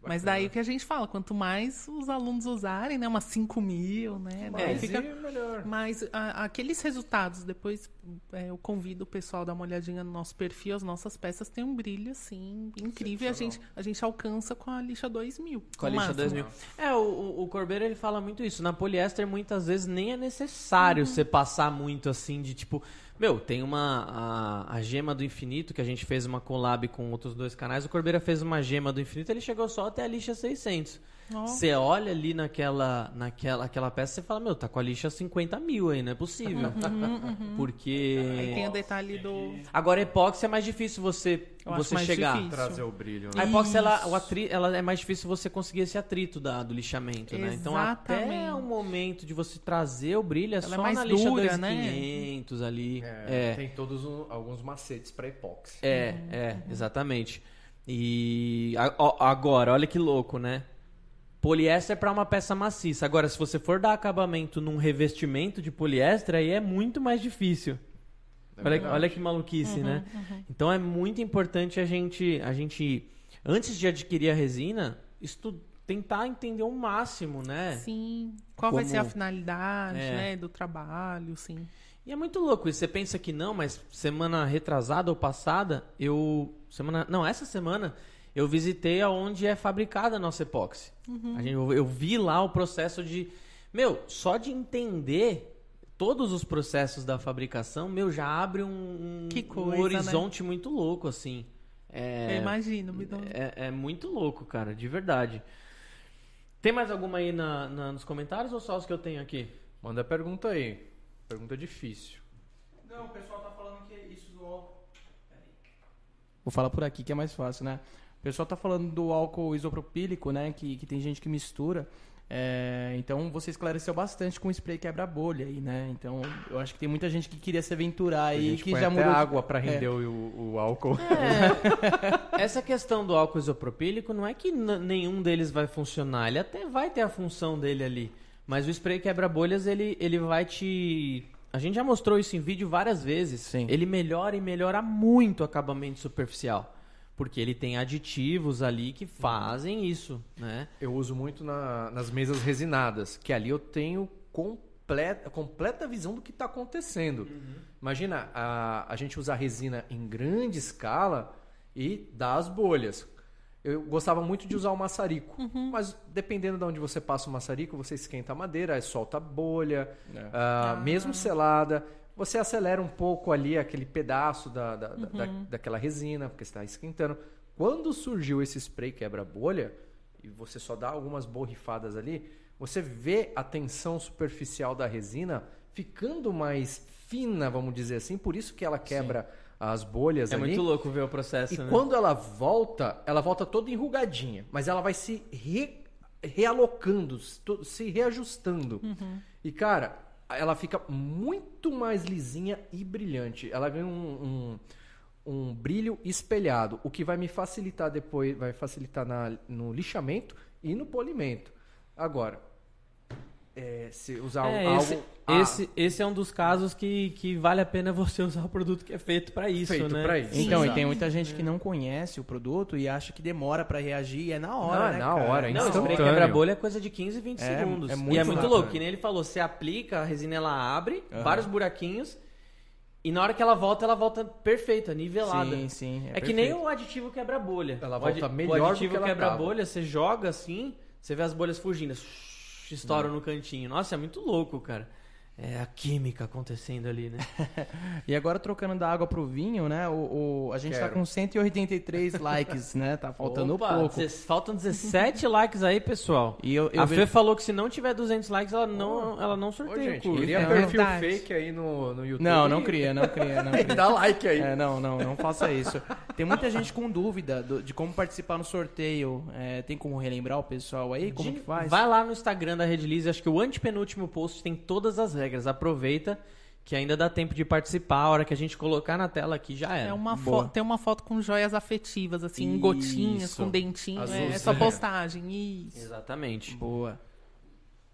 Mas daí o que a gente fala, quanto mais os alunos usarem, né? Umas 5 mil, né? Daí Mas fica... melhor. Mas a- aqueles resultados, depois é, eu convido o pessoal a dar uma olhadinha no nosso perfil, as nossas peças têm um brilho, assim, incrível. E a gente, a gente alcança com a lixa 2000. Com a lixa máximo. 2000. É, o, o, o Corbeiro ele fala muito isso. Na poliéster, muitas vezes, nem é necessário você passar muito assim de tipo. Meu, tem uma. A, a Gema do Infinito, que a gente fez uma collab com outros dois canais. O Corbeira fez uma Gema do Infinito, ele chegou só até a lixa 600. Você olha ali naquela, naquela aquela peça e fala: Meu, tá com a lixa 50 mil aí, não é possível. Porque. Aí tem o detalhe do. Agora, epóxi é mais difícil você, Eu acho você mais chegar. difícil. Trazer o brilho, né? A epóxi, ela, o atri, ela é mais difícil você conseguir esse atrito da, do lixamento, né? Então, até Exatamente. o momento de você trazer o brilho é Ela é só mais na lixa dura, 2500 ali. É, É, Tem todos o- alguns macetes pra epóxi. é, é, exatamente. E a- agora, olha que louco, né? Poliéster é para uma peça maciça. Agora, se você for dar acabamento num revestimento de poliéster, aí é muito mais difícil. Olha, olha que maluquice, né? Então é muito importante a gente, a gente, antes de adquirir a resina, estu tentar entender o máximo, né? Sim. Qual vai Como- ser a finalidade, É. né? Do trabalho, sim. E é muito louco isso. Você pensa que não, mas semana retrasada ou passada, eu. Semana. Não, essa semana eu visitei aonde é fabricada a nossa epóxi. A gente, eu, eu vi lá o processo de. Meu, só de entender todos os processos da fabricação, meu, já abre um, um- Que um coisa, né? horizonte muito louco, assim. É, Eu imagino. me dá um- é, é muito louco, cara, de verdade. Tem mais alguma aí na- na- nos comentários ou só os que eu tenho aqui? Manda pergunta aí. Pergunta difícil. Não, o pessoal tá falando que isso do. Vou falar por aqui que é mais fácil, né? O pessoal tá falando do álcool isopropílico, né? Que, que tem gente que mistura. É, então você esclareceu bastante com o spray quebra-bolha aí, né? Então eu acho que tem muita gente que queria se aventurar aí que põe já até mudou. água pra É. render o, o álcool. [LAUGHS] Essa questão do álcool isopropílico não é que nenhum deles vai funcionar, ele até vai ter a função dele ali. Mas o spray quebra-bolhas, ele, ele vai te. A gente já mostrou isso em vídeo várias vezes. Sim. Ele melhora e melhora muito o acabamento superficial. Porque ele tem aditivos ali que fazem isso, né? Eu uso muito na- nas mesas resinadas, que ali eu tenho completa, completa visão do que está acontecendo. Imagina a, a gente usar resina em grande escala e dar as bolhas. Eu gostava muito de usar o maçarico, mas dependendo de onde você passa o maçarico, você esquenta a madeira, aí solta a bolha, ah, mesmo selada. Você acelera um pouco ali aquele pedaço da, da, da- da- daquela resina, porque está esquentando. Quando surgiu esse spray quebra-bolha, e você só dá algumas borrifadas ali, você vê a tensão superficial da resina ficando mais fina, vamos dizer assim, por isso que ela quebra as bolhas É ali. muito louco ver o processo, E né? quando ela volta, ela volta toda enrugadinha, mas ela vai se re- realocando, se reajustando. E cara, ela fica muito mais lisinha e brilhante. Ela ganha um, um, um brilho espelhado, o que vai me facilitar depois, vai facilitar na- no lixamento e no polimento. Agora, é, se usar É, algo esse, ah, esse, esse é um dos casos que, que vale a pena você [LAUGHS] usar o produto que é feito pra isso, feito né? pra isso. Então, e tem muita gente que não conhece o produto e acha que demora pra reagir e é na hora, Não, né, na cara? hora, Não, o spray instantâneo. quebra-bolha é coisa de 15, 20 É, segundos. é e muito é muito rápido. louco, que nem ele falou, você aplica, a resina ela abre, Aham. vários buraquinhos, e na hora que ela volta, ela volta perfeita, nivelada. Sim, sim. É, que nem o aditivo quebra-bolha. Ela O volta adi- melhor O do aditivo que quebra-bolha, você joga assim, você vê as bolhas fugindo, estouram Hum. no cantinho. Nossa, é muito louco, cara. É a química acontecendo ali, né? [LAUGHS] E agora trocando da água pro vinho, né? O, o- a gente tá Quero. com 183 likes, né? Tá faltando Opa, pouco. Faltam 17 likes aí, pessoal. E eu, eu a vejo- Fê falou que se não tiver 200 likes, ela não, ela não Ô, sorteia gente, o curso. cria É perfil verdade. fake aí no, no YouTube. Não, não cria, não cria, não [LAUGHS] cria. dá like aí. É, não, não, não faça isso. Tem muita gente com dúvida do- de como participar no sorteio. É, tem como relembrar o pessoal aí? Como De- que faz? Vai lá no Instagram da Redlize, acho que o antepenúltimo post tem todas as regras. Aproveita que ainda dá tempo de participar. A hora que a gente colocar na tela aqui já era. É uma tem uma foto com joias afetivas, assim, em gotinhas, Isso. com dentinho. Azul, É sim. essa postagem. Isso. Exatamente. Boa.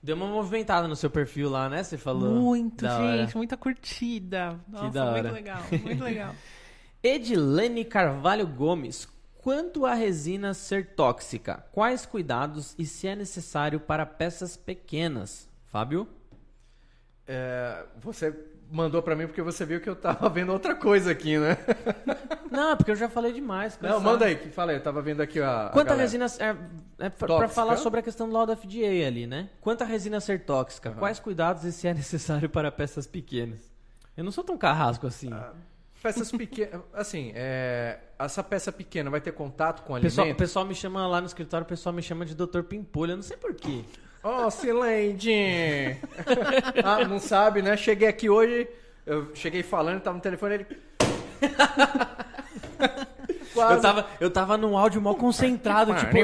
Deu uma movimentada no seu perfil lá, né? Você falou. Muito, Da hora. gente, muita curtida. Nossa, da hora. muito legal, muito legal. [LAUGHS] Edilene Carvalho Gomes. Quanto à resina ser tóxica, quais cuidados e se é necessário para peças pequenas? Fábio? É, você mandou pra mim porque você viu que eu tava vendo outra coisa aqui, né? Não, é porque eu já falei demais. Não, manda aí, que fala aí. Eu tava vendo aqui a. a Quanto a resina. É, é pra falar sobre a questão do laudo FDA ali, né? Quanto a resina ser tóxica, Aham. quais cuidados e se é necessário para peças pequenas? Eu não sou tão carrasco assim. Ah, Peças pequenas. [LAUGHS] Assim, é, essa peça pequena vai ter contato com o o, pessoal, o alimento? pessoal me chama lá no escritório, o pessoal me chama de Dr. Pimpolho, eu não sei porquê. Oh, Silende! [LAUGHS] ah, não sabe, né? Cheguei aqui hoje, eu cheguei falando, tava no telefone, ele. [LAUGHS] Quase. Eu tava, eu tava num áudio mal concentrado, tipo,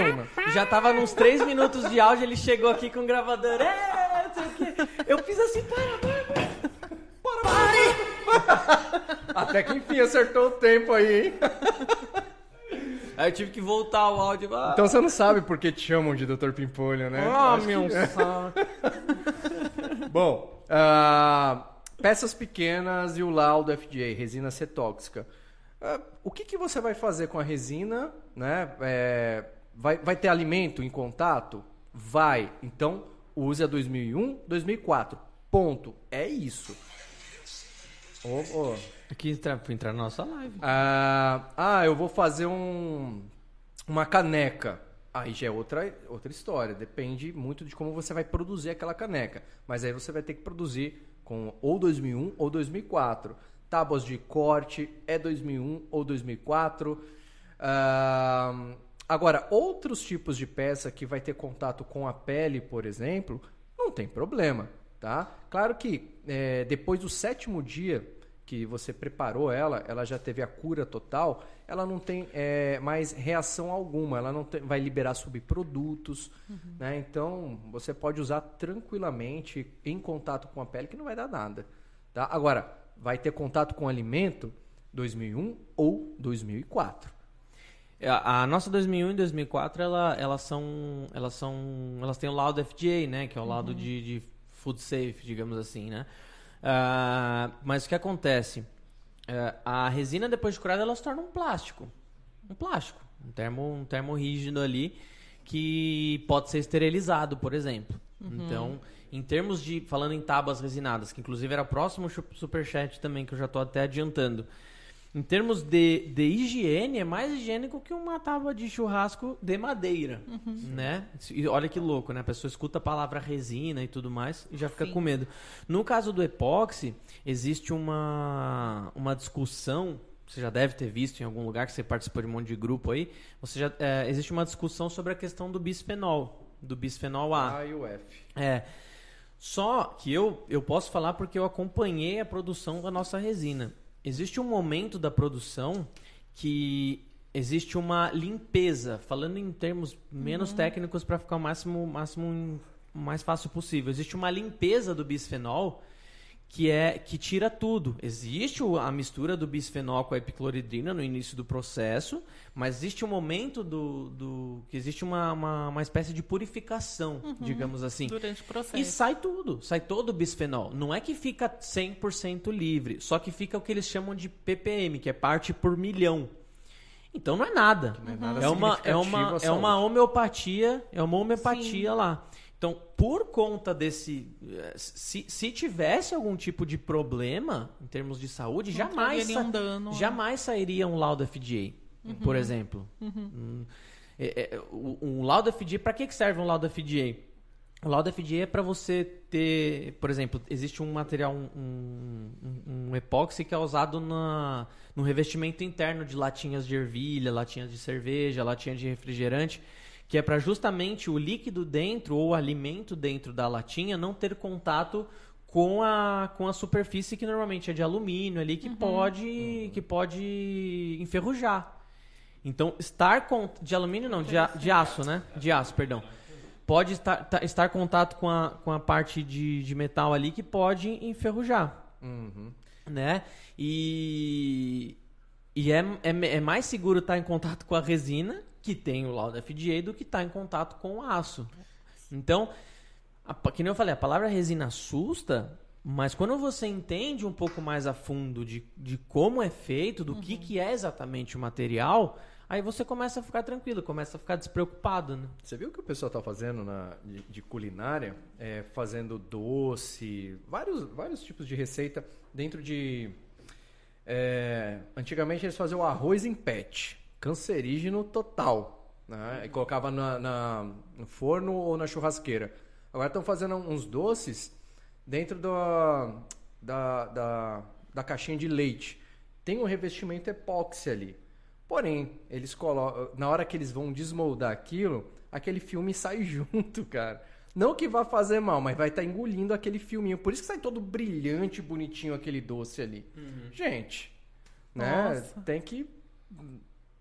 já tava nos três minutos de áudio, ele chegou aqui com o gravador. É, não sei o quê. Eu fiz assim, para, para, para. Até que enfim acertou o tempo aí, hein? [LAUGHS] Aí eu tive que voltar o áudio. Ah, Então você não sabe por que te chamam de Dr. Pimpolho, né? ah, Acho que- meu saco. [LAUGHS] Bom, ah, peças pequenas e o laudo FDA, resina ser tóxica. Ah, o que, que você vai fazer com a resina? Né? É, vai, vai ter alimento em contato? Vai. Então, use a 2001, 2004. Ponto. É isso. Ô, ô. Aqui entra, pra entrar na nossa live. Ah, ah, eu vou fazer um, uma caneca. Aí já é outra, outra história. Depende muito de como você vai produzir aquela caneca. Mas aí você vai ter que produzir com ou 2001 ou 2004. Tábuas de corte é 2001 ou 2004. Ahn, agora, outros tipos de peça que vai ter contato com a pele, por exemplo, não tem problema, tá? Claro que é, depois do sétimo dia que você preparou ela, ela já teve a cura total, ela não tem é, mais reação alguma, ela não tem- vai liberar subprodutos, né? Então você pode usar tranquilamente em contato com a pele que não vai dar nada, tá? Agora vai ter contato com o alimento 2001 ou 2004. É, A a nossa 2001 e 2004, ela, elas são, elas são, elas têm o laudo FDA, né, que é o laudo de, de food safe, digamos assim, né. Ah, mas o que acontece? É, a resina depois de curada, ela se torna um plástico, um plástico, um termo, um termo rígido ali que pode ser esterilizado, por exemplo. Então, em termos de falando em tábuas resinadas, que inclusive era o próximo superchat também que eu já estou até adiantando. Em termos de, de higiene, é mais higiênico que uma tábua de churrasco de madeira, né? E olha que louco, né? A pessoa escuta a palavra resina e tudo mais e já fica Sim. com medo. No caso do epóxi, existe uma, uma discussão, você já deve ter visto em algum lugar que você participou de um monte de grupo aí, você já, é, existe uma discussão sobre a questão do bisfenol, do bisfenol A. A e o F. É. Só que eu, eu posso falar porque eu acompanhei a produção da nossa resina. Existe um momento da produção que existe uma limpeza, falando em termos menos técnicos para ficar o máximo, máximo mais fácil possível. Existe uma limpeza do bisfenol que é que tira tudo. Existe a mistura do bisfenol com a epicloridrina no início do processo, mas existe um momento do, do que existe uma, uma, uma espécie de purificação, digamos assim. Durante o processo. E sai tudo, sai todo o bisfenol. Não é que fica 100% livre, só que fica o que eles chamam de ppm, que é parte por milhão. Então não é nada. não é nada é uma é uma é uma homeopatia, é uma homeopatia lá. Então, por conta desse se, se tivesse algum tipo de problema em termos de saúde, Não jamais sa- dano, né? jamais sairia um laudo FDA, por exemplo. Hum, é- é, o, um laudo FDA, para que serve um laudo FDA? O laudo FDA é para você ter, por exemplo, existe um material, um, um, um- um epóxi que é usado na, no revestimento interno de latinhas de ervilha, latinhas de cerveja, latinha de refrigerante, que é para justamente o líquido dentro ou o alimento dentro da latinha não ter contato com a, com a superfície que normalmente é de alumínio ali, que pode que pode enferrujar. Então, estar com de alumínio não, de, de aço, né? De aço, perdão. Pode estar, ta- estar em contato com a, com a parte de, de metal ali que pode enferrujar, Uhum. né? E, e é, é, é mais seguro estar em contato com a resina, que tem o laudo FDA, do que estar em contato com o aço. Então, a, que nem eu falei, a palavra resina assusta, mas quando você entende um pouco mais a fundo de, de como é feito, do que, que é exatamente o material, aí você começa a ficar tranquilo, começa a ficar despreocupado, né? Você viu o que o pessoal tá fazendo na, de, de culinária? É, fazendo doce, vários, vários tipos de receita dentro de. é, antigamente eles faziam o arroz em pet, cancerígeno total. Né? E colocava na, na- no forno ou na churrasqueira. Agora estão fazendo uns doces dentro da, da, da, da caixinha de leite. Tem um revestimento epóxi ali. Porém, eles colocam. Na hora que eles vão desmoldar aquilo, aquele filme [LAUGHS] sai junto, cara. Não que vá fazer mal, mas vai estar engolindo aquele filminho. Por isso que sai todo brilhante, bonitinho aquele doce ali. Gente, né? Nossa. Tem que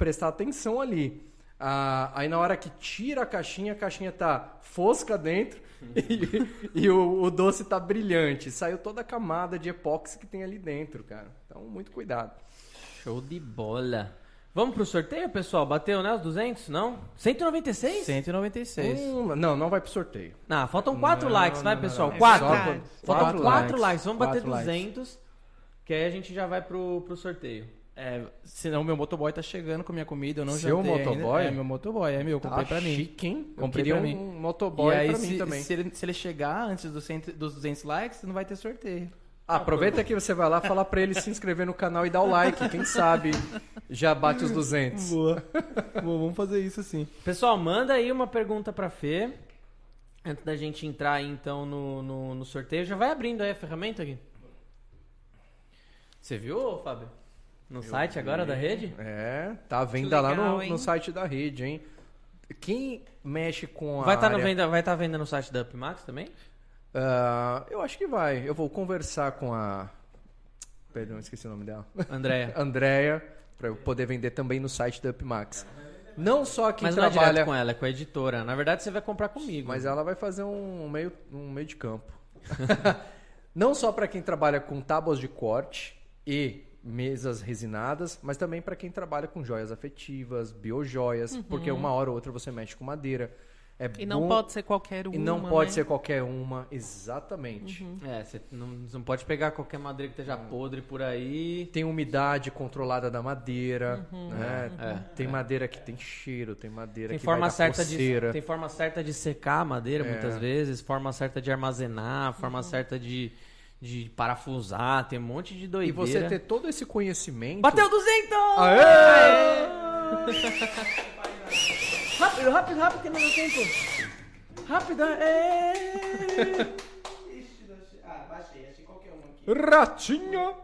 prestar atenção ali. Ah, aí na hora que tira a caixinha, a caixinha tá fosca dentro [LAUGHS] e, e o, o doce tá brilhante. Saiu toda a camada de epóxi que tem ali dentro, cara. Então, muito cuidado. Show de bola. Vamos pro sorteio, pessoal? Bateu, né? Os 200? Não? 196? 196. Hum, não, não vai pro sorteio. Ah, faltam 4 Não, likes, não, vai, não, pessoal? não. 4. Só Faltam quatro 4 likes. likes. Vamos bater Quatro likes. 200, que aí a gente já vai pro, pro sorteio. É, senão meu motoboy tá chegando com minha comida, eu não Seu jantei ainda. motoboy? É, meu motoboy, é meu, eu comprei Tá pra mim. chique, hein? Eu Comprei pra mim. um motoboy e aí, pra se, mim também. Se, ele, se ele chegar antes dos, cento, dos 200 likes, não vai ter sorteio. Ah, aproveita que você vai lá falar pra ele se inscrever no canal e dar o like. Quem sabe já bate os 200. Boa. Boa, vamos fazer isso sim. Pessoal, manda aí uma pergunta pra Fê. Antes da gente entrar aí, então no, no, no sorteio. Já vai abrindo aí a ferramenta aqui. Você viu, Fábio? No site agora da rede? É, tá à venda lá legal, no, hein? no site da rede, hein? Quem mexe com a Vai estar tá área... venda, vai tá venda no site da Upmax também? Ah, eu acho que vai. Eu vou conversar com a... Perdão, esqueci o nome dela. Andréia. [LAUGHS] Andrea, pra eu poder vender também no site da Upmax. Não só quem Mas não é trabalha... direto com ela, é com a editora. Na verdade, você vai comprar comigo. Mas ela vai fazer um meio, um meio de campo. [LAUGHS] Não só para quem trabalha com tábuas de corte e mesas resinadas, mas também para quem trabalha com joias afetivas, biojoias, porque uma hora ou outra você mexe com madeira. É E não bom- pode ser qualquer uma. E não pode né? ser qualquer uma, exatamente. É, você não, você não pode pegar qualquer madeira que esteja podre por aí. Tem umidade controlada da madeira, Uhum. né? É, tem madeira que tem cheiro, tem madeira Tem que forma, vai dar certa de, tem forma certa de secar a madeira, É. muitas vezes. Forma certa de armazenar, forma Uhum. certa de, de parafusar. Tem um monte de E doideira. você ter todo esse conhecimento... Bateu 200! Aê! Rápido, rápido, rápido, que não deu tempo. Rápido, é... Ah, baixei, achei qualquer um aqui. Ratinho!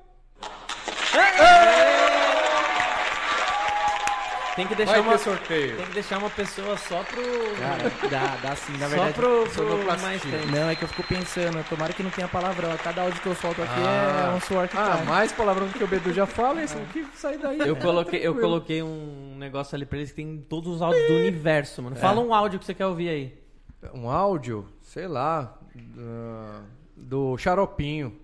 Tem que deixar Vai uma... sorteio. Tem que deixar uma pessoa só pro... Cara, dá, dá sim, na só verdade. pro, pro sonoplastia. mais tempo. Não, é que eu fico pensando, tomara que não tenha palavrão. Cada áudio que eu solto aqui Ah. é um suor que Ah, cai. mais palavrão do que o Bedu já fala, isso que sai daí. Eu coloquei, eu coloquei um negócio ali pra eles que tem todos os áudios do universo, mano. Fala um áudio que você quer ouvir aí. Um áudio, sei lá, do, do Xaropinho.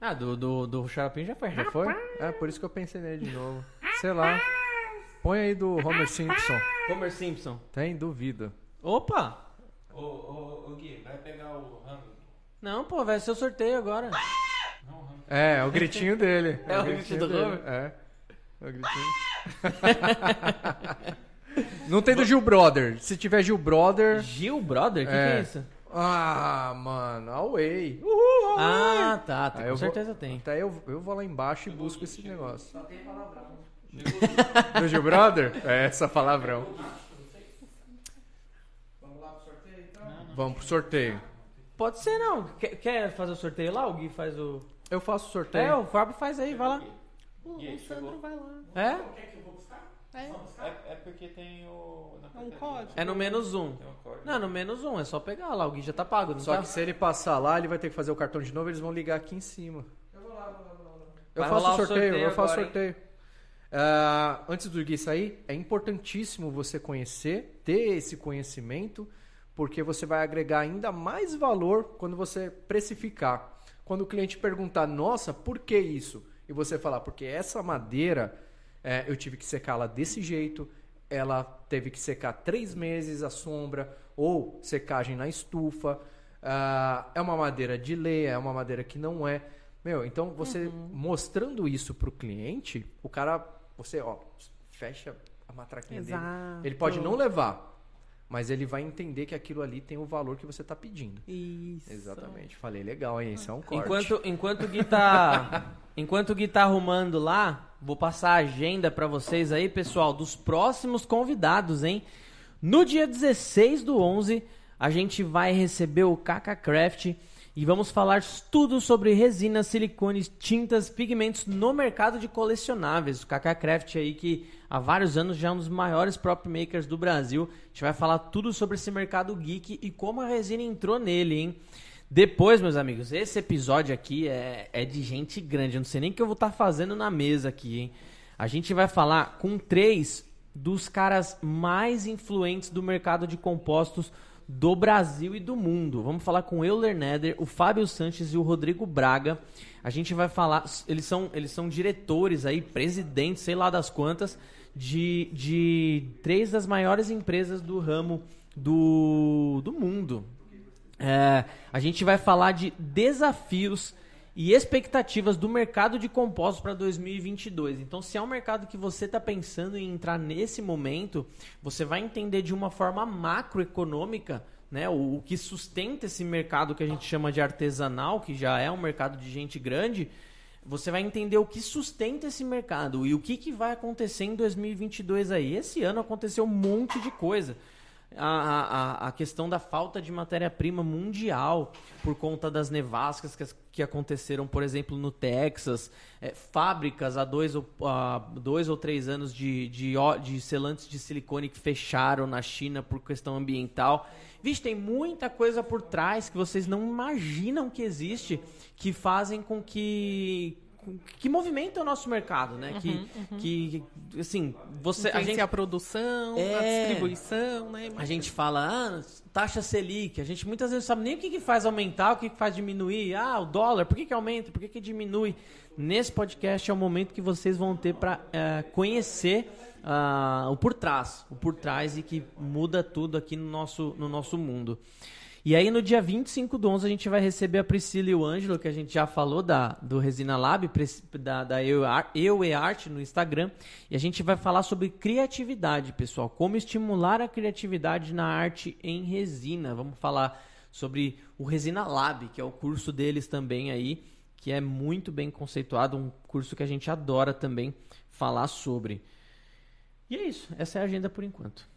Ah, do, do, do Xaropinho já foi. Já foi? É, por isso que eu pensei nele de novo. Sei lá. Põe aí do Homer Simpson. Homer Simpson. Tem? Duvido. Opa! Ô, ô, ô Gui, vai pegar o rango. Não, pô, vai ser o sorteio agora. É, é o gritinho dele. [LAUGHS] É o gritinho do dele. Homer? É. É o gritinho. [LAUGHS] Não tem do Gil Brother. Se tiver Gil Brother. Gil Brother? O que, que É. é isso? Ah, mano, away. Uhul, away. Ah, tá. tem- Aí com eu vou- certeza tem. Até eu, eu vou lá embaixo e busco esse negócio. [LAUGHS] Do Gil Brother? É, essa palavrão. Vamos pro sorteio. Pode ser, não. Quer, quer fazer o sorteio lá? O Gui faz o. Eu faço o sorteio. É, o Fábio faz aí, vai lá. O, o Sandro vai lá. É? É, É, é porque tem o. na é um código. É no menos um. Um código. Não, no menos um, é só pegar lá. O Gui já tá pago, não Só tá? que se ele passar lá, ele vai ter que fazer o cartão de novo, eles vão ligar aqui em cima. Eu Vai faço rolar o o sorteio, sorteio eu faço agora, sorteio. Ah, antes do Gui sair, é importantíssimo você conhecer, ter esse conhecimento, porque você vai agregar ainda mais valor quando você precificar. Quando o cliente perguntar, nossa, por que isso? E você falar, porque essa madeira, é, eu tive que secá-la desse jeito, ela teve que secar três meses à sombra, ou secagem na estufa, ah, é uma madeira de lei, é uma madeira que não é. Meu, então você mostrando isso pro cliente, o cara, você, ó, fecha a matraquinha dele. Exato. Ele pode não levar, mas ele vai entender que aquilo ali tem o valor que você tá pedindo. Isso. Exatamente. Falei legal, hein? Isso é um corte. Enquanto, enquanto o Gui tá. [LAUGHS] enquanto o Gui tá arrumando lá, vou passar a agenda pra vocês aí, pessoal, dos próximos convidados, hein? No dia 16 do 11, a gente vai receber o Kaka Craft e vamos falar tudo sobre resinas, silicones, tintas, pigmentos no mercado de colecionáveis. O Kaka Craft aí que há vários anos já é um dos maiores prop makers do Brasil. A gente vai falar tudo sobre esse mercado geek e como a resina entrou nele, hein? Depois, meus amigos, esse episódio aqui é, é de gente grande. Eu não sei nem o que eu vou estar fazendo na mesa aqui, hein? A gente vai falar com três dos caras mais influentes do mercado de compostos do Brasil e do mundo. Vamos falar com o Euler Neder, o Fábio Sanches e o Rodrigo Braga. A gente vai falar, eles são, eles são diretores aí, presidentes, sei lá das quantas, de, de três das maiores empresas do ramo do, do mundo. É, a gente vai falar de desafios e expectativas do mercado de compostos para 2022. Então, se é um mercado que você está pensando em entrar nesse momento, você vai entender de uma forma macroeconômica né, o, o que sustenta esse mercado que a gente chama de artesanal, que já é um mercado de gente grande, você vai entender o que sustenta esse mercado e o que, que vai acontecer em 2022 aí. Esse ano aconteceu um monte de coisa. A, a, a questão da falta de matéria-prima mundial por conta das nevascas que, que aconteceram, por exemplo, no Texas, é, fábricas há dois ou, há dois ou três anos de, de, de selantes de silicone que fecharam na China por questão ambiental. Vixe, tem muita coisa por trás que vocês não imaginam que existe que fazem com que que movimenta o nosso mercado, né? que, que assim você a gente a produção, a É. distribuição, né? a gente fala, ah, taxa Selic. A gente muitas vezes não sabe nem o que, que faz aumentar, o que, que faz diminuir. Ah, o dólar, por que, que aumenta, por que, que diminui? Nesse podcast é o momento que vocês vão ter para conhecer ah, o por trás, o por trás e que muda tudo aqui no nosso, no nosso mundo. E aí no dia 25 do 11 a gente vai receber a Priscila e o Ângelo, que a gente já falou da, do Resina Lab, da, da Eu, Eu e Arte no Instagram. E a gente vai falar sobre criatividade, pessoal. Como estimular a criatividade na arte em resina. Vamos falar sobre o Resina Lab, que é o curso deles também aí, que é muito bem conceituado, um curso que a gente adora também falar sobre. E é isso, essa é a agenda por enquanto.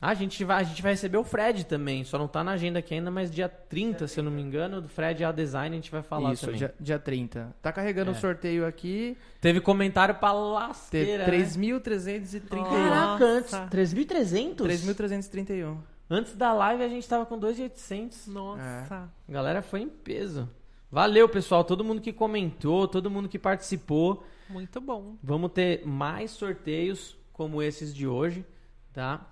Ah, a gente vai, a gente vai receber o Fred também, só não tá na agenda aqui ainda, mas dia 30, se eu não me engano, do Fred A Design a gente vai falar Isso, também. dia, dia 30. Tá carregando o É. sorteio aqui. Teve comentário pra Teve lasqueira, né? 3.331. Caraca, antes, Nossa. 3.300? 3.331. Antes da live a gente tava com 2.800. Nossa. A galera foi em peso. Valeu, pessoal, todo mundo que comentou, todo mundo que participou. Muito bom. Vamos ter mais sorteios como esses de hoje, tá?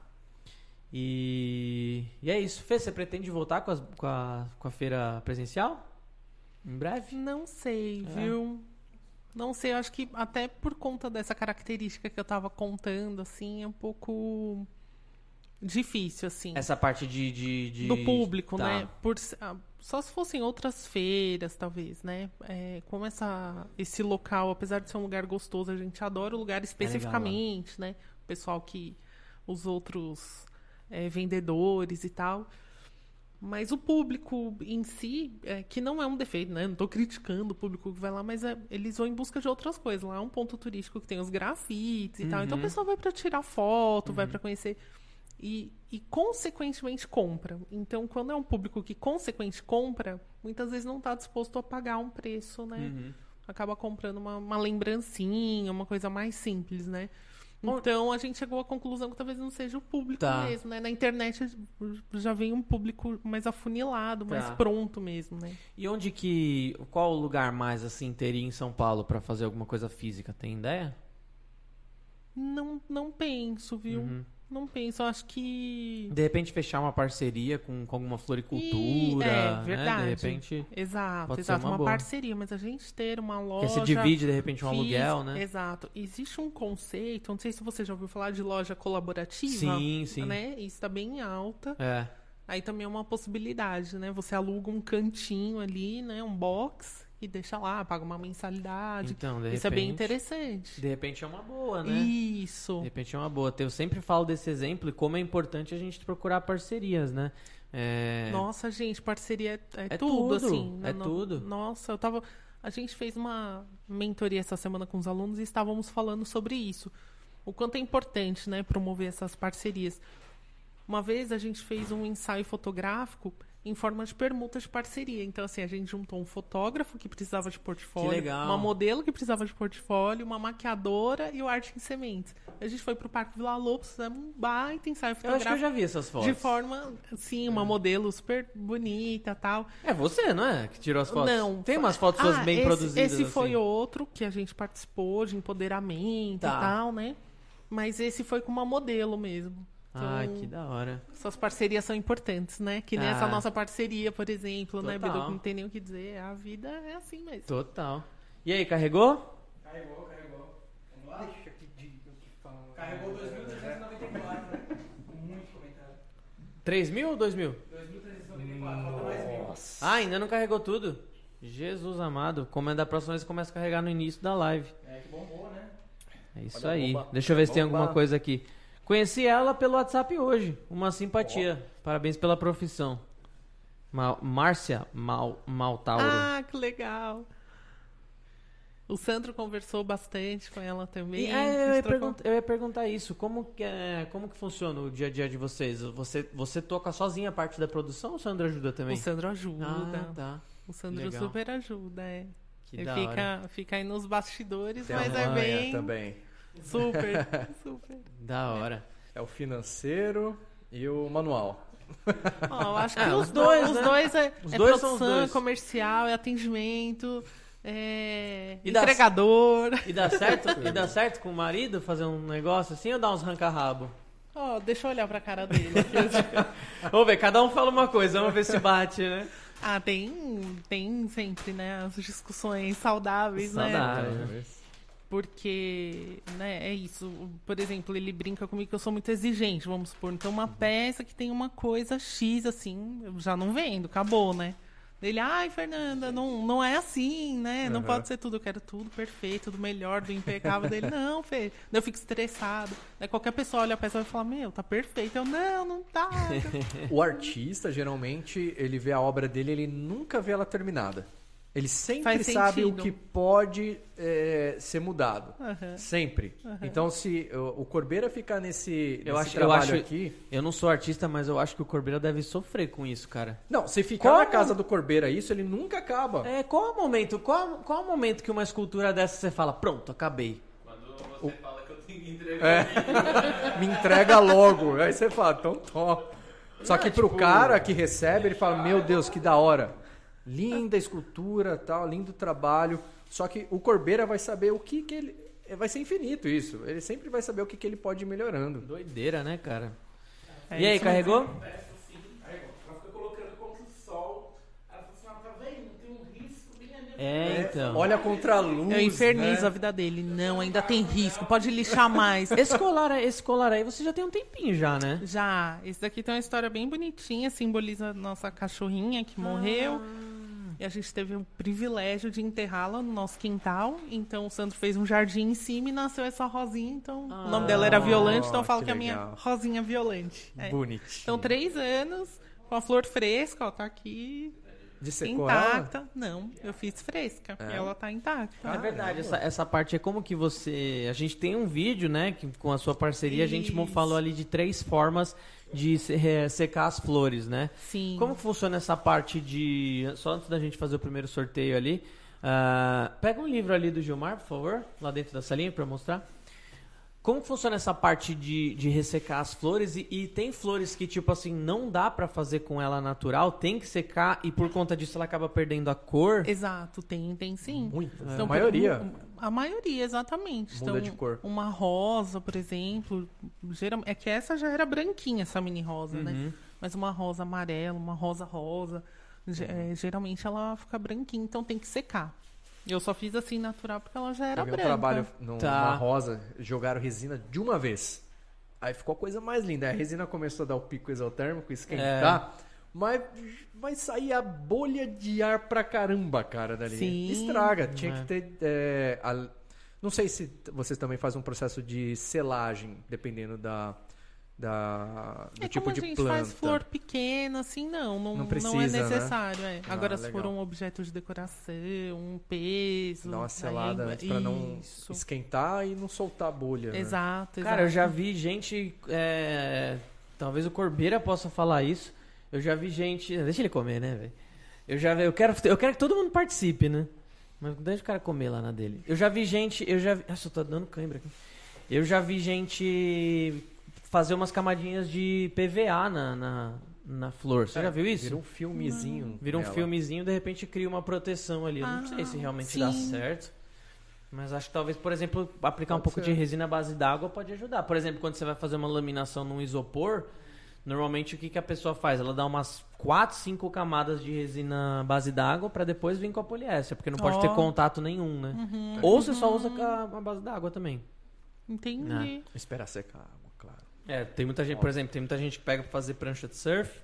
E, e é isso. Fê, você pretende voltar com, as- com a, com a feira presencial? Em breve? Não sei, É. viu? Não sei, eu acho que até por conta dessa característica que eu tava contando, assim, é um pouco difícil, assim. Essa parte de. de, de- do público, tá. né? Por, ah, só se fossem outras feiras, talvez, né? É, como essa, esse local, apesar de ser um lugar gostoso, a gente adora o lugar especificamente, né? O pessoal que. Os outros é, vendedores e tal. Mas o público em si, é, que não é um defeito, né? Não tô criticando o público que vai lá, mas é, eles vão em busca de outras coisas. Lá é um ponto turístico que tem os grafites e tal. Então o Uhum. pessoal vai para tirar foto, vai para conhecer e, e consequentemente compra. Então, quando é um público que consequentemente compra, muitas vezes não está disposto a pagar um preço, né? Uhum. Acaba comprando uma, uma lembrancinha, uma coisa mais simples, né? Então a gente chegou à conclusão que talvez não seja o público Tá. mesmo, né? Na internet já vem um público mais afunilado, mais Tá. pronto mesmo, né? E onde que. Qual o lugar mais assim teria em São Paulo pra fazer alguma coisa física? Tem ideia? Não, não penso, viu? Uhum. Não penso. Eu acho que. De repente fechar uma parceria com, com alguma floricultura. E- é, né? verdade. De repente. Exato, Pode ser exato. uma Uma, parceria, mas a gente ter uma Que loja. se divide de repente um física- aluguel, né? Exato. Existe um conceito, não sei se você já ouviu falar de loja colaborativa. Sim, sim. Né? Isso está bem alta. É. Aí também é uma possibilidade, né? Você aluga um cantinho ali, né? Um box e deixa lá, paga uma mensalidade. Então, de Isso é bem interessante. De repente é uma boa, né? Isso. De repente é uma boa. Eu sempre falo desse exemplo e como é importante a gente procurar parcerias, né? É... Nossa, gente, parceria é, É tudo, tudo, assim. é No- tudo. Nossa, eu tava. A gente fez uma mentoria essa semana com os alunos e estávamos falando sobre isso. O quanto é importante, né, promover essas parcerias. Uma vez a gente fez um ensaio fotográfico em forma de permuta de parceria. Então, assim, a gente juntou um fotógrafo que precisava de portfólio, legal. uma modelo que precisava de portfólio, uma maquiadora e o arte em sementes. A gente foi pro Parque Vila Lobos, fizemos um baita ensaio Eu fotográfico. acho que eu já vi essas fotos. De forma, sim, uma modelo super bonita tal. É você, não é? Que tirou as fotos? Não. Tem foi- umas fotos suas Ah, bem esse, produzidas. Esse foi assim. outro que a gente participou de empoderamento Tá. e tal, né? Mas esse foi com uma modelo mesmo. Então, Ai, que da hora. Essas parcerias são importantes, né? Que nem essa Ah. nossa parceria, por exemplo, né, Total. Bidu? Não tem nem o que dizer. A vida é assim mesmo. Total. E aí, carregou? Carregou, carregou. Vamos lá? Deixa eu te falar. Carregou 2.394, né? Com muito comentário. 3 mil ou 2 mil? 2.394, falta mais mil. Ah, ainda não carregou tudo? Jesus amado. Como da próxima vez começa a carregar no início da live. É que bombou, né? É isso Olha aí. Deixa eu ver se tem alguma coisa aqui. Conheci ela pelo WhatsApp hoje. Uma simpatia. Parabéns pela profissão. Ma- Márcia Mal, Maltauro. Ah, que legal. O Sandro conversou bastante com ela também. E, é, eu, ia eu ia perguntar isso. Como que, é, como que funciona o dia a dia de vocês? Você, você toca sozinha a parte da produção ou o Sandro ajuda também? O Sandro ajuda. Ah, tá. O Sandro Legal. super ajuda, é. Que Ele da hora. fica, fica aí nos bastidores, Tem mas a é bem também. Super, [LAUGHS] super. Da hora. É o financeiro e o manual. Eu acho [LAUGHS] que Ah, os, dois, dois, os né? dois é, Os é dois são os produção, dois. é comercial, é atendimento, é E dá- entregador. [LAUGHS] E dá certo? e dá certo com o marido fazer um negócio assim ou dá uns ranca-rabo? Ó, deixa eu olhar pra cara dele. Vamos ver, cada um fala uma coisa, vamos ver se bate, né? ah, tem, tem sempre, né, as discussões saudáveis, né? Saudáveis. Porque, né, é isso. Por exemplo, ele brinca comigo que eu sou muito exigente, vamos supor. Então, uma peça que tem uma coisa X, assim, eu já não vendo, acabou, né? Ele, ai, Fernanda, não, não é assim, né? Não Aham. pode ser tudo, eu quero tudo perfeito, do melhor, do impecável dele. Não, Fê. Eu fico estressado. Daí qualquer pessoa olha a peça e vai falar, meu, tá perfeito. Eu, não, não tá. [LAUGHS] O artista, geralmente, ele vê a obra dele, ele nunca vê ela terminada. Ele sempre Faz sabe o sentido. que pode é, ser mudado. Aham. Sempre. Então, se o, o Corbeira ficar nesse, Eu nesse acho- eu trabalho acho- aqui... Eu não sou artista, mas eu acho que o Corbeira deve sofrer com isso, cara. Não, se ficar Como? na casa do Corbeira isso, ele nunca acaba. É, qual é o momento? Qual, qual é o momento que uma escultura dessa você fala, pronto, acabei? Quando você fala que eu tenho que entregar. [LAUGHS] Me entrega logo. Aí você fala, então toma. Só que pro cara que recebe, ele fala, meu Deus, que da hora. Linda escultura, tal, lindo trabalho. Só que o Corbeira vai saber o que que ele... Vai ser infinito isso. Ele sempre vai saber o que que ele pode ir melhorando. Doideira, né, cara? É e aí, isso carregou? Ela fica colocando contra o sol. Ela fala assim, ó, tá vendo? Tem um risco bem ali. É, então. Olha contra a luz. Eu infernizo né? a vida dele. Não, ainda tem risco, pode lixar mais. [LAUGHS] Esse colar, esse colar aí você já tem um tempinho já, né? Já, esse daqui tem uma história bem bonitinha, simboliza a nossa cachorrinha que morreu. E a gente teve o privilégio de enterrá-la no nosso quintal. Então o Sandro fez um jardim em cima e nasceu essa rosinha. Então o nome dela era Violante, então eu falo que que, é a minha rosinha violante. É. Bonitinho. Então, três anos, com a flor fresca, ó, tá aqui De secou ela? intacta. Não, eu fiz fresca. É? E ela tá intacta. É verdade, essa, essa parte é como que você. A gente tem um vídeo, né? Que com a sua parceria a gente Isso. falou ali de três formas de se- secar as flores, né? Sim. Como funciona essa parte de. Só antes da gente fazer o primeiro sorteio ali. ah, pega um livro ali do Gilmar, por favor, lá dentro da salinha pra eu mostrar. Como funciona essa parte de, de ressecar as flores? E, e tem flores que, tipo assim, não dá pra fazer com ela natural, tem que secar e por conta disso ela acaba perdendo a cor. Exato, tem, tem sim. Muitas. Então, a maioria. um- A maioria, exatamente. Muda então, de cor. Uma rosa, por exemplo. Geral, é que essa já era branquinha, essa mini rosa, Uhum. né? Mas uma rosa amarela, uma rosa rosa. Uhum. é, geralmente ela fica branquinha, então tem que secar. Eu só fiz assim natural porque ela já era um branca. trabalho numa Tá. rosa, jogaram resina de uma vez. Aí ficou a coisa mais linda. A resina começou a dar o pico exotérmico, esquentar. Mas vai sair a bolha de ar pra caramba, cara, dali. Sim. Estraga. Tinha É. que ter. é, a- Não sei se vocês também fazem um processo de selagem, dependendo da. da do É tipo como de a gente planta. faz flor pequena, assim, não. Não, Não não, precisa, é né? necessário. é. Ah, Agora, se for um objeto de decoração, um peso. Dá uma aí selada antes pra não Isso. esquentar e não soltar a bolha. né? Exato, exato. Cara, eu já vi gente. é, Talvez o Corbeira possa falar isso. Eu já vi gente. Deixa ele comer, né, velho? Eu já vi. Eu quero, eu quero que todo mundo participe, né? Mas deixa o cara comer lá na dele. Eu já vi gente. Eu já vi. Nossa, eu tô dando cãibra aqui. Eu já vi gente fazer umas camadinhas de PVA na, na, na flor. Você É, já viu isso? Vira um filmezinho. Vira um nela. filmezinho de repente cria uma proteção ali. Eu não Ah, sei se realmente sim. dá certo. Mas acho que talvez, por exemplo, aplicar um Pode pouco ser. de resina à base d'água pode ajudar. Por exemplo, quando você vai fazer uma laminação num isopor, normalmente o que, que a pessoa faz? Ela dá umas 4, 5 camadas de resina base d'água pra depois vir com a poliéster, porque não pode Ó. ter contato nenhum, né? Uhum. Ou você só usa com a, base d'água também. Entendi. Esperar secar a água, claro. É, tem muita gente, por exemplo, tem muita gente que pega pra fazer prancha de surf.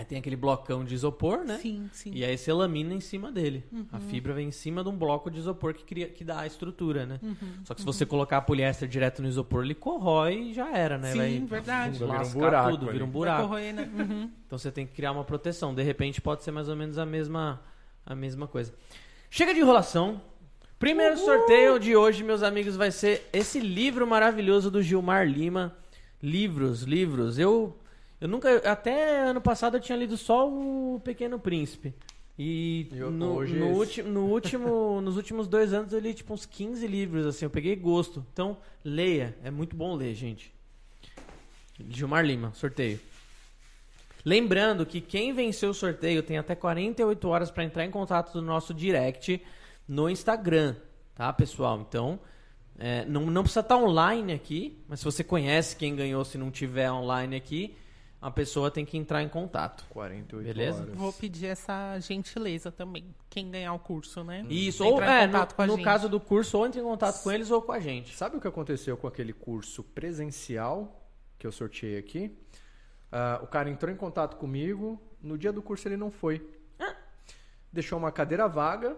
Aí tem aquele blocão de isopor, né? Sim, sim. E aí você lamina em cima dele. A Uhum. fibra vem em cima de um bloco de isopor que, cria, que dá a estrutura, né? Uhum. Só que se você colocar poliéster direto no isopor, ele corrói e já era, né? Sim, Vai verdade. Vira um buraco tudo, ali. vira um Vai buraco. corroer, né? Uhum. [LAUGHS] Então você tem que criar uma proteção. De repente pode ser mais ou menos a mesma, a mesma coisa. Chega de enrolação. Primeiro sorteio de hoje, meus amigos, vai ser esse livro maravilhoso do Gilmar Lima. Livros, livros. Eu, eu nunca. Até ano passado eu tinha lido só o Pequeno Príncipe. E E no, hoje no, ulti- no último, [LAUGHS] nos últimos dois anos eu li tipo uns 15 livros, assim, eu peguei gosto. Então, leia. É muito bom ler, gente. Gilmar Lima, sorteio. Lembrando que quem venceu o sorteio tem até 48 horas para entrar em contato do nosso direct no Instagram, tá, pessoal? Então, é, não, não precisa estar online aqui, mas se você conhece quem ganhou, se não tiver online aqui, a pessoa tem que entrar em contato. 48 Beleza? horas. Vou pedir essa gentileza também. Quem ganhar o curso, né? Isso, ou Entrar em é, contato no, com a no caso do curso, ou entre em contato com eles ou com a gente. Sabe o que aconteceu com aquele curso presencial que eu sorteei aqui? Ah, o cara entrou em contato comigo, no dia do curso ele não foi. Deixou uma cadeira vaga,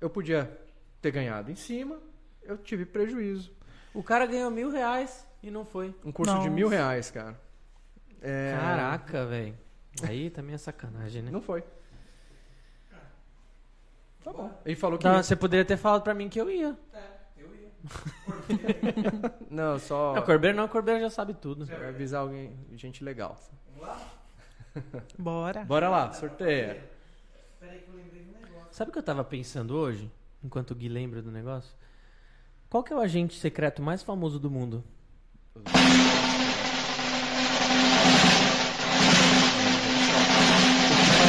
eu podia ter ganhado em cima, eu tive prejuízo. O cara ganhou mil reais e não foi. Um curso de Nossa. mil reais, cara. É, Caraca, velho. Aí também é sacanagem, né? Não foi. Tá bom. Ele falou que. Tá, você poderia ter falado pra mim que eu ia. [LAUGHS] Não, só. Não, Corbeiro não, Corbeiro já sabe tudo. Vai avisar alguém, gente legal. [LAUGHS] Bora. Bora lá, sorteia. Sabe o que eu tava pensando hoje, enquanto o Gui lembra do negócio? Qual que é o agente secreto mais famoso do mundo?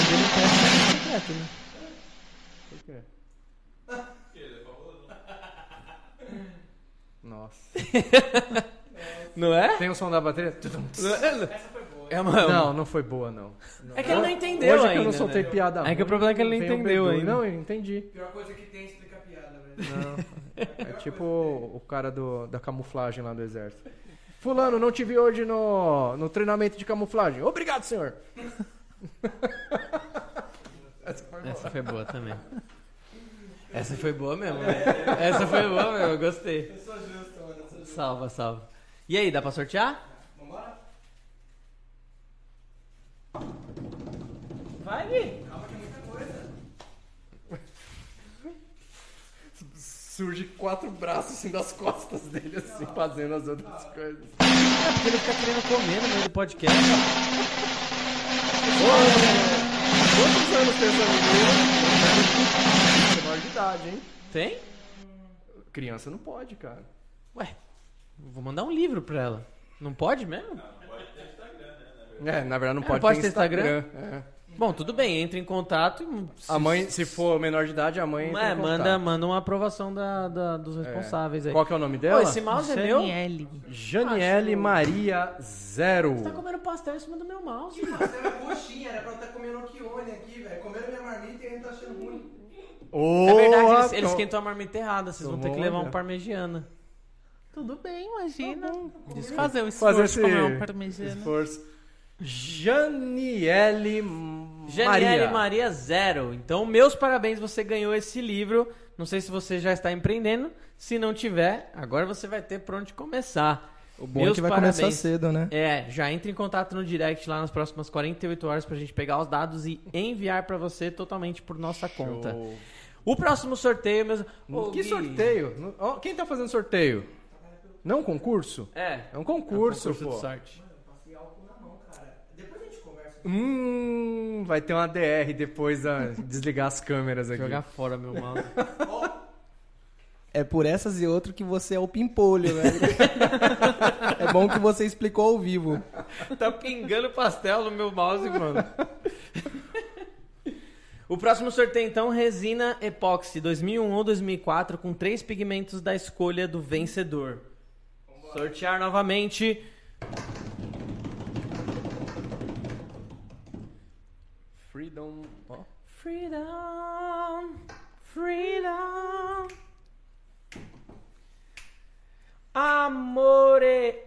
Fazer um teste secreto, né? Por quê? Nossa. [LAUGHS] Não é? Tem o som da bateria? É uma, Não, não foi boa, não. É que ele não entendeu Hoje ainda, que eu não soltei né? piada É que o problema é que ele não o entendeu Bedu. ainda. Não, eu entendi. Pior coisa que tem é explicar piada, velho. Não. [LAUGHS] É tipo o cara do, da camuflagem lá do exército. Fulano, não te vi hoje no, no treinamento de camuflagem. Obrigado, senhor. Essa foi boa também. Essa foi boa mesmo, né? Essa foi boa mesmo, eu gostei. Eu sou justo, mano. eu sou justo. Salva, salva. E aí, dá pra sortear? Vambora? Vai, Gui. Calma que é muita coisa. Surge quatro braços assim das costas dele, assim, fazendo as outras coisas. É porque ele fica querendo comer no meio do podcast. Quantos anos tem essa menina? Menor de idade, hein? Tem? Criança não pode, cara. Ué, vou mandar um livro pra ela. Não pode mesmo? É, na verdade não É, pode, pode ter ter Instagram? É. Bom, tudo bem, entra em contato e. A mãe, se for menor de idade, a mãe entra É, em manda, manda uma aprovação da, da- dos responsáveis aí. Qual que é o nome Pô, dela? esse mouse é meu? Janiele. Janiele Maria Zero. Você tá comendo pastel em cima do meu mouse. Nossa, era coxinha, era pra eu estar comendo Kione aqui, velho. Comendo minha marmita e ainda tá achando ruim. É verdade, eles, eles esquentam a marmita errada, vocês vão ter que levar um parmegiana. Tudo bem, imagina. Fazer o esforço Fazer de esse comer um parmegiana. esforço. Janiele Janiele Maria. Maria. Zero. Então, meus parabéns, você ganhou esse livro. Não sei se você já está empreendendo. Se não tiver, agora você vai ter por onde começar. O bom é Meus que vai parabéns. começar cedo, né? É, já entre em contato no direct lá nas próximas 48 horas pra gente pegar os dados e enviar pra você totalmente por nossa conta. Show. O próximo sorteio, meus... Ô, que Gui. sorteio? Quem tá fazendo sorteio? Não um concurso? É. É um concurso, concurso pô. de sorte. Passei álcool na mão, cara. Depois a gente conversa. Hum, vai ter uma DR depois da desligar as câmeras aqui. Jogar fora meu mouse. [LAUGHS] É por essas e outras que você é o pimpolho, velho. é bom que você explicou ao vivo. tá pingando pastel no meu mouse, mano. O próximo sorteio, então, resina epóxi 2001 ou 2004 com três pigmentos da escolha do vencedor. Sortear novamente. Freedom. ó. Freedom, freedom. Amore,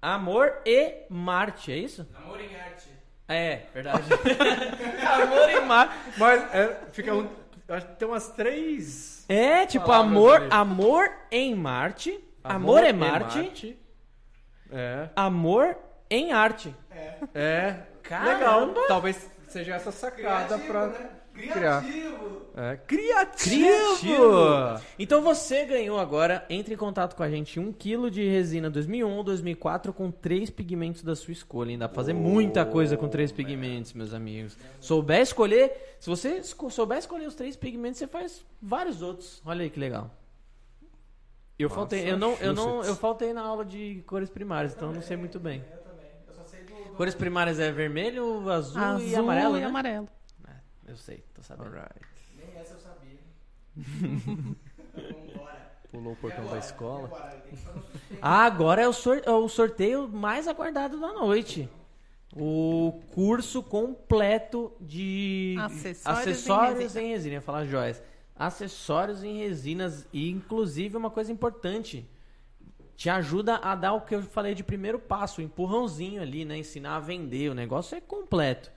amor e Marte, é isso? Amor em arte. É, verdade. [LAUGHS] amor em Marte. Mas é, fica um, acho que tem umas três. É, tipo, amor, amor em Marte. Amor, é e Marte. É. Amor em arte. É. Caramba! Legal. Talvez seja essa sacada pra criar. É. Criativo! Criativo! Então você ganhou agora, entre em contato com a gente, 1 kg de resina 2001 ou 2004 com três pigmentos da sua escolha. Ainda dá pra fazer muita coisa com três pigmentos, meus amigos. Souber escolher, se você souber escolher os três pigmentos, você faz vários outros. Olha aí que legal. Eu faltei, eu não, eu não, eu faltei na aula de cores primárias, então eu não sei muito bem. Cores primárias é vermelho, azul, Azul e amarelo, e né? amarelo. Eu sei, tô sabendo. Alright. Nem essa eu sabia. Vambora. [LAUGHS] Pulou o portão da escola. Ah, agora é o, sor- é o sorteio mais aguardado da noite. O curso completo de Acessórios acessórios em resina. em resina. Ia falar joias. Acessórios em resinas. E, inclusive, uma coisa importante. Te ajuda a dar o que eu falei de primeiro passo, o empurrãozinho ali, né? Ensinar a vender. O negócio é completo.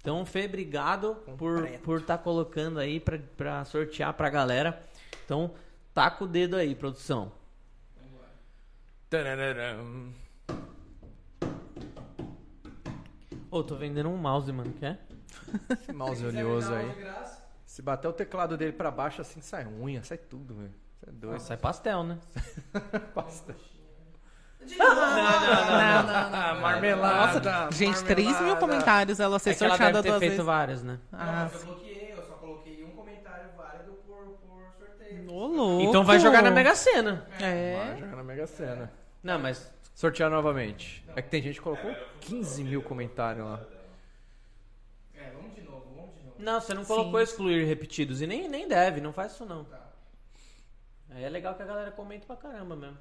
Então, Fê, obrigado por por estar colocando aí pra, pra sortear pra galera. Então, taca o dedo aí, produção. Tarararam. Ô, tô vendendo um mouse, mano, quer? Esse mouse [LAUGHS] oleoso aí. Se bater o teclado dele pra baixo, assim sai unha, sai tudo, velho. Você é doido. Sai pastel, né? [LAUGHS] Não, não, não. Ah, marmelada. Nossa, gente, 3 mil comentários ela ser É que ela sorteada deve ter duas feito vezes. vários, né? Ah, eu bloqueei, eu só coloquei um comentário válido por, por sorteio. ô louco. Então vai jogar na Mega Sena. Vai É. jogar na Mega Sena. Não, mas. Sortear novamente. É que tem gente que colocou 15 mil comentários lá. É, vamos de novo, vamos de novo. Não, você não colocou excluir repetidos. E nem, nem deve, não faz isso não. Aí é legal que a galera comenta pra caramba mesmo.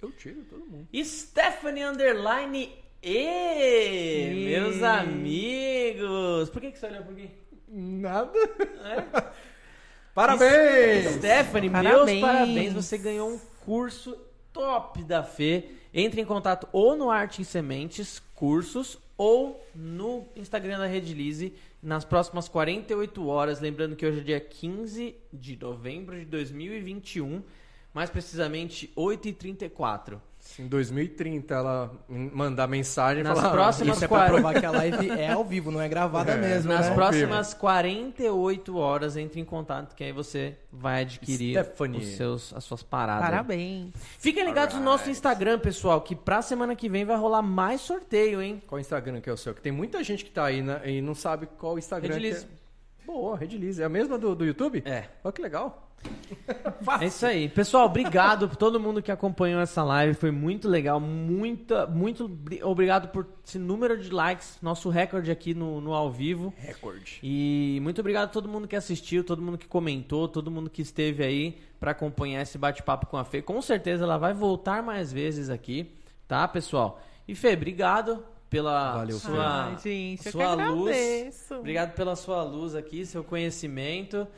Eu tiro todo mundo. Stephanie Underline E, meus amigos. Por que, que você olhou por aqui? Nada. É? [LAUGHS] Parabéns! Stephanie, meus Parabéns. parabéns. Você ganhou um curso top da Fê. Entre em contato ou no Arte em Sementes Cursos ou no Instagram da Redilize nas próximas 48 horas. Lembrando que hoje é dia 15 de novembro de 2021, mais precisamente 8h34. Em 2030 ela mandar mensagem e Nas falar... próximas Isso é pra 40 provar que a [LAUGHS] live é ao vivo, não é gravada É. mesmo, Nas né? próximas 48 horas, entre em contato, que aí você vai adquirir Stephanie. os seus, as suas paradas. Parabéns. Fiquem ligados no nosso Instagram, pessoal, que pra semana que vem vai rolar mais sorteio, hein? Qual Instagram que é o seu? Que tem muita gente que tá aí né, e não sabe qual Instagram que é. Boa, Redilize. É a mesma do, do YouTube? É. Olha que legal. [LAUGHS] É isso aí. Pessoal, obrigado por todo mundo que acompanhou essa live. Foi muito legal. Muita, muito bri- obrigado por esse número de likes. Nosso recorde aqui no, no ao vivo. Recorde. E muito obrigado a todo mundo que assistiu, todo mundo que comentou, todo mundo que esteve aí pra acompanhar esse bate-papo com a Fê. Com certeza ela vai voltar mais vezes aqui, tá, pessoal? E Fê, obrigado pela Valeu, sua, Ai, gente, sua luz. agradeço. Obrigado pela sua luz aqui, seu conhecimento.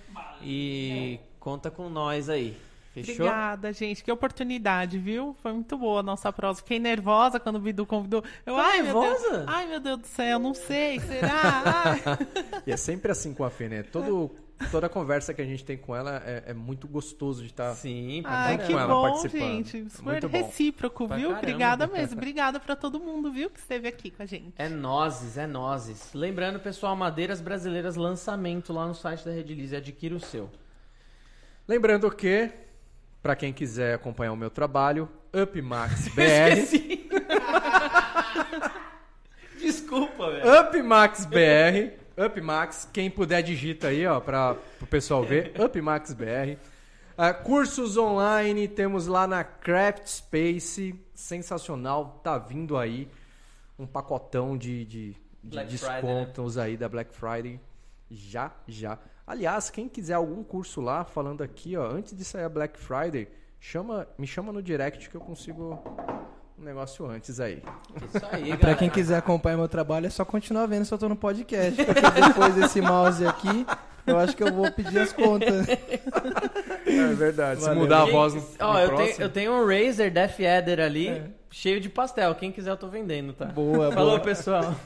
E conta com nós aí. Fechou? Obrigada, gente. Que oportunidade, viu? Foi muito boa a nossa prosa. Fiquei nervosa quando o Bidu convidou. Eu, Tá ai, meu Deus. nervosa? Ai, meu Deus do céu, não sei. Será? [LAUGHS] E é sempre assim com a Fê, né? Todo, toda conversa que a gente tem com ela é, é muito gostoso de estar... Sim, pra Ai, que com ela bom, participando. gente. Super Muito bom. recíproco, Pra viu? caramba. Obrigada [LAUGHS] mesmo. Obrigada pra todo mundo, viu? Que esteve aqui com a gente. É nozes, é nozes. Lembrando, pessoal, Madeiras Brasileiras lançamento lá no site da Redilize. Adquira o seu. Lembrando que, pra quem quiser acompanhar o meu trabalho, UpMax [LAUGHS] BR... [LAUGHS] Desculpa, velho. UpMax BR. UpMax, quem puder digita aí, ó, para o pessoal ver. [LAUGHS] UpMax BR. Ah, cursos online, temos lá na Craft Space. Sensacional, tá vindo aí um pacotão de, de, de Black Friday, né? descontos aí da Black Friday. Já, já. Aliás, quem quiser algum curso lá, falando aqui, ó, antes de sair a Black Friday, chama, me chama no direct que eu consigo um negócio antes aí. Isso aí, Pra galera. quem quiser acompanhar meu trabalho, é só continuar vendo se eu tô no podcast. Porque depois desse mouse aqui, eu acho que eu vou pedir as contas. É verdade. Se Valeu. mudar a voz no, Ó, no eu, próximo- tenho, eu tenho um Razer Death Adder ali, cheio de pastel. Quem quiser, eu tô vendendo, tá? Boa, Falou, boa. pessoal. [LAUGHS]